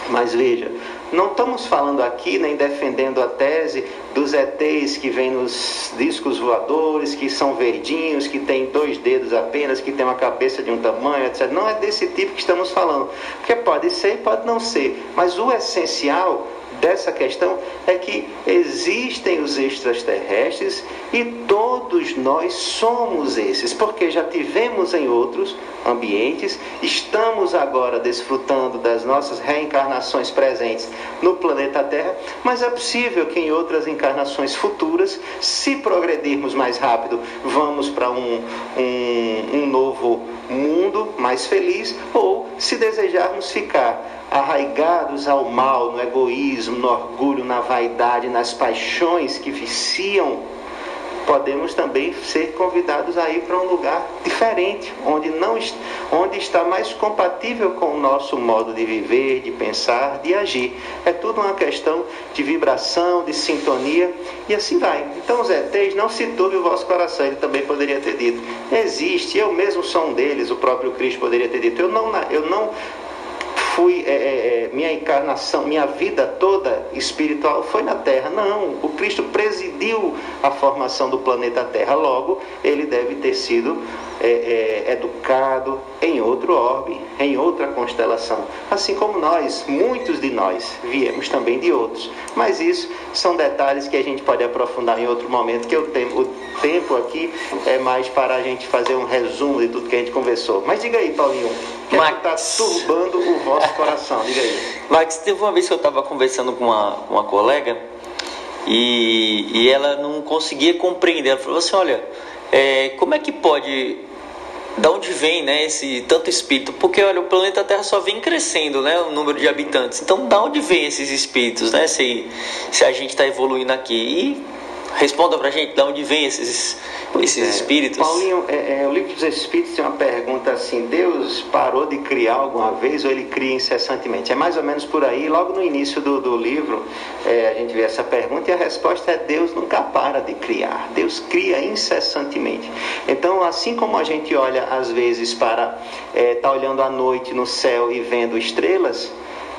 mas veja, não estamos falando aqui nem defendendo a tese dos ETs que vêm nos discos voadores, que são verdinhos, que têm dois dedos apenas, que tem uma cabeça de um tamanho, etc. Não é desse tipo que estamos falando. Porque pode ser e pode não ser. Mas o essencial dessa questão é que existem os extraterrestres e todos nós somos esses, porque já tivemos em outros ambientes, estamos agora desfrutando das nossas reencarnações presentes no planeta Terra, mas é possível que em outras encarnações futuras, se progredirmos mais rápido, vamos para um, um, um novo mundo mais feliz, ou se desejarmos ficar arraigados ao mal, no egoísmo, no orgulho, na vaidade, nas paixões que viciam, podemos também ser convidados a ir para um lugar diferente, onde, não, onde está mais compatível com o nosso modo de viver, de pensar, de agir. É tudo uma questão de vibração, de sintonia e assim vai. Então os ETs, não se turbe o vosso coração, ele também poderia ter dito. Existe, eu mesmo sou um deles, o próprio Cristo poderia ter dito. Eu não, eu não fui, é, é, é, minha encarnação, minha vida toda espiritual foi na Terra. Não, o Cristo presidiu a formação do planeta Terra. Logo, ele deve ter sido é, é, educado em outro orbe, em outra constelação. Assim como nós, muitos de nós, viemos também de outros. Mas isso são detalhes que a gente pode aprofundar em outro momento, que o tempo, o tempo aqui é mais para a gente fazer um resumo de tudo que a gente conversou. Mas diga aí, Paulinho, o que é está turbando o vosso coração? Diga aí. Max, teve uma vez que eu estava conversando com uma, uma colega e, e ela não conseguia compreender. Ela falou assim: olha, é, como é que pode da onde vem né, esse tanto espírito? Porque olha, o planeta Terra só vem crescendo, né, o número de habitantes. Então, da onde vem esses espíritos, né? Se, se a gente está evoluindo aqui e responda pra gente, da onde vem esses esses é, espíritos? Paulinho, é, é, o livro dos Espíritos tem uma pergunta assim: Deus parou de criar alguma vez ou ele cria incessantemente? É mais ou menos por aí. Logo no início do, do livro, é, a gente vê essa pergunta e a resposta é: Deus nunca para de criar. Deus cria incessantemente. Então, assim como a gente olha às vezes para estar é, tá olhando à noite no céu e vendo estrelas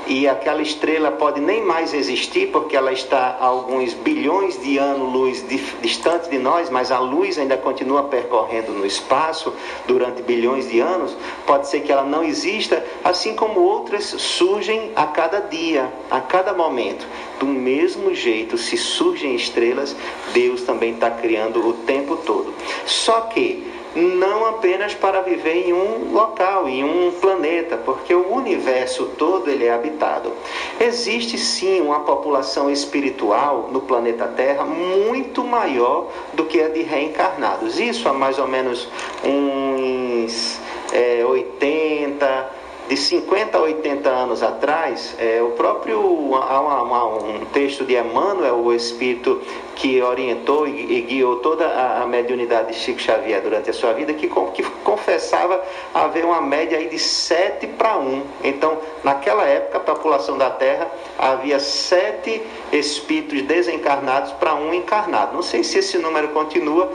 e aquela estrela pode nem mais existir porque ela está a alguns bilhões de anos-luz distante de nós, mas a luz ainda continua percorrendo no espaço durante bilhões de anos. Pode ser que ela não exista, assim como outras surgem a cada dia, a cada momento. Do mesmo jeito, se surgem estrelas, Deus também está criando o tempo todo. Só que não apenas para viver em um local, em um planeta, porque o universo todo ele é habitado. Existe sim uma população espiritual no planeta Terra muito maior do que a de reencarnados. Isso há mais ou menos uns é, 80 de 50 a 80 anos atrás, é, o próprio há uma, um texto de Emmanuel, o espírito que orientou e, guiou toda a, a, mediunidade de Chico Xavier durante a sua vida, que, que confessava haver uma média aí de 7 para 1. Então, naquela época, a população da Terra havia sete espíritos desencarnados para um encarnado. Não sei se esse número continua,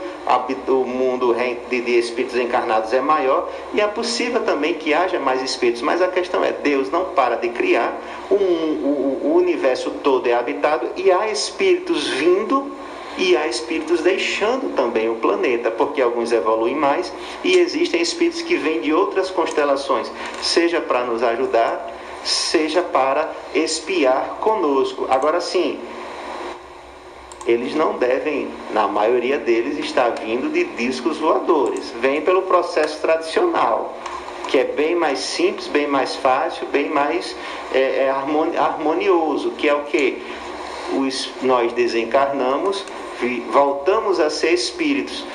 o mundo de espíritos encarnados é maior e é possível também que haja mais espíritos, mas a questão é: Deus não para de criar, o, o, o universo todo é habitado e há espíritos vindo e há espíritos deixando também o planeta, porque alguns evoluem mais e existem espíritos que vêm de outras constelações, seja para nos ajudar, seja para espiar conosco. Agora sim, eles não devem, na maioria deles, estar vindo de discos voadores. Vem pelo processo tradicional, que é bem mais simples, bem mais fácil, bem mais é, é harmonioso, que é o que? Os, nós desencarnamos, voltamos a ser espíritos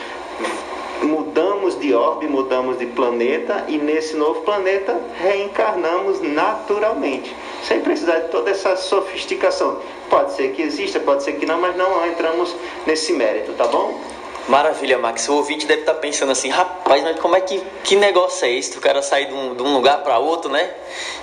mudamos de orbe, mudamos de planeta e nesse novo planeta reencarnamos naturalmente, sem precisar de toda essa sofisticação. Pode ser que exista, pode ser que não, mas não entramos nesse mérito, tá bom? Maravilha, Max. O ouvinte deve estar pensando assim, rapaz, mas como é que, que negócio é esse? O cara sair de um, de um lugar para outro, né?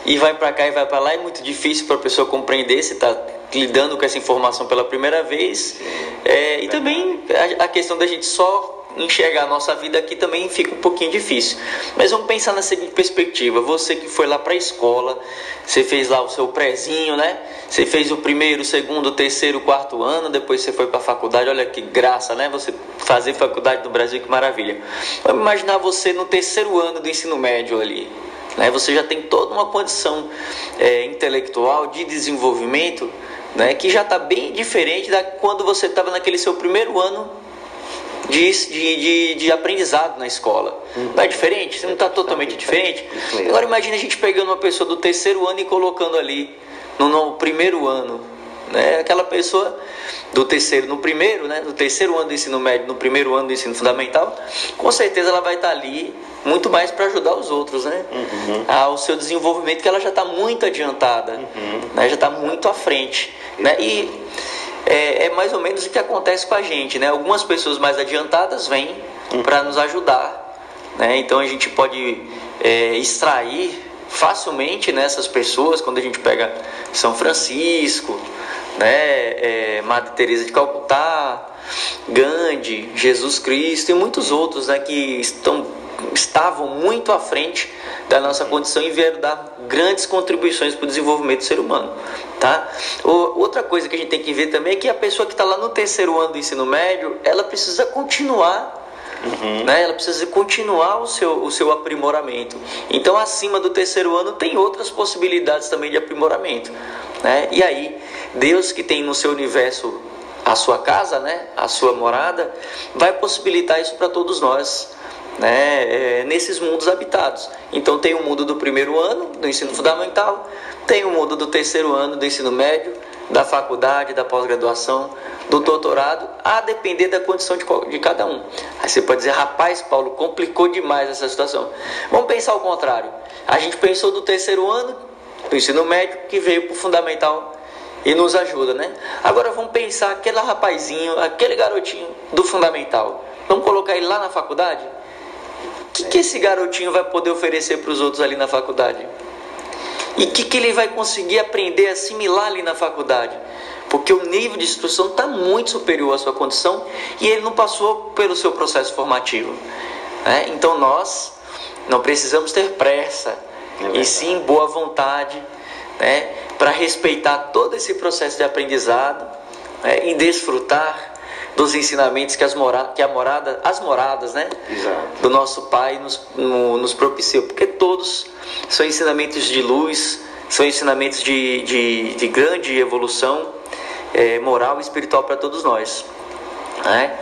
E vai para cá e vai para lá. É muito difícil para a pessoa compreender se está lidando com essa informação pela primeira vez. É, e também a, a questão da gente só enxergar a nossa vida aqui também fica um pouquinho difícil. Mas vamos pensar na seguinte perspectiva: você que foi lá para a escola, você fez lá o seu prézinho, né? Você fez o primeiro, segundo, terceiro, quarto ano, depois você foi para a faculdade. Olha que graça, né? Você fazer faculdade no Brasil, que maravilha. Vamos imaginar você no terceiro ano do ensino médio ali. Né? Você já tem toda uma condição é, intelectual de desenvolvimento né, que já está bem diferente da quando você estava naquele seu primeiro ano de, de, de, aprendizado na escola. Não é diferente? Você não está totalmente diferente? Agora imagine a gente pegando uma pessoa do terceiro ano e colocando ali no, no primeiro ano. Né? Aquela pessoa do terceiro, no primeiro, né? no terceiro ano do ensino médio, no primeiro ano do ensino fundamental, com certeza ela vai estar ali muito mais para ajudar os outros, né? Uhum. Ao seu desenvolvimento, que ela já está muito adiantada, uhum. né? já está muito à frente. Né? E é, é, mais ou menos o que acontece com a gente, né? Algumas pessoas mais adiantadas vêm uhum. para nos ajudar, né? Então a gente pode é, extrair facilmente nessas pessoas, quando a gente pega São Francisco, né? É, Madre Teresa de Calcutá, Gandhi, Jesus Cristo e muitos outros né, que estão, estavam muito à frente da nossa condição e vieram dar grandes contribuições para o desenvolvimento do ser humano. Tá? outra coisa que a gente tem que ver também é que a pessoa que está lá no terceiro ano do ensino médio, ela precisa continuar Uhum. Né? Ela precisa continuar o seu, o seu aprimoramento. Então, acima do terceiro ano, tem outras possibilidades também de aprimoramento. Né? E aí, Deus que tem no seu universo a sua casa, né? a sua morada, vai possibilitar isso para todos nós né, é, nesses mundos habitados. Então tem o mundo do primeiro ano do ensino fundamental, tem o mundo do terceiro ano do ensino médio, da faculdade, da pós-graduação, do doutorado, a depender da condição de, de cada um. Aí você pode dizer, rapaz, Paulo, complicou demais essa situação. Vamos pensar o contrário. A gente pensou do terceiro ano do ensino médio que veio para o fundamental e nos ajuda, né? Agora vamos pensar aquele rapazinho, aquele garotinho do fundamental. Vamos colocar ele lá na faculdade? O que, que esse garotinho vai poder oferecer para os outros ali na faculdade? E o que, que ele vai conseguir aprender, assimilar ali na faculdade? Porque o nível de instrução está muito superior à sua condição e ele não passou pelo seu processo formativo. Né? Então nós não precisamos ter pressa, e sim boa vontade, né? para respeitar todo esse processo de aprendizado né? e desfrutar dos ensinamentos que as, mora, que a morada, as moradas né, Exato. do nosso Pai nos, no, nos propiciou, porque todos são ensinamentos de luz, são ensinamentos de, de, de grande evolução é, moral e espiritual para todos nós. Né?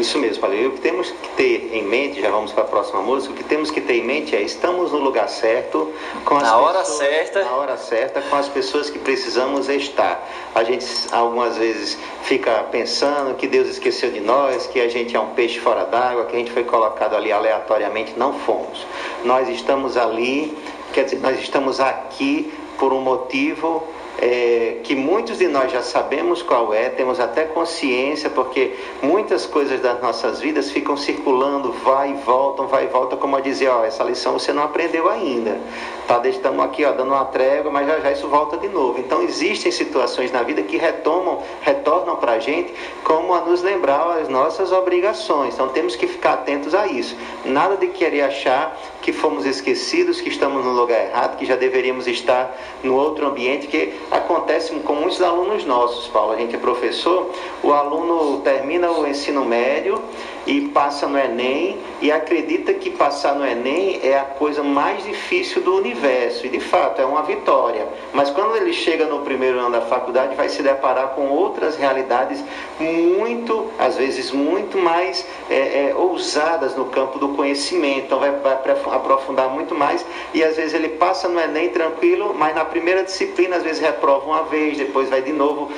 Isso mesmo, falei. O que temos que ter em mente, já vamos para a próxima música, o que temos que ter em mente é estamos no lugar certo, com as na pessoas, hora certa, na hora certa, com as pessoas que precisamos estar. A gente algumas vezes fica pensando que Deus esqueceu de nós, que a gente é um peixe fora d'água, que a gente foi colocado ali aleatoriamente, não fomos. Nós estamos ali, quer dizer, nós estamos aqui por um motivo é, que muitos de nós já sabemos qual é, temos até consciência, porque muitas coisas das nossas vidas ficam circulando, vai e voltam, vai e volta, como a dizer, ó, essa lição você não aprendeu ainda. Tá, estamos aqui ó, dando uma trégua, mas já já isso volta de novo. Então existem situações na vida que retomam, retornam para a gente como a nos lembrar as nossas obrigações. Então temos que ficar atentos a isso. Nada de querer achar que fomos esquecidos, que estamos no lugar errado, que já deveríamos estar no outro ambiente, que acontece com muitos alunos nossos, Paulo. A gente é professor, o aluno termina o ensino médio e passa no Enem e acredita que passar no Enem é a coisa mais difícil do universo. E de fato é uma vitória. Mas quando ele chega no primeiro ano da faculdade, vai se deparar com outras realidades muito, às vezes, muito mais é, é, ousadas no campo do conhecimento. Então vai, vai aprofundar muito mais. E às vezes ele passa no Enem tranquilo, mas na primeira disciplina, às vezes reprova uma vez, depois vai de novo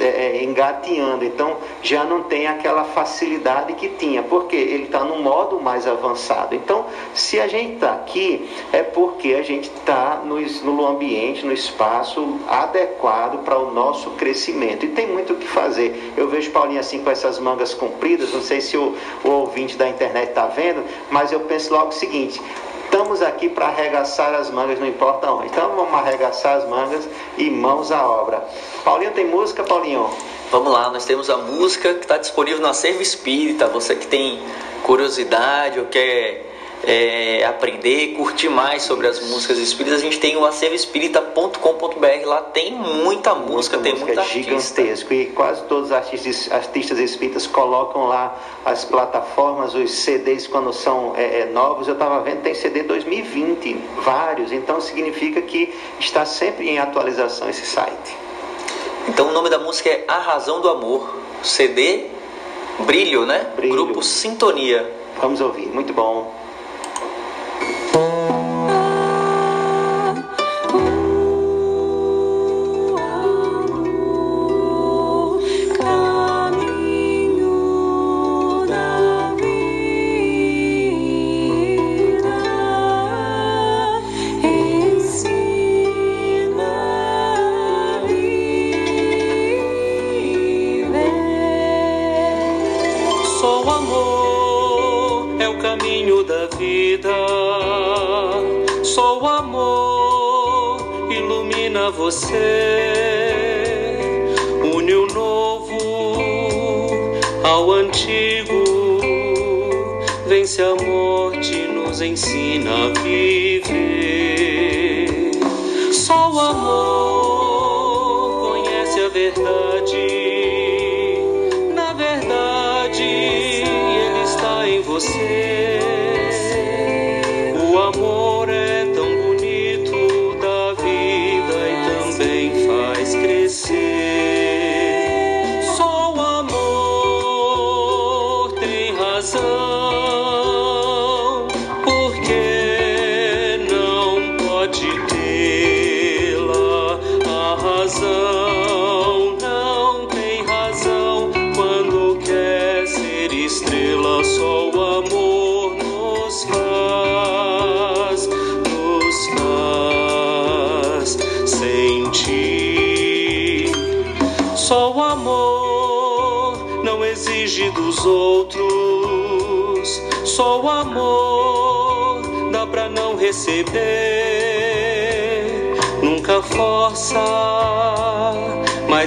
é, engateando. Então já não tem aquela facilidade que tinha porque ele está no modo mais avançado. Então, se a gente está aqui, é porque a gente está no, no ambiente, no espaço adequado para o nosso crescimento. E tem muito o que fazer. Eu vejo Paulinho assim com essas mangas compridas, não sei se o, o ouvinte da internet está vendo, mas eu penso logo o seguinte: Estamos aqui para arregaçar as mangas, não importa onde. Então vamos arregaçar as mangas e mãos à obra. Paulinho, tem música, Paulinho? Vamos lá, nós temos a música que está disponível no Acervo Espírita. Você que tem curiosidade ou quer é, aprender, curtir mais sobre as músicas espíritas, a gente tem o acervoespírita.com.br. Lá tem muita música, muita tem música, muita é gigantesco. E quase todos os artistas, artistas espíritas colocam lá as plataformas, os CDs quando são é, é, novos. Eu estava vendo, tem CD 2020, vários. Então significa que está sempre em atualização esse site. Então o nome da música é A Razão do Amor, CD Brilho, né? Brilho. Grupo Sintonia. Vamos ouvir, muito bom.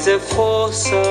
Mas é força.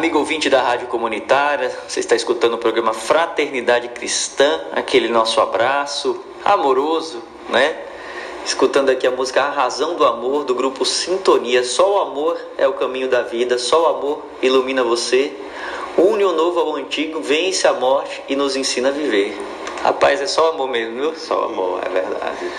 Amigo ouvinte da Rádio Comunitária, você está escutando o programa Fraternidade Cristã, aquele nosso abraço amoroso, né? Escutando aqui a música A Razão do Amor do grupo Sintonia. Só o amor é o caminho da vida, só o amor ilumina você. Une o novo ao antigo, vence a morte e nos ensina a viver. Rapaz, é só amor mesmo, viu? Só amor, é verdade.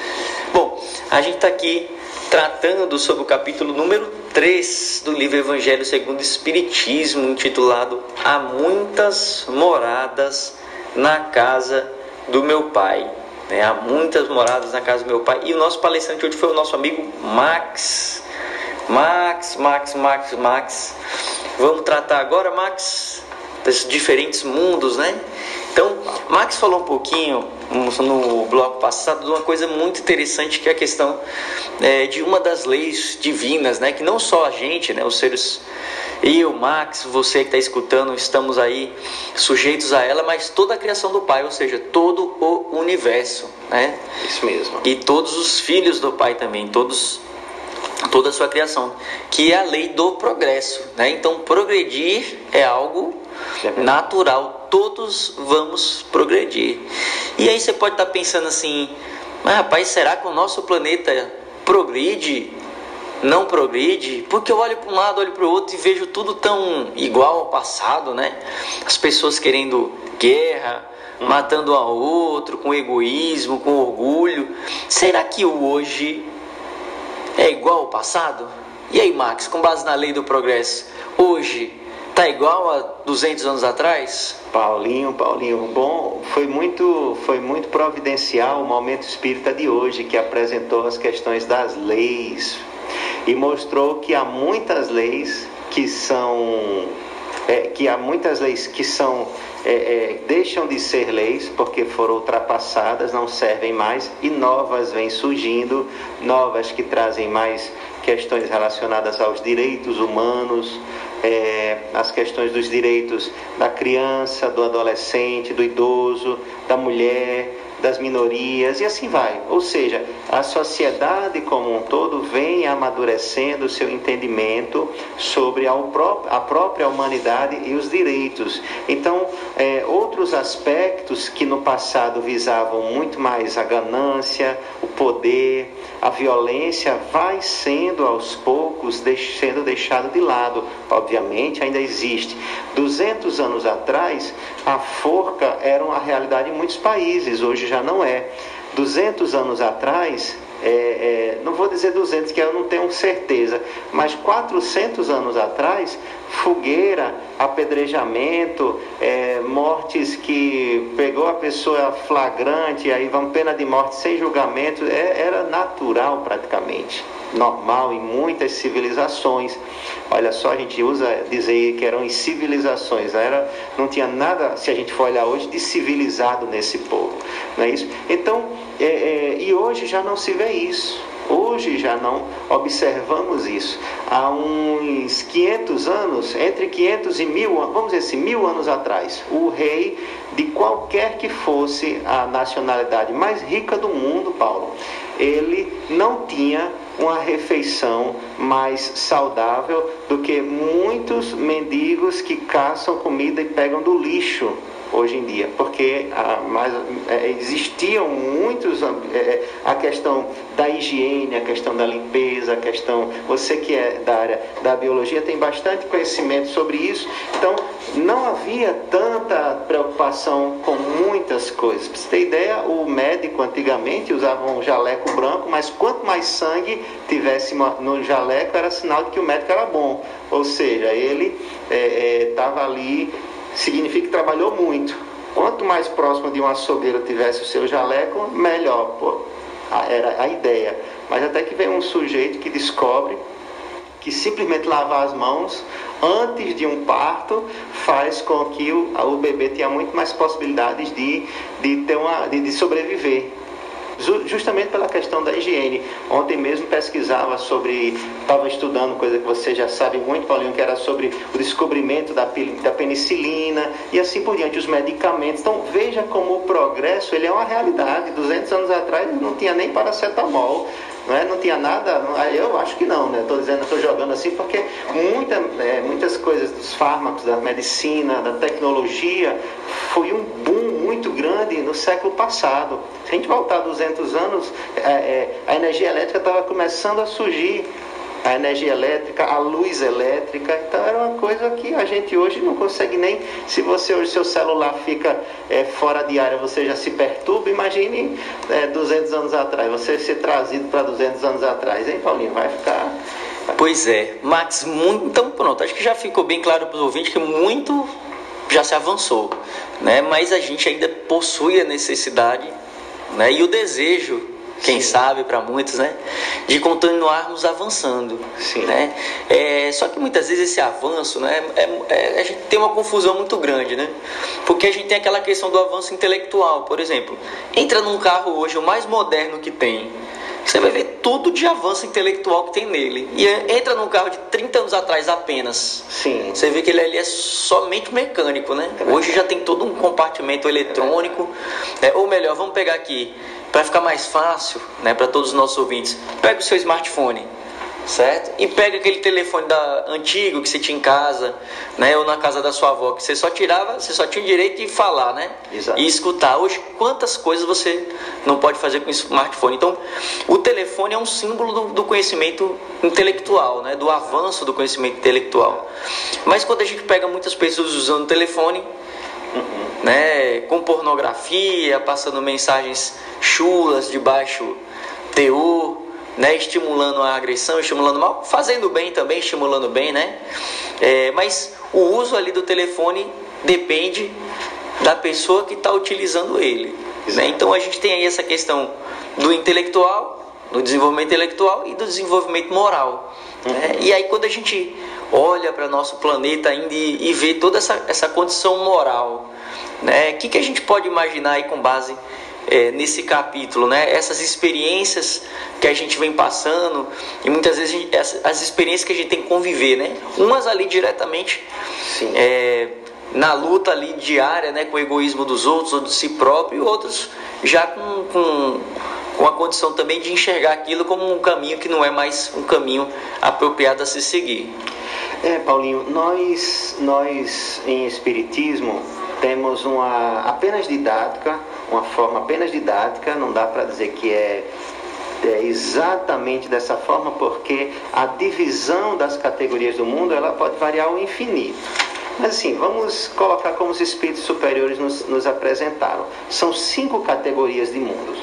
Bom, a gente está aqui tratando sobre o capítulo número 3 do livro Evangelho segundo o Espiritismo, intitulado Há muitas moradas na casa do meu pai. né? Há muitas moradas na casa do meu pai. E o nosso palestrante hoje foi o nosso amigo Max. Max, Max, Max, Max. Vamos tratar agora, Max, desses diferentes mundos, né? Então, Max falou um pouquinho no bloco passado de uma coisa muito interessante que é a questão é, de uma das leis divinas, né? Que não só a gente, né? Os seres, eu, Max, você que está escutando, estamos aí sujeitos a ela, mas toda a criação do Pai, ou seja, todo o universo, né? Isso mesmo. E todos os filhos do Pai também, todos toda a sua criação, que é a lei do progresso, né? Então, progredir é algo natural, todos vamos progredir. E aí você pode estar pensando assim, mas rapaz, será que o nosso planeta progride? Não progride? Porque eu olho para um lado, olho para o outro e vejo tudo tão igual ao passado, né? As pessoas querendo guerra, matando ao outro, com egoísmo, com orgulho. Será que o hoje é igual ao passado? E aí, Max, com base na lei do progresso, hoje tá igual a 200 anos atrás? Paulinho, Paulinho, bom, foi muito, foi muito providencial o momento espírita de hoje que apresentou as questões das leis e mostrou que há muitas leis que são é, que há muitas leis que são é, é, deixam de ser leis porque foram ultrapassadas, não servem mais e novas vêm surgindo, novas que trazem mais questões relacionadas aos direitos humanos, é, as questões dos direitos da criança, do adolescente, do idoso, da mulher, das minorias e assim vai. Ou seja, a sociedade como um todo vem amadurecendo o seu entendimento sobre a, a própria humanidade e os direitos. Então, é, outros aspectos que no passado visavam muito mais a ganância, o poder, a violência, vai sendo aos poucos sendo deixado de lado. Obviamente, ainda existe. 200 anos atrás, a forca era uma realidade em muitos países. Hoje já não é. 200 anos atrás, é, é, não vou dizer 200, que eu não tenho certeza, mas 400 anos atrás, fogueira, apedrejamento, é, mortes que pegou a pessoa flagrante, aí vão pena de morte sem julgamento, é, era natural praticamente, normal em muitas civilizações. Olha só, a gente usa dizer que eram civilizações, era, não tinha nada, se a gente for olhar hoje, de civilizado nesse povo, não é isso? Então, é, é, e hoje já não se vê isso. Hoje já não observamos isso. Há uns 500 anos, entre 500 e mil, vamos dizer assim, mil anos atrás, o rei de qualquer que fosse a nacionalidade mais rica do mundo, Paulo, ele não tinha uma refeição mais saudável do que muitos mendigos que caçam comida e pegam do lixo hoje em dia, porque ah, mas, é, existiam muitos é, a questão da higiene, a questão da limpeza, a questão você que é da área da biologia tem bastante conhecimento sobre isso, então não havia tanta preocupação com muitas coisas. Para você ter ideia, o médico antigamente usava um jaleco branco, mas quanto mais sangue tivesse no jaleco era sinal de que o médico era bom, ou seja, ele estava é, é, ali significa que trabalhou muito. Quanto mais próximo de um açougueiro tivesse o seu jaleco, melhor. Pô, era a ideia. Mas até que vem um sujeito que descobre que simplesmente lavar as mãos antes de um parto faz com que o, o bebê tenha muito mais possibilidades de, de, ter uma, de, de sobreviver justamente pela questão da higiene. Ontem mesmo pesquisava sobre, estava estudando coisa que você já sabe muito, Paulinho, que era sobre o descobrimento da, da penicilina e assim por diante, os medicamentos. Então veja como o progresso ele é uma realidade. 200 anos atrás não tinha nem paracetamol, não, é? não tinha nada, eu acho que não, né? Estou dizendo, estou jogando assim porque muita, é, muitas coisas dos fármacos, da medicina, da tecnologia, foi um boom muito grande no século passado. Se a gente voltar 200 anos, é, é, a energia elétrica estava começando a surgir a energia elétrica, a luz elétrica. Então era uma coisa que a gente hoje não consegue nem. Se você hoje seu celular fica é, fora de área, você já se perturba. Imagine é, 200 anos atrás, você ser trazido para 200 anos atrás, hein, Paulinho? Vai ficar. Pois é, Max, muito, então pronto, acho que já ficou bem claro para os ouvintes que muito já se avançou, né? Mas a gente ainda possui a necessidade, né? E o desejo quem sabe para muitos, né? De continuarmos avançando, Sim. né? É, só que muitas vezes esse avanço, né? É, é, a gente tem uma confusão muito grande, né? Porque a gente tem aquela questão do avanço intelectual, por exemplo. Entra num carro hoje o mais moderno que tem, você vai ver tudo de avanço intelectual que tem nele. E é, entra num carro de 30 anos atrás apenas. Sim. Você vê que ele ali é somente mecânico, né? É hoje já tem todo um compartimento eletrônico. É, ou melhor, vamos pegar aqui para ficar mais fácil, né, para todos os nossos ouvintes, pega o seu smartphone, certo? E pega aquele telefone da antigo que você tinha em casa, né, ou na casa da sua avó, que você só tirava, você só tinha o direito de falar, né? Exato. E escutar. Hoje, quantas coisas você não pode fazer com o smartphone? Então, o telefone é um símbolo do, do conhecimento intelectual, né, do avanço do conhecimento intelectual. Mas quando a gente pega muitas pessoas usando o telefone, Uhum. Né, com pornografia, passando mensagens chulas de baixo teor, né, estimulando a agressão, estimulando mal, fazendo bem também, estimulando bem, né? É, mas o uso ali do telefone depende da pessoa que está utilizando ele. Né? Então a gente tem aí essa questão do intelectual, do desenvolvimento intelectual e do desenvolvimento moral. Né? E aí quando a gente olha para nosso planeta ainda e, e vê toda essa, essa condição moral, né? o que, que a gente pode imaginar aí com base é, nesse capítulo, né? Essas experiências que a gente vem passando e muitas vezes gente- as, as experiências que a gente tem que conviver, né? Umas ali diretamente Sim. é, na luta ali diária, né? Com o egoísmo dos outros ou de si próprio, e outros já com, com, com a condição também de enxergar aquilo como um caminho que não é mais um caminho apropriado a se seguir. É, Paulinho, nós, nós em Espiritismo temos uma apenas didática, uma forma apenas didática, não dá para dizer que é, é exatamente dessa forma, porque a divisão das categorias do mundo ela pode variar ao infinito. Mas assim, vamos colocar como os espíritos superiores nos, nos apresentaram. São cinco categorias de mundos.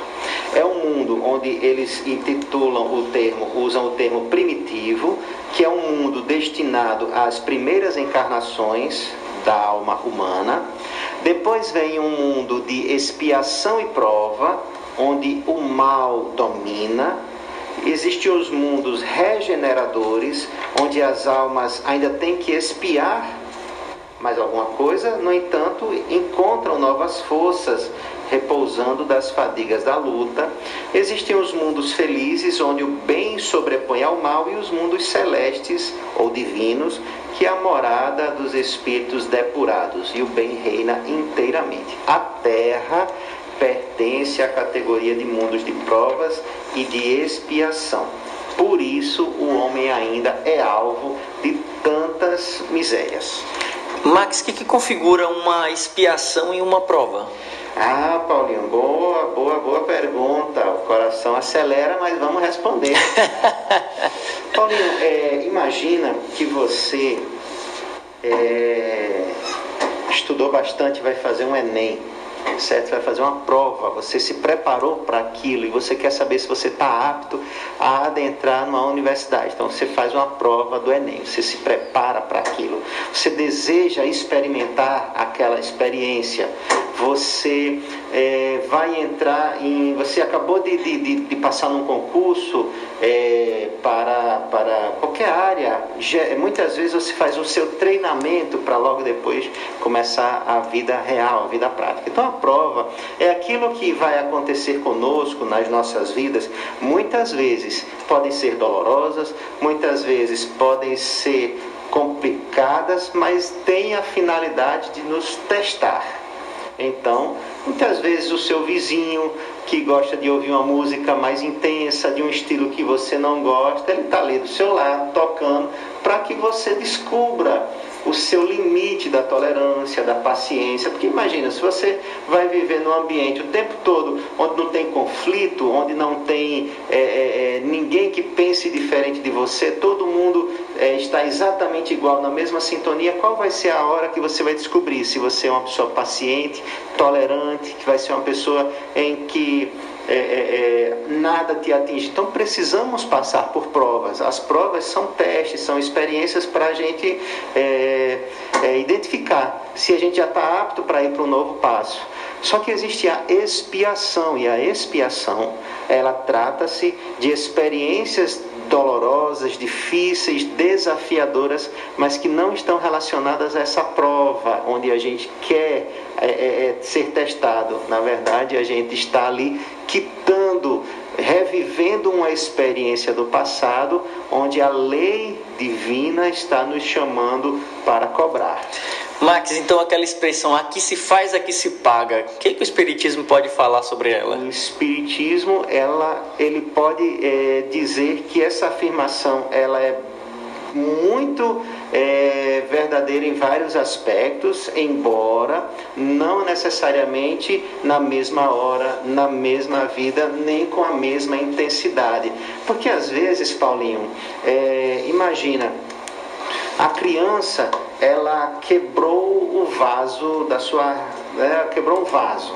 É um mundo onde eles intitulam o termo, usam o termo primitivo, que é um mundo destinado às primeiras encarnações da alma humana. Depois vem um mundo de expiação e prova, onde o mal domina. Existem os mundos regeneradores, onde as almas ainda têm que expiar mais alguma coisa, no entanto, encontram novas forças repousando das fadigas da luta. Existem os mundos felizes, onde o bem sobrepõe ao mal, e os mundos celestes ou divinos, que é a morada dos espíritos depurados, e o bem reina inteiramente. A terra pertence à categoria de mundos de provas e de expiação. Por isso, o homem ainda é alvo de tantas misérias. Max, o que, que configura uma expiação e uma prova? Ah, Paulinho, boa, boa, boa pergunta. O coração acelera, mas vamos responder. *laughs* Paulinho, é, imagina que você é, estudou bastante, vai fazer um Enem, certo? Vai fazer uma prova, você se preparou para aquilo e você quer saber se você está apto a adentrar numa universidade. Então você faz uma prova do Enem, você se prepara para aquilo, você deseja experimentar aquela experiência, você é, vai entrar em. Você acabou de, de, de, passar num concurso é, para, para qualquer área. Muitas vezes você faz o seu treinamento para logo depois começar a vida real, a vida prática. Então a prova é aquilo que vai acontecer conosco nas nossas vidas. Muitas vezes podem ser dolorosas, muitas vezes podem ser complicadas, mas tem a finalidade de nos testar. Então, muitas vezes o seu vizinho que gosta de ouvir uma música mais intensa, de um estilo que você não gosta, ele está ali do seu lado, tocando, para que você descubra o seu limite da tolerância, da paciência. Porque imagina, se você vai viver num ambiente o tempo todo onde não tem conflito, onde não tem é, é, é, ninguém que pense diferente de você, todo mundo é, está exatamente igual, na mesma sintonia, qual vai ser a hora que você vai descobrir se você é uma pessoa paciente, tolerante, que vai ser uma pessoa em que é, é, é, nada te atinge. Então precisamos passar por provas. As provas são testes, são experiências para a gente é, é, identificar se a gente já está apto para ir para um novo passo. Só que existe a expiação e a expiação ela trata-se de experiências dolorosas, difíceis, desafiadoras, mas que não estão relacionadas a essa prova onde a gente quer é, é, é, ser testado. Na verdade, a gente está ali quitando, revivendo uma experiência do passado, onde a lei divina está nos chamando para cobrar. Max, então aquela expressão aqui se faz, aqui se paga, o que, que o Espiritismo pode falar sobre ela? O espiritismo, ela, ele pode é, dizer que essa afirmação, ela é muito é, verdadeira em vários aspectos, embora não necessariamente na mesma hora, na mesma vida, nem com a mesma intensidade. Porque às vezes, Paulinho, é, imagina, a criança ela quebrou o vaso da sua, né, quebrou um vaso.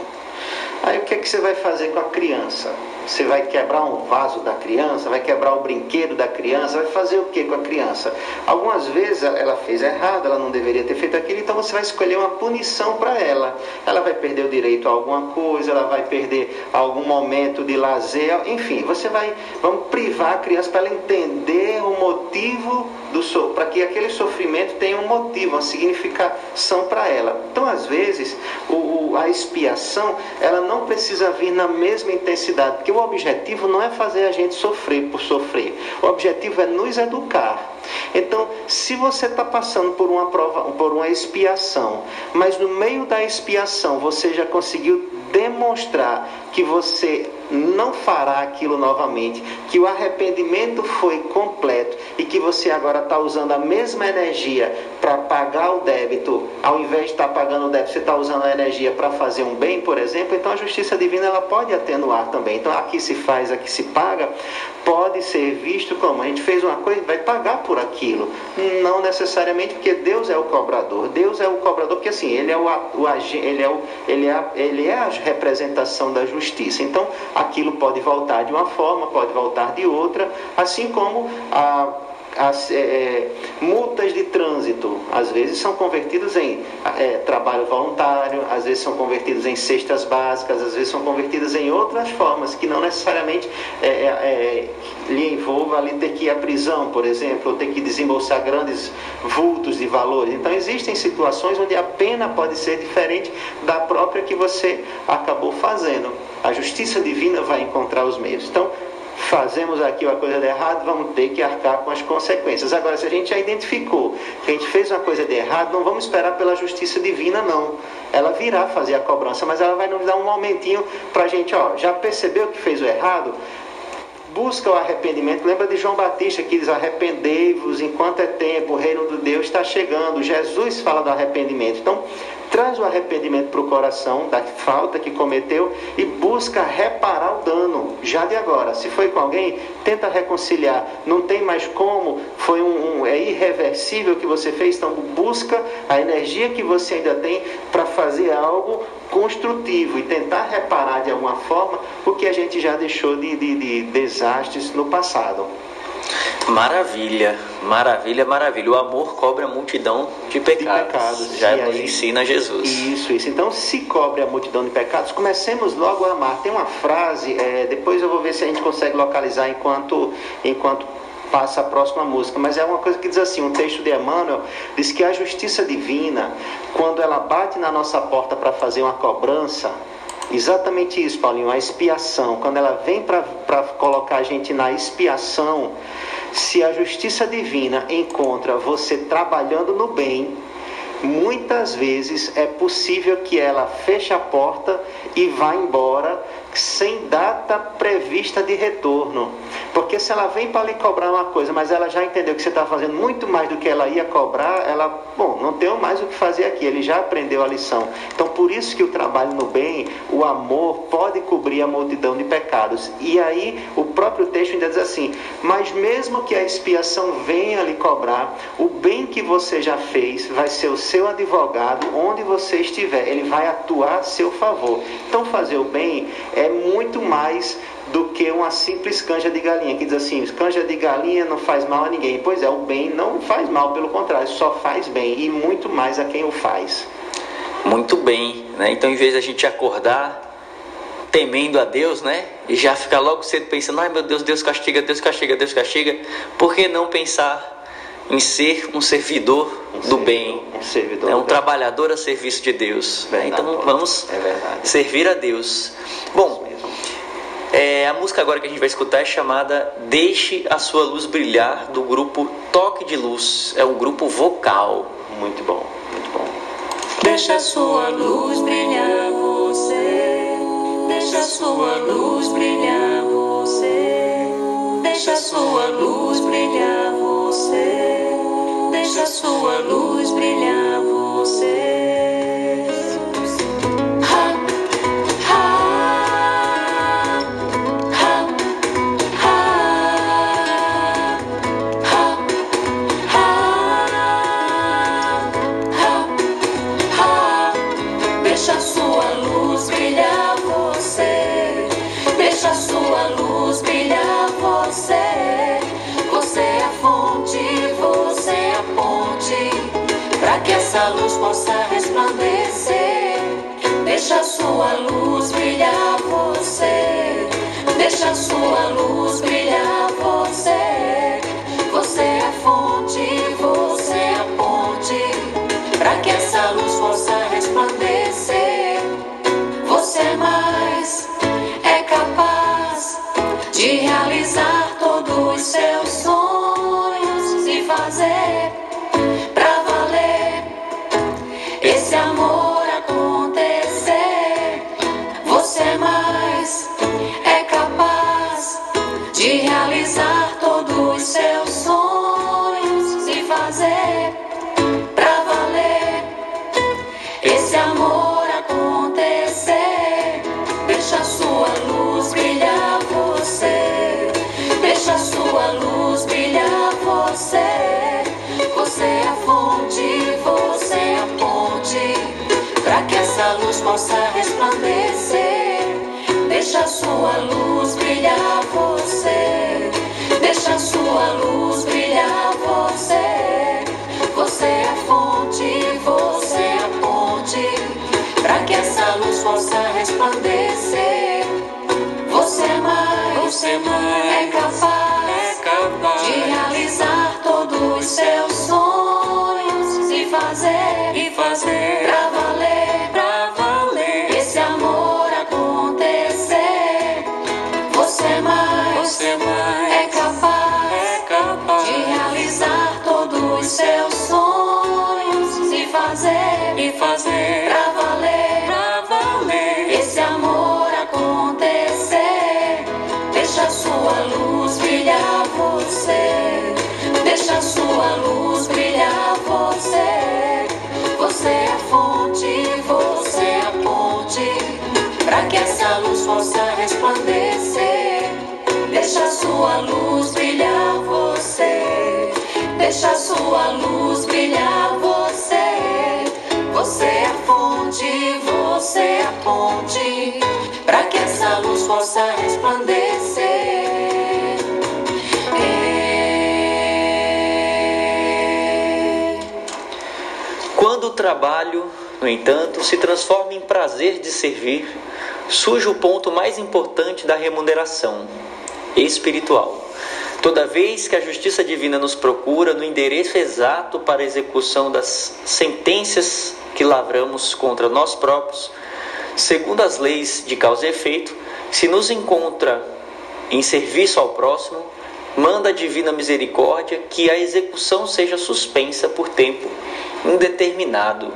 Aí o que, é que você vai fazer com a criança? Você vai quebrar um vaso da criança, vai quebrar o brinquedo da criança, vai fazer o que com a criança? Algumas vezes ela fez errado, ela não deveria ter feito aquilo, então você vai escolher uma punição para ela. Ela vai perder o direito a alguma coisa, ela vai perder algum momento de lazer, enfim, você vai, vamos privar a criança para ela entender o motivo do so, para que aquele sofrimento tenha um motivo, uma significação para ela. Então, às vezes, o, o, a expiação, ela não precisa vir na mesma intensidade, porque o objetivo não é fazer a gente sofrer por sofrer. O objetivo é nos educar. Então, se você está passando por uma prova, por uma expiação, mas no meio da expiação você já conseguiu demonstrar que você não fará aquilo novamente, que o arrependimento foi completo e que você agora está usando a mesma energia para pagar o débito, ao invés de estar tá pagando o débito, você está usando a energia para fazer um bem, por exemplo, então a justiça divina ela pode atenuar também. Então aqui se faz, aqui se paga, pode ser visto como a gente fez uma coisa, vai pagar por aquilo. Não necessariamente porque Deus é o cobrador. Deus é o cobrador porque assim, ele é o, o ele é o, ele é, ele é a representação da justiça. Então, aquilo pode voltar de uma forma, pode voltar de outra, assim como a as é, multas de trânsito às vezes são convertidas em é, trabalho voluntário, às vezes são convertidas em cestas básicas, às vezes são convertidas em outras formas que não necessariamente é, é lhe envolva ali ter que ir à prisão, por exemplo, ou ter que desembolsar grandes vultos de valores. Então existem situações onde a pena pode ser diferente da própria que você acabou fazendo. A justiça divina vai encontrar os meios. Então fazemos aqui uma coisa de errado, vamos ter que arcar com as consequências. Agora, se a gente já identificou que a gente fez uma coisa de errado, não vamos esperar pela justiça divina, não. Ela virá fazer a cobrança, mas ela vai nos dar um momentinho para a gente, ó, já percebeu que fez o errado? Busca o arrependimento. Lembra de João Batista que diz: arrependei-vos enquanto é tempo, o reino de Deus está chegando. Jesus fala do arrependimento. Então, traz o arrependimento para o coração da falta que cometeu e busca reparar o dano já de agora. Se foi com alguém, tenta reconciliar. Não tem mais como, foi um, um é irreversível o que você fez, então busca a energia que você ainda tem para fazer algo construtivo e tentar reparar de alguma forma o que a gente já deixou de, de, de desastres no passado. Maravilha, maravilha, maravilha. O amor cobre a multidão de pecados. De pecados. Já nos aí- ensina Jesus. Isso, isso. Então, se cobre a multidão de pecados, comecemos logo a amar. Tem uma frase, é, depois eu vou ver se a gente consegue localizar enquanto, enquanto passa a próxima música, mas é uma coisa que diz assim, um texto de Emmanuel diz que a justiça divina, quando ela bate na nossa porta para fazer uma cobrança, Exatamente isso, Paulinho, a expiação. Quando ela vem para colocar a gente na expiação, se a justiça divina encontra você trabalhando no bem, muitas vezes é possível que ela feche a porta e vá embora sem data prevista de retorno. Porque se ela vem para lhe cobrar uma coisa, mas ela já entendeu que você está fazendo muito mais do que ela ia cobrar, ela, bom, não tenho mais o que fazer aqui, ele já aprendeu a lição. Então, por isso que o trabalho no bem, o amor, pode cobrir a multidão de pecados. E aí, o próprio texto ainda diz assim: Mas mesmo que a expiação venha lhe cobrar, o bem que você já fez vai ser o seu advogado onde você estiver, ele vai atuar a seu favor. Então, fazer o bem é muito mais do que uma simples canja de galinha, que diz assim, canja de galinha não faz mal a ninguém. Pois é, o bem não faz mal, pelo contrário, só faz bem, e muito mais a quem o faz. Muito bem, né? Então, em vez da gente acordar temendo a Deus, né? E já ficar logo cedo pensando, ai meu Deus, Deus castiga, Deus castiga, Deus castiga, por que não pensar em ser um servidor do bem, Um servidor. né? um bem. trabalhador a serviço de Deus? né? Verdade, Então, vamos É servir a Deus. Bom, é, a música agora que a gente vai escutar é chamada Deixe a Sua Luz Brilhar, do grupo Toque de Luz. É um grupo vocal. Muito bom, muito bom. Deixa a sua luz brilhar você. Deixa a sua luz brilhar você. Deixa a sua luz brilhar você. Deixa a sua luz brilhar você. Essa luz possa resplandecer. Deixa sua luz brilhar você. Deixa sua luz brilhar você. Você é a fonte, você é a ponte. Para que essa luz possa resplandecer. Você é mais é capaz de realizar todos os seus sonhos e fazer seus sonhos e fazer pra valer esse amor acontecer. Deixa sua luz brilhar você. Deixa sua luz brilhar você. Você é a fonte, você é a ponte. Para que essa luz possa resplandecer. Deixa sua luz brilhar você. Sua luz brilhar você. Você é a fonte, você é a ponte. Para que essa luz possa resplandecer. Você é mais, você é, mais, é capaz, é capaz de realizar todos os seus sonhos e fazer, e fazer pra valer, pra valer esse amor acontecer. Você é mais, você é, mais, seus sonhos e fazer, e fazer pra valer, pra valer esse amor acontecer. Deixa sua luz brilhar você. Deixa sua luz brilhar você. Você é a fonte, você é a ponte. Para que essa luz possa resplandecer. Deixa sua luz brilhar. Deixa sua luz brilhar você. Você é a fonte, você é a ponte. Para que essa luz possa resplandecer. Quando o trabalho, no entanto, se transforma em prazer de servir, surge o ponto mais importante da remuneração espiritual. Toda vez que a justiça divina nos procura no endereço exato para a execução das sentenças que lavramos contra nós próprios, segundo as leis de causa e efeito, se nos encontra em serviço ao próximo, manda a divina misericórdia que a execução seja suspensa por tempo indeterminado.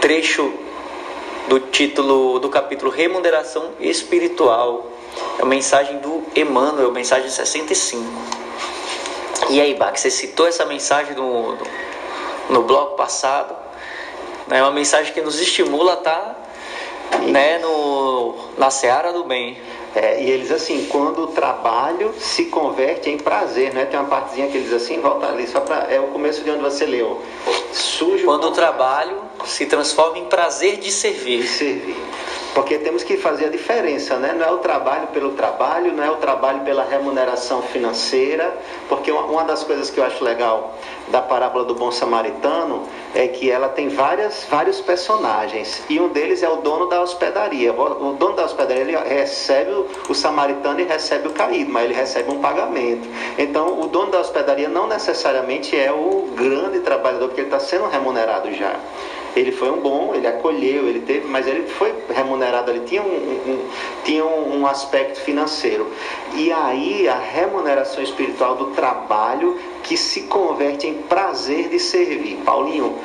Trecho do título do capítulo Remuneração Espiritual. É a mensagem do Emmanuel, mensagem 65. E aí, Bach, você citou essa mensagem no, no, no bloco passado. É uma mensagem que nos estimula a estar né, no, na seara do bem. É, e eles assim, quando o trabalho se converte em prazer, né? Tem uma partezinha que eles assim, volta ali, só para é o começo de onde você leu. Sujo Quando o trabalho se transforma em prazer de servir. de servir. Porque temos que fazer a diferença, né? Não é o trabalho pelo trabalho, não é o trabalho pela remuneração financeira, porque uma, das coisas que eu acho legal da parábola do bom samaritano é que ela tem várias, vários personagens e um deles é o dono da hospedaria. O dono da hospedaria ele recebe o, o samaritano e recebe o caído, mas ele recebe um pagamento. Então, o dono da hospedaria não necessariamente é o grande trabalhador, porque ele está sendo remunerado já. Ele foi um bom, ele acolheu, ele teve, mas ele foi remunerado, ele tinha um, um- tinha um aspecto financeiro. E aí a remuneração espiritual do trabalho que se converte em prazer de servir. Paulinho,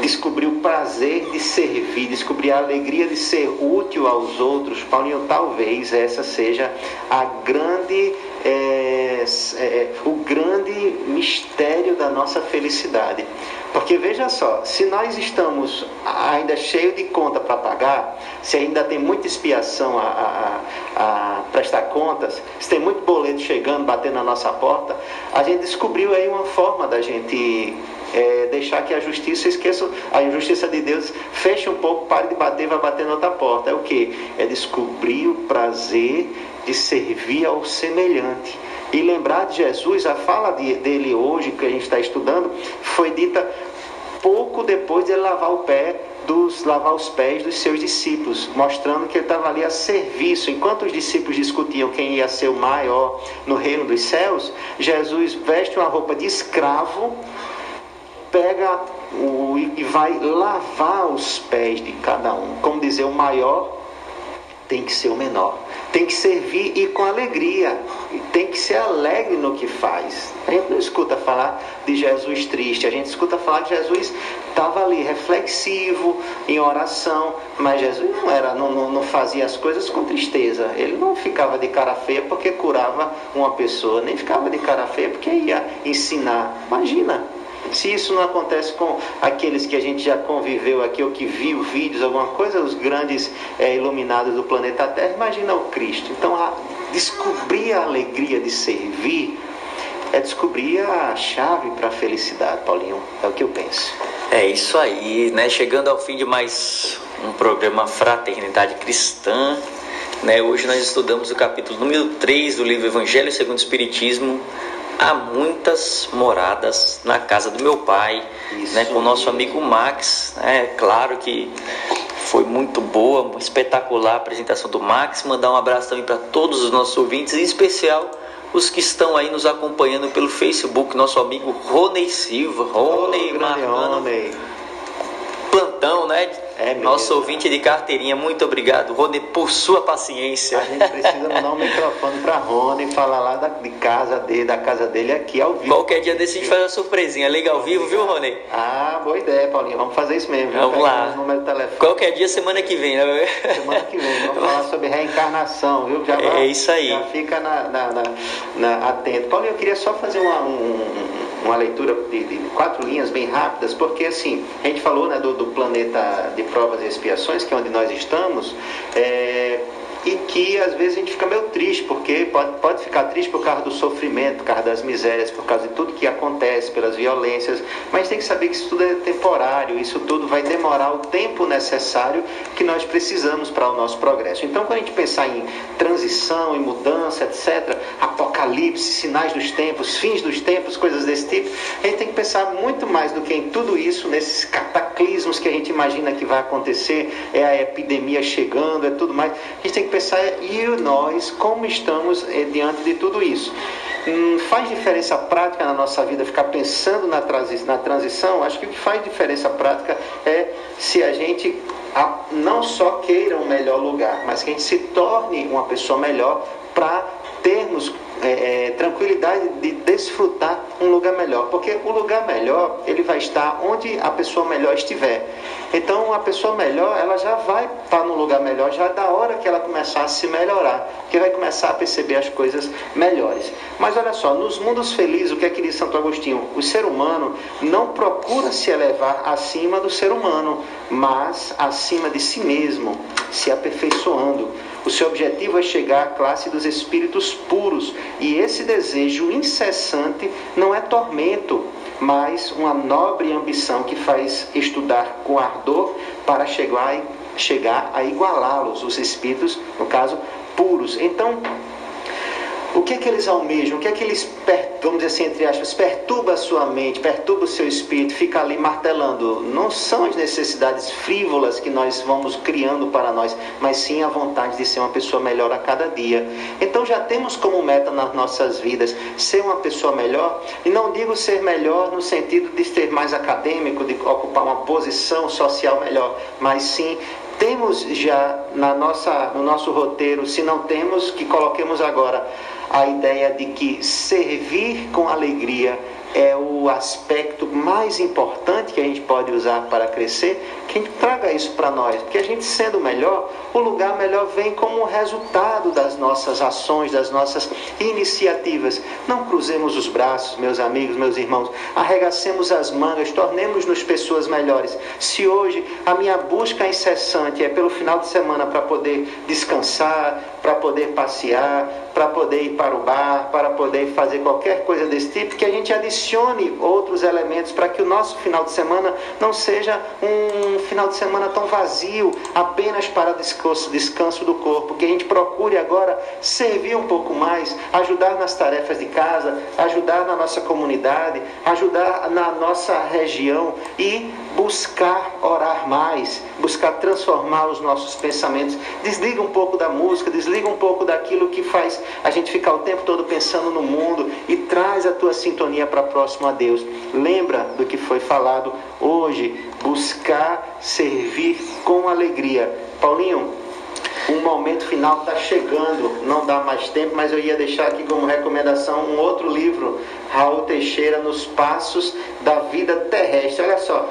descobrir o prazer de servir, descobrir a alegria de ser útil aos outros, Paulinho, talvez essa seja a grande é, é, o grande mistério da nossa felicidade. Porque veja só, se nós estamos ainda cheio de conta para pagar, se ainda tem muita expiação a, a, a, prestar contas, se tem muito boleto chegando, batendo na nossa porta, a gente descobriu aí uma forma da gente é, deixar que a justiça esqueça, a justiça de Deus feche um pouco, pare de bater, vai bater na outra porta. É o que? É descobrir o prazer de servir ao semelhante. E lembrar de Jesus, a fala de, dele hoje, que a gente está estudando, foi dita pouco depois de ele lavar o pé dos lavar os pés dos seus discípulos, mostrando que ele estava ali a serviço. Enquanto os discípulos discutiam quem ia ser o maior no reino dos céus, Jesus veste uma roupa de escravo, pega o, e vai lavar os pés de cada um. Como dizer, o maior tem que ser o menor tem que servir e com alegria, tem que ser alegre no que faz. A gente não escuta falar de Jesus triste, a gente escuta falar que Jesus estava ali reflexivo, em oração, mas Jesus não era, não, não, não fazia as coisas com tristeza. Ele não ficava de cara feia porque curava uma pessoa, nem ficava de cara feia porque ia ensinar. Imagina, se isso não acontece com aqueles que a gente já conviveu aqui ou que viu vídeos, alguma coisa, os grandes é, iluminados do planeta Terra, imagina o Cristo. Então, a, descobrir a alegria de servir é descobrir a chave para a felicidade, Paulinho. É o que eu penso. É isso aí, né? Chegando ao fim de mais um programa Fraternidade Cristã. Né? Hoje nós estudamos o capítulo número 3 do livro Evangelho segundo o Espiritismo, há muitas moradas na casa do meu pai, né, com o nosso amigo Max. É né, claro que foi muito boa, espetacular a apresentação do Max. Mandar um abraço também para todos os nossos ouvintes, em especial os que estão aí nos acompanhando pelo Facebook, nosso amigo Rony Silva, Rony oh, marcando plantão, né? É Nosso ouvinte de carteirinha, muito obrigado, Rony, por sua paciência. A gente precisa *laughs* mandar um microfone para Rony falar lá da, de casa dele, da casa dele aqui ao vivo. Qualquer dia desse a gente faz uma surpresinha, liga ao vivo, viu, Rony? Ah, boa ideia, Paulinho. Vamos fazer isso mesmo. Vamos lá. Qualquer dia, semana que vem, né? Semana que vem. Vamos *laughs* falar sobre reencarnação, viu? Já é isso aí. Já fica na, na, na, na atento. Paulinho, eu queria só fazer uma, um, uma leitura de, de, quatro linhas bem rápidas, porque assim, a gente falou né, do, do planeta de provas e expiações, que é onde nós estamos, é, e que às vezes a gente fica meio triste, porque pode, pode ficar triste por causa do sofrimento, por causa das misérias, por causa de tudo que acontece, pelas violências, mas tem que saber que isso tudo é temporário, isso tudo vai demorar o tempo necessário que nós precisamos para o nosso progresso. Então, quando a gente pensar em transição, em mudança, etc., apocalipse, sinais dos tempos, fins dos tempos, coisas desse tipo, a gente tem que pensar muito mais do que em tudo isso, nesses cataclismos que a gente imagina que vai acontecer, é a epidemia chegando, é tudo mais. A gente tem que pensar, e nós, como estamos eh, diante de tudo isso? Hum, faz diferença prática na nossa vida ficar pensando na, transi na transição? Acho que o que faz diferença prática é se a gente a, não só queira um melhor lugar, mas que a gente se torne uma pessoa melhor para termos é, é, tranquilidade de desfrutar um lugar melhor, porque o lugar melhor ele vai estar onde a pessoa melhor estiver. Então a pessoa melhor ela já vai estar no lugar melhor já da hora que ela começar a se melhorar, que vai começar a perceber as coisas melhores. Mas olha só, nos mundos felizes, o que é que diz Santo Agostinho? O ser humano não procura se elevar acima do ser humano, mas acima de si mesmo, se aperfeiçoando. O seu objetivo é chegar à classe dos espíritos puros, e esse desejo incessante não é tormento, mas uma nobre ambição que faz estudar com ardor para chegar, chegar a igualá-los, os espíritos, no caso, puros. Então, o que é que eles almejam? O que é que eles, vamos dizer assim, entre aspas, perturba a sua mente, perturba o seu espírito, fica ali martelando? Não são as necessidades frívolas que nós vamos criando para nós, mas sim a vontade de ser uma pessoa melhor a cada dia. Então já temos como meta nas nossas vidas ser uma pessoa melhor, e não digo ser melhor no sentido de ser mais acadêmico, de ocupar uma posição social melhor, mas sim temos já na nossa, no nosso roteiro, se não temos, que coloquemos agora a ideia de que servir com alegria é o aspecto mais importante que a gente pode usar para crescer, que a gente traga isso para nós, porque a gente sendo melhor, o lugar melhor vem como resultado das nossas ações, das nossas iniciativas. Não cruzemos os braços, meus amigos, meus irmãos, arregacemos as mangas, tornemos-nos pessoas melhores. Se hoje a minha busca incessante é pelo final de semana para poder descansar, para poder passear, para poder ir para o bar, para poder fazer qualquer coisa desse tipo, que a gente adicione outros elementos para que o nosso final de semana não seja um final de semana tão vazio, apenas para descanso, descanso do corpo, que a gente procure agora servir um pouco mais, ajudar nas tarefas de casa, ajudar na nossa comunidade, ajudar na nossa região e buscar orar mais, buscar transformar os nossos pensamentos. Desliga um pouco da música, desliga um pouco daquilo que faz a gente ficar o tempo todo pensando no mundo e traz a tua sintonia para próximo a Deus. Lembra do que foi falado hoje, buscar servir com alegria. Paulinho, um momento final está chegando, não dá mais tempo, mas eu ia deixar aqui como recomendação um outro livro, Raul Teixeira, Nos Passos da Vida Terrestre. Olha só,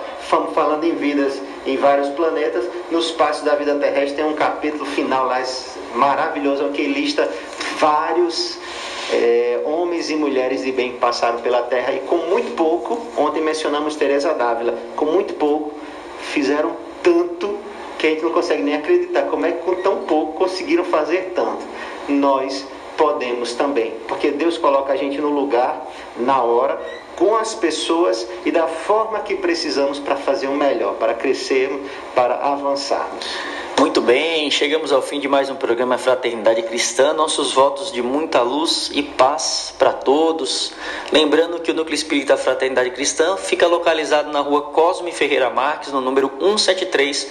falando em vidas em vários planetas, Nos Passos da Vida Terrestre tem um capítulo final lá maravilhoso, que lista vários é, homens e mulheres de bem que passaram pela Terra e com muito pouco, ontem mencionamos Teresa Dávila, com muito pouco fizeram tanto que a gente não consegue nem acreditar como é que com tão pouco conseguiram fazer tanto. Nós podemos também, porque Deus coloca a gente no lugar, na hora, com as pessoas e da forma que precisamos para fazer o melhor, para crescermos, para avançarmos. Muito bem, chegamos ao fim de mais um programa Fraternidade Cristã. Nossos votos de muita luz e paz para todos. Lembrando que o Núcleo Espírita Fraternidade Cristã fica localizado na rua Cosme Ferreira Marques, no número 173,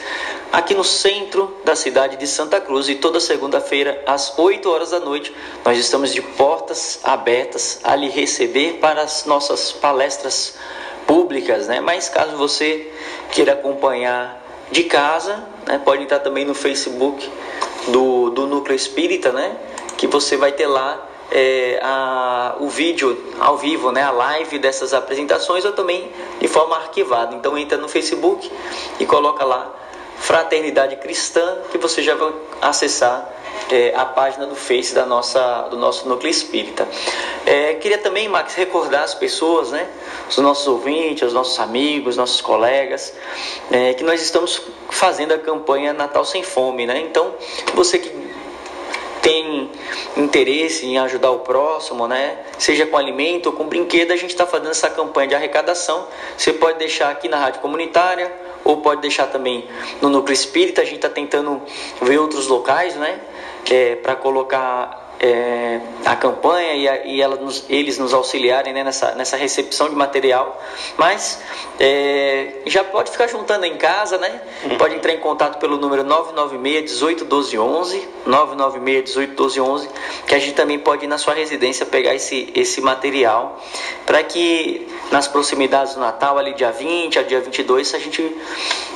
aqui no centro da cidade de Santa Cruz. E toda segunda-feira, às 8 horas da noite, nós estamos de portas abertas a lhe receber para as nossas palestras públicas, né? Mas caso você queira acompanhar de casa, né? pode entrar também no Facebook do, do Núcleo Espírita, né? que você vai ter lá é, a, o vídeo ao vivo, né? a live dessas apresentações ou também de forma arquivada. Então entra no Facebook e coloca lá Fraternidade Cristã que você já vai acessar é, a página do Face da nossa, do nosso núcleo espírita. É, queria também, Max, recordar as pessoas, né, os nossos ouvintes, os nossos amigos, nossos colegas, é, que nós estamos fazendo a campanha Natal Sem Fome. Né? Então, você que tem interesse em ajudar o próximo, né? Seja com alimento ou com brinquedo, a gente está fazendo essa campanha de arrecadação. Você pode deixar aqui na rádio comunitária ou pode deixar também no núcleo espírita. A gente está tentando ver outros locais, né? é, para colocar é, a campanha e, a, e nos, eles nos auxiliarem né, nessa, nessa recepção de material. Mas é, já pode ficar juntando em casa, né? Uhum. Pode entrar em contato pelo número 996 18 12 11, 996 18 12 11, que a gente também pode ir na sua residência pegar esse, esse material para que nas proximidades do Natal, ali dia 20 a dia 22, a gente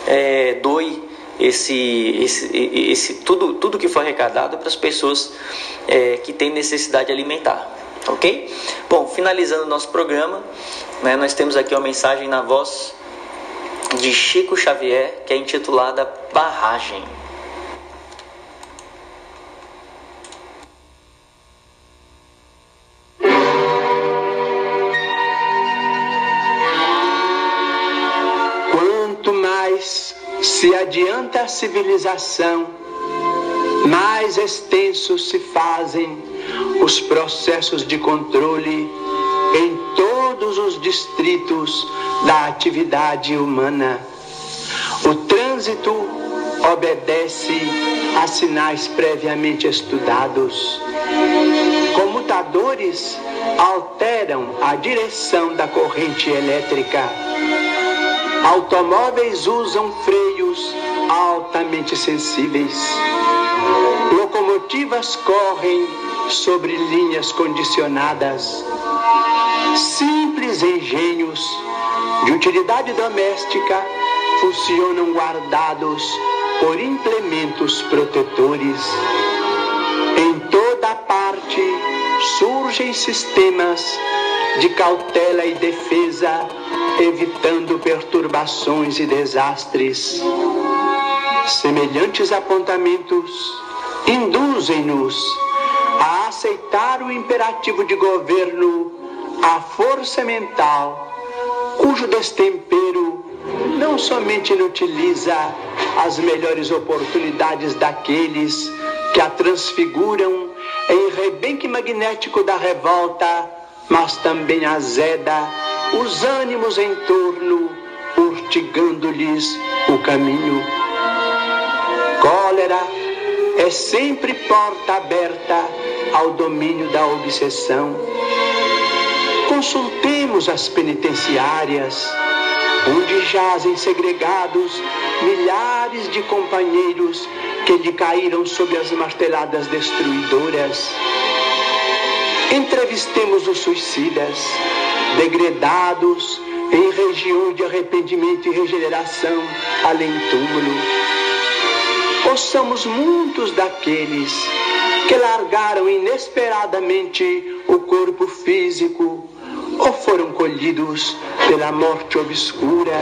é, doe esse, esse, esse tudo, tudo que foi arrecadado para as pessoas é, que têm necessidade alimentar. Ok? Bom, finalizando o nosso programa, né, nós temos aqui uma mensagem na voz de Chico Xavier, que é intitulada Barragem. Se adianta a civilização, mais extensos se fazem os processos de controle em todos os distritos da atividade humana. O trânsito obedece a sinais previamente estudados. Comutadores alteram a direção da corrente elétrica Automóveis usam freios altamente sensíveis. Locomotivas correm sobre linhas condicionadas. Simples engenhos de utilidade doméstica funcionam guardados por implementos protetores. Em toda parte surgem sistemas de cautela e defesa, evitando perturbações e desastres. Semelhantes apontamentos induzem-nos a aceitar o imperativo de governo, a força mental, cujo destempero não somente inutiliza as melhores oportunidades daqueles que a transfiguram em rebenque magnético da revolta, mas também azeda os ânimos em torno, urtigando-lhes o caminho. Cólera é sempre porta aberta ao domínio da obsessão. Consultemos as penitenciárias, onde jazem segregados milhares de companheiros que lhe caíram sob as marteladas destruidoras. Entrevistemos os suicidas, degredados em regiões de arrependimento e regeneração, além túmulo. Ouçamos muitos daqueles que largaram inesperadamente o corpo físico ou foram colhidos pela morte obscura.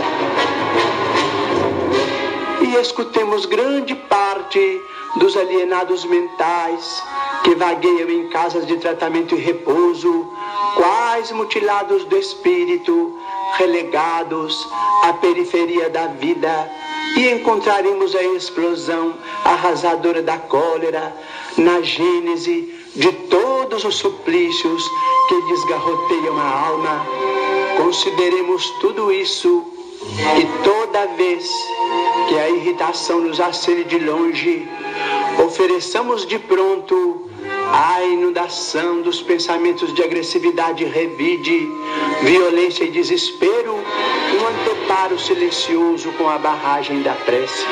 E escutemos grande parte dos alienados mentais que vagueiam em casas de tratamento e repouso, quais mutilados do espírito, relegados à periferia da vida, e encontraremos a explosão arrasadora da cólera na gênese de todos os suplícios que desgarroteiam a alma. Consideremos tudo isso e toda vez que a irritação nos acene de longe, ofereçamos de pronto a inundação dos pensamentos de agressividade revide, violência e desespero, um anteparo silencioso com a barragem da prece.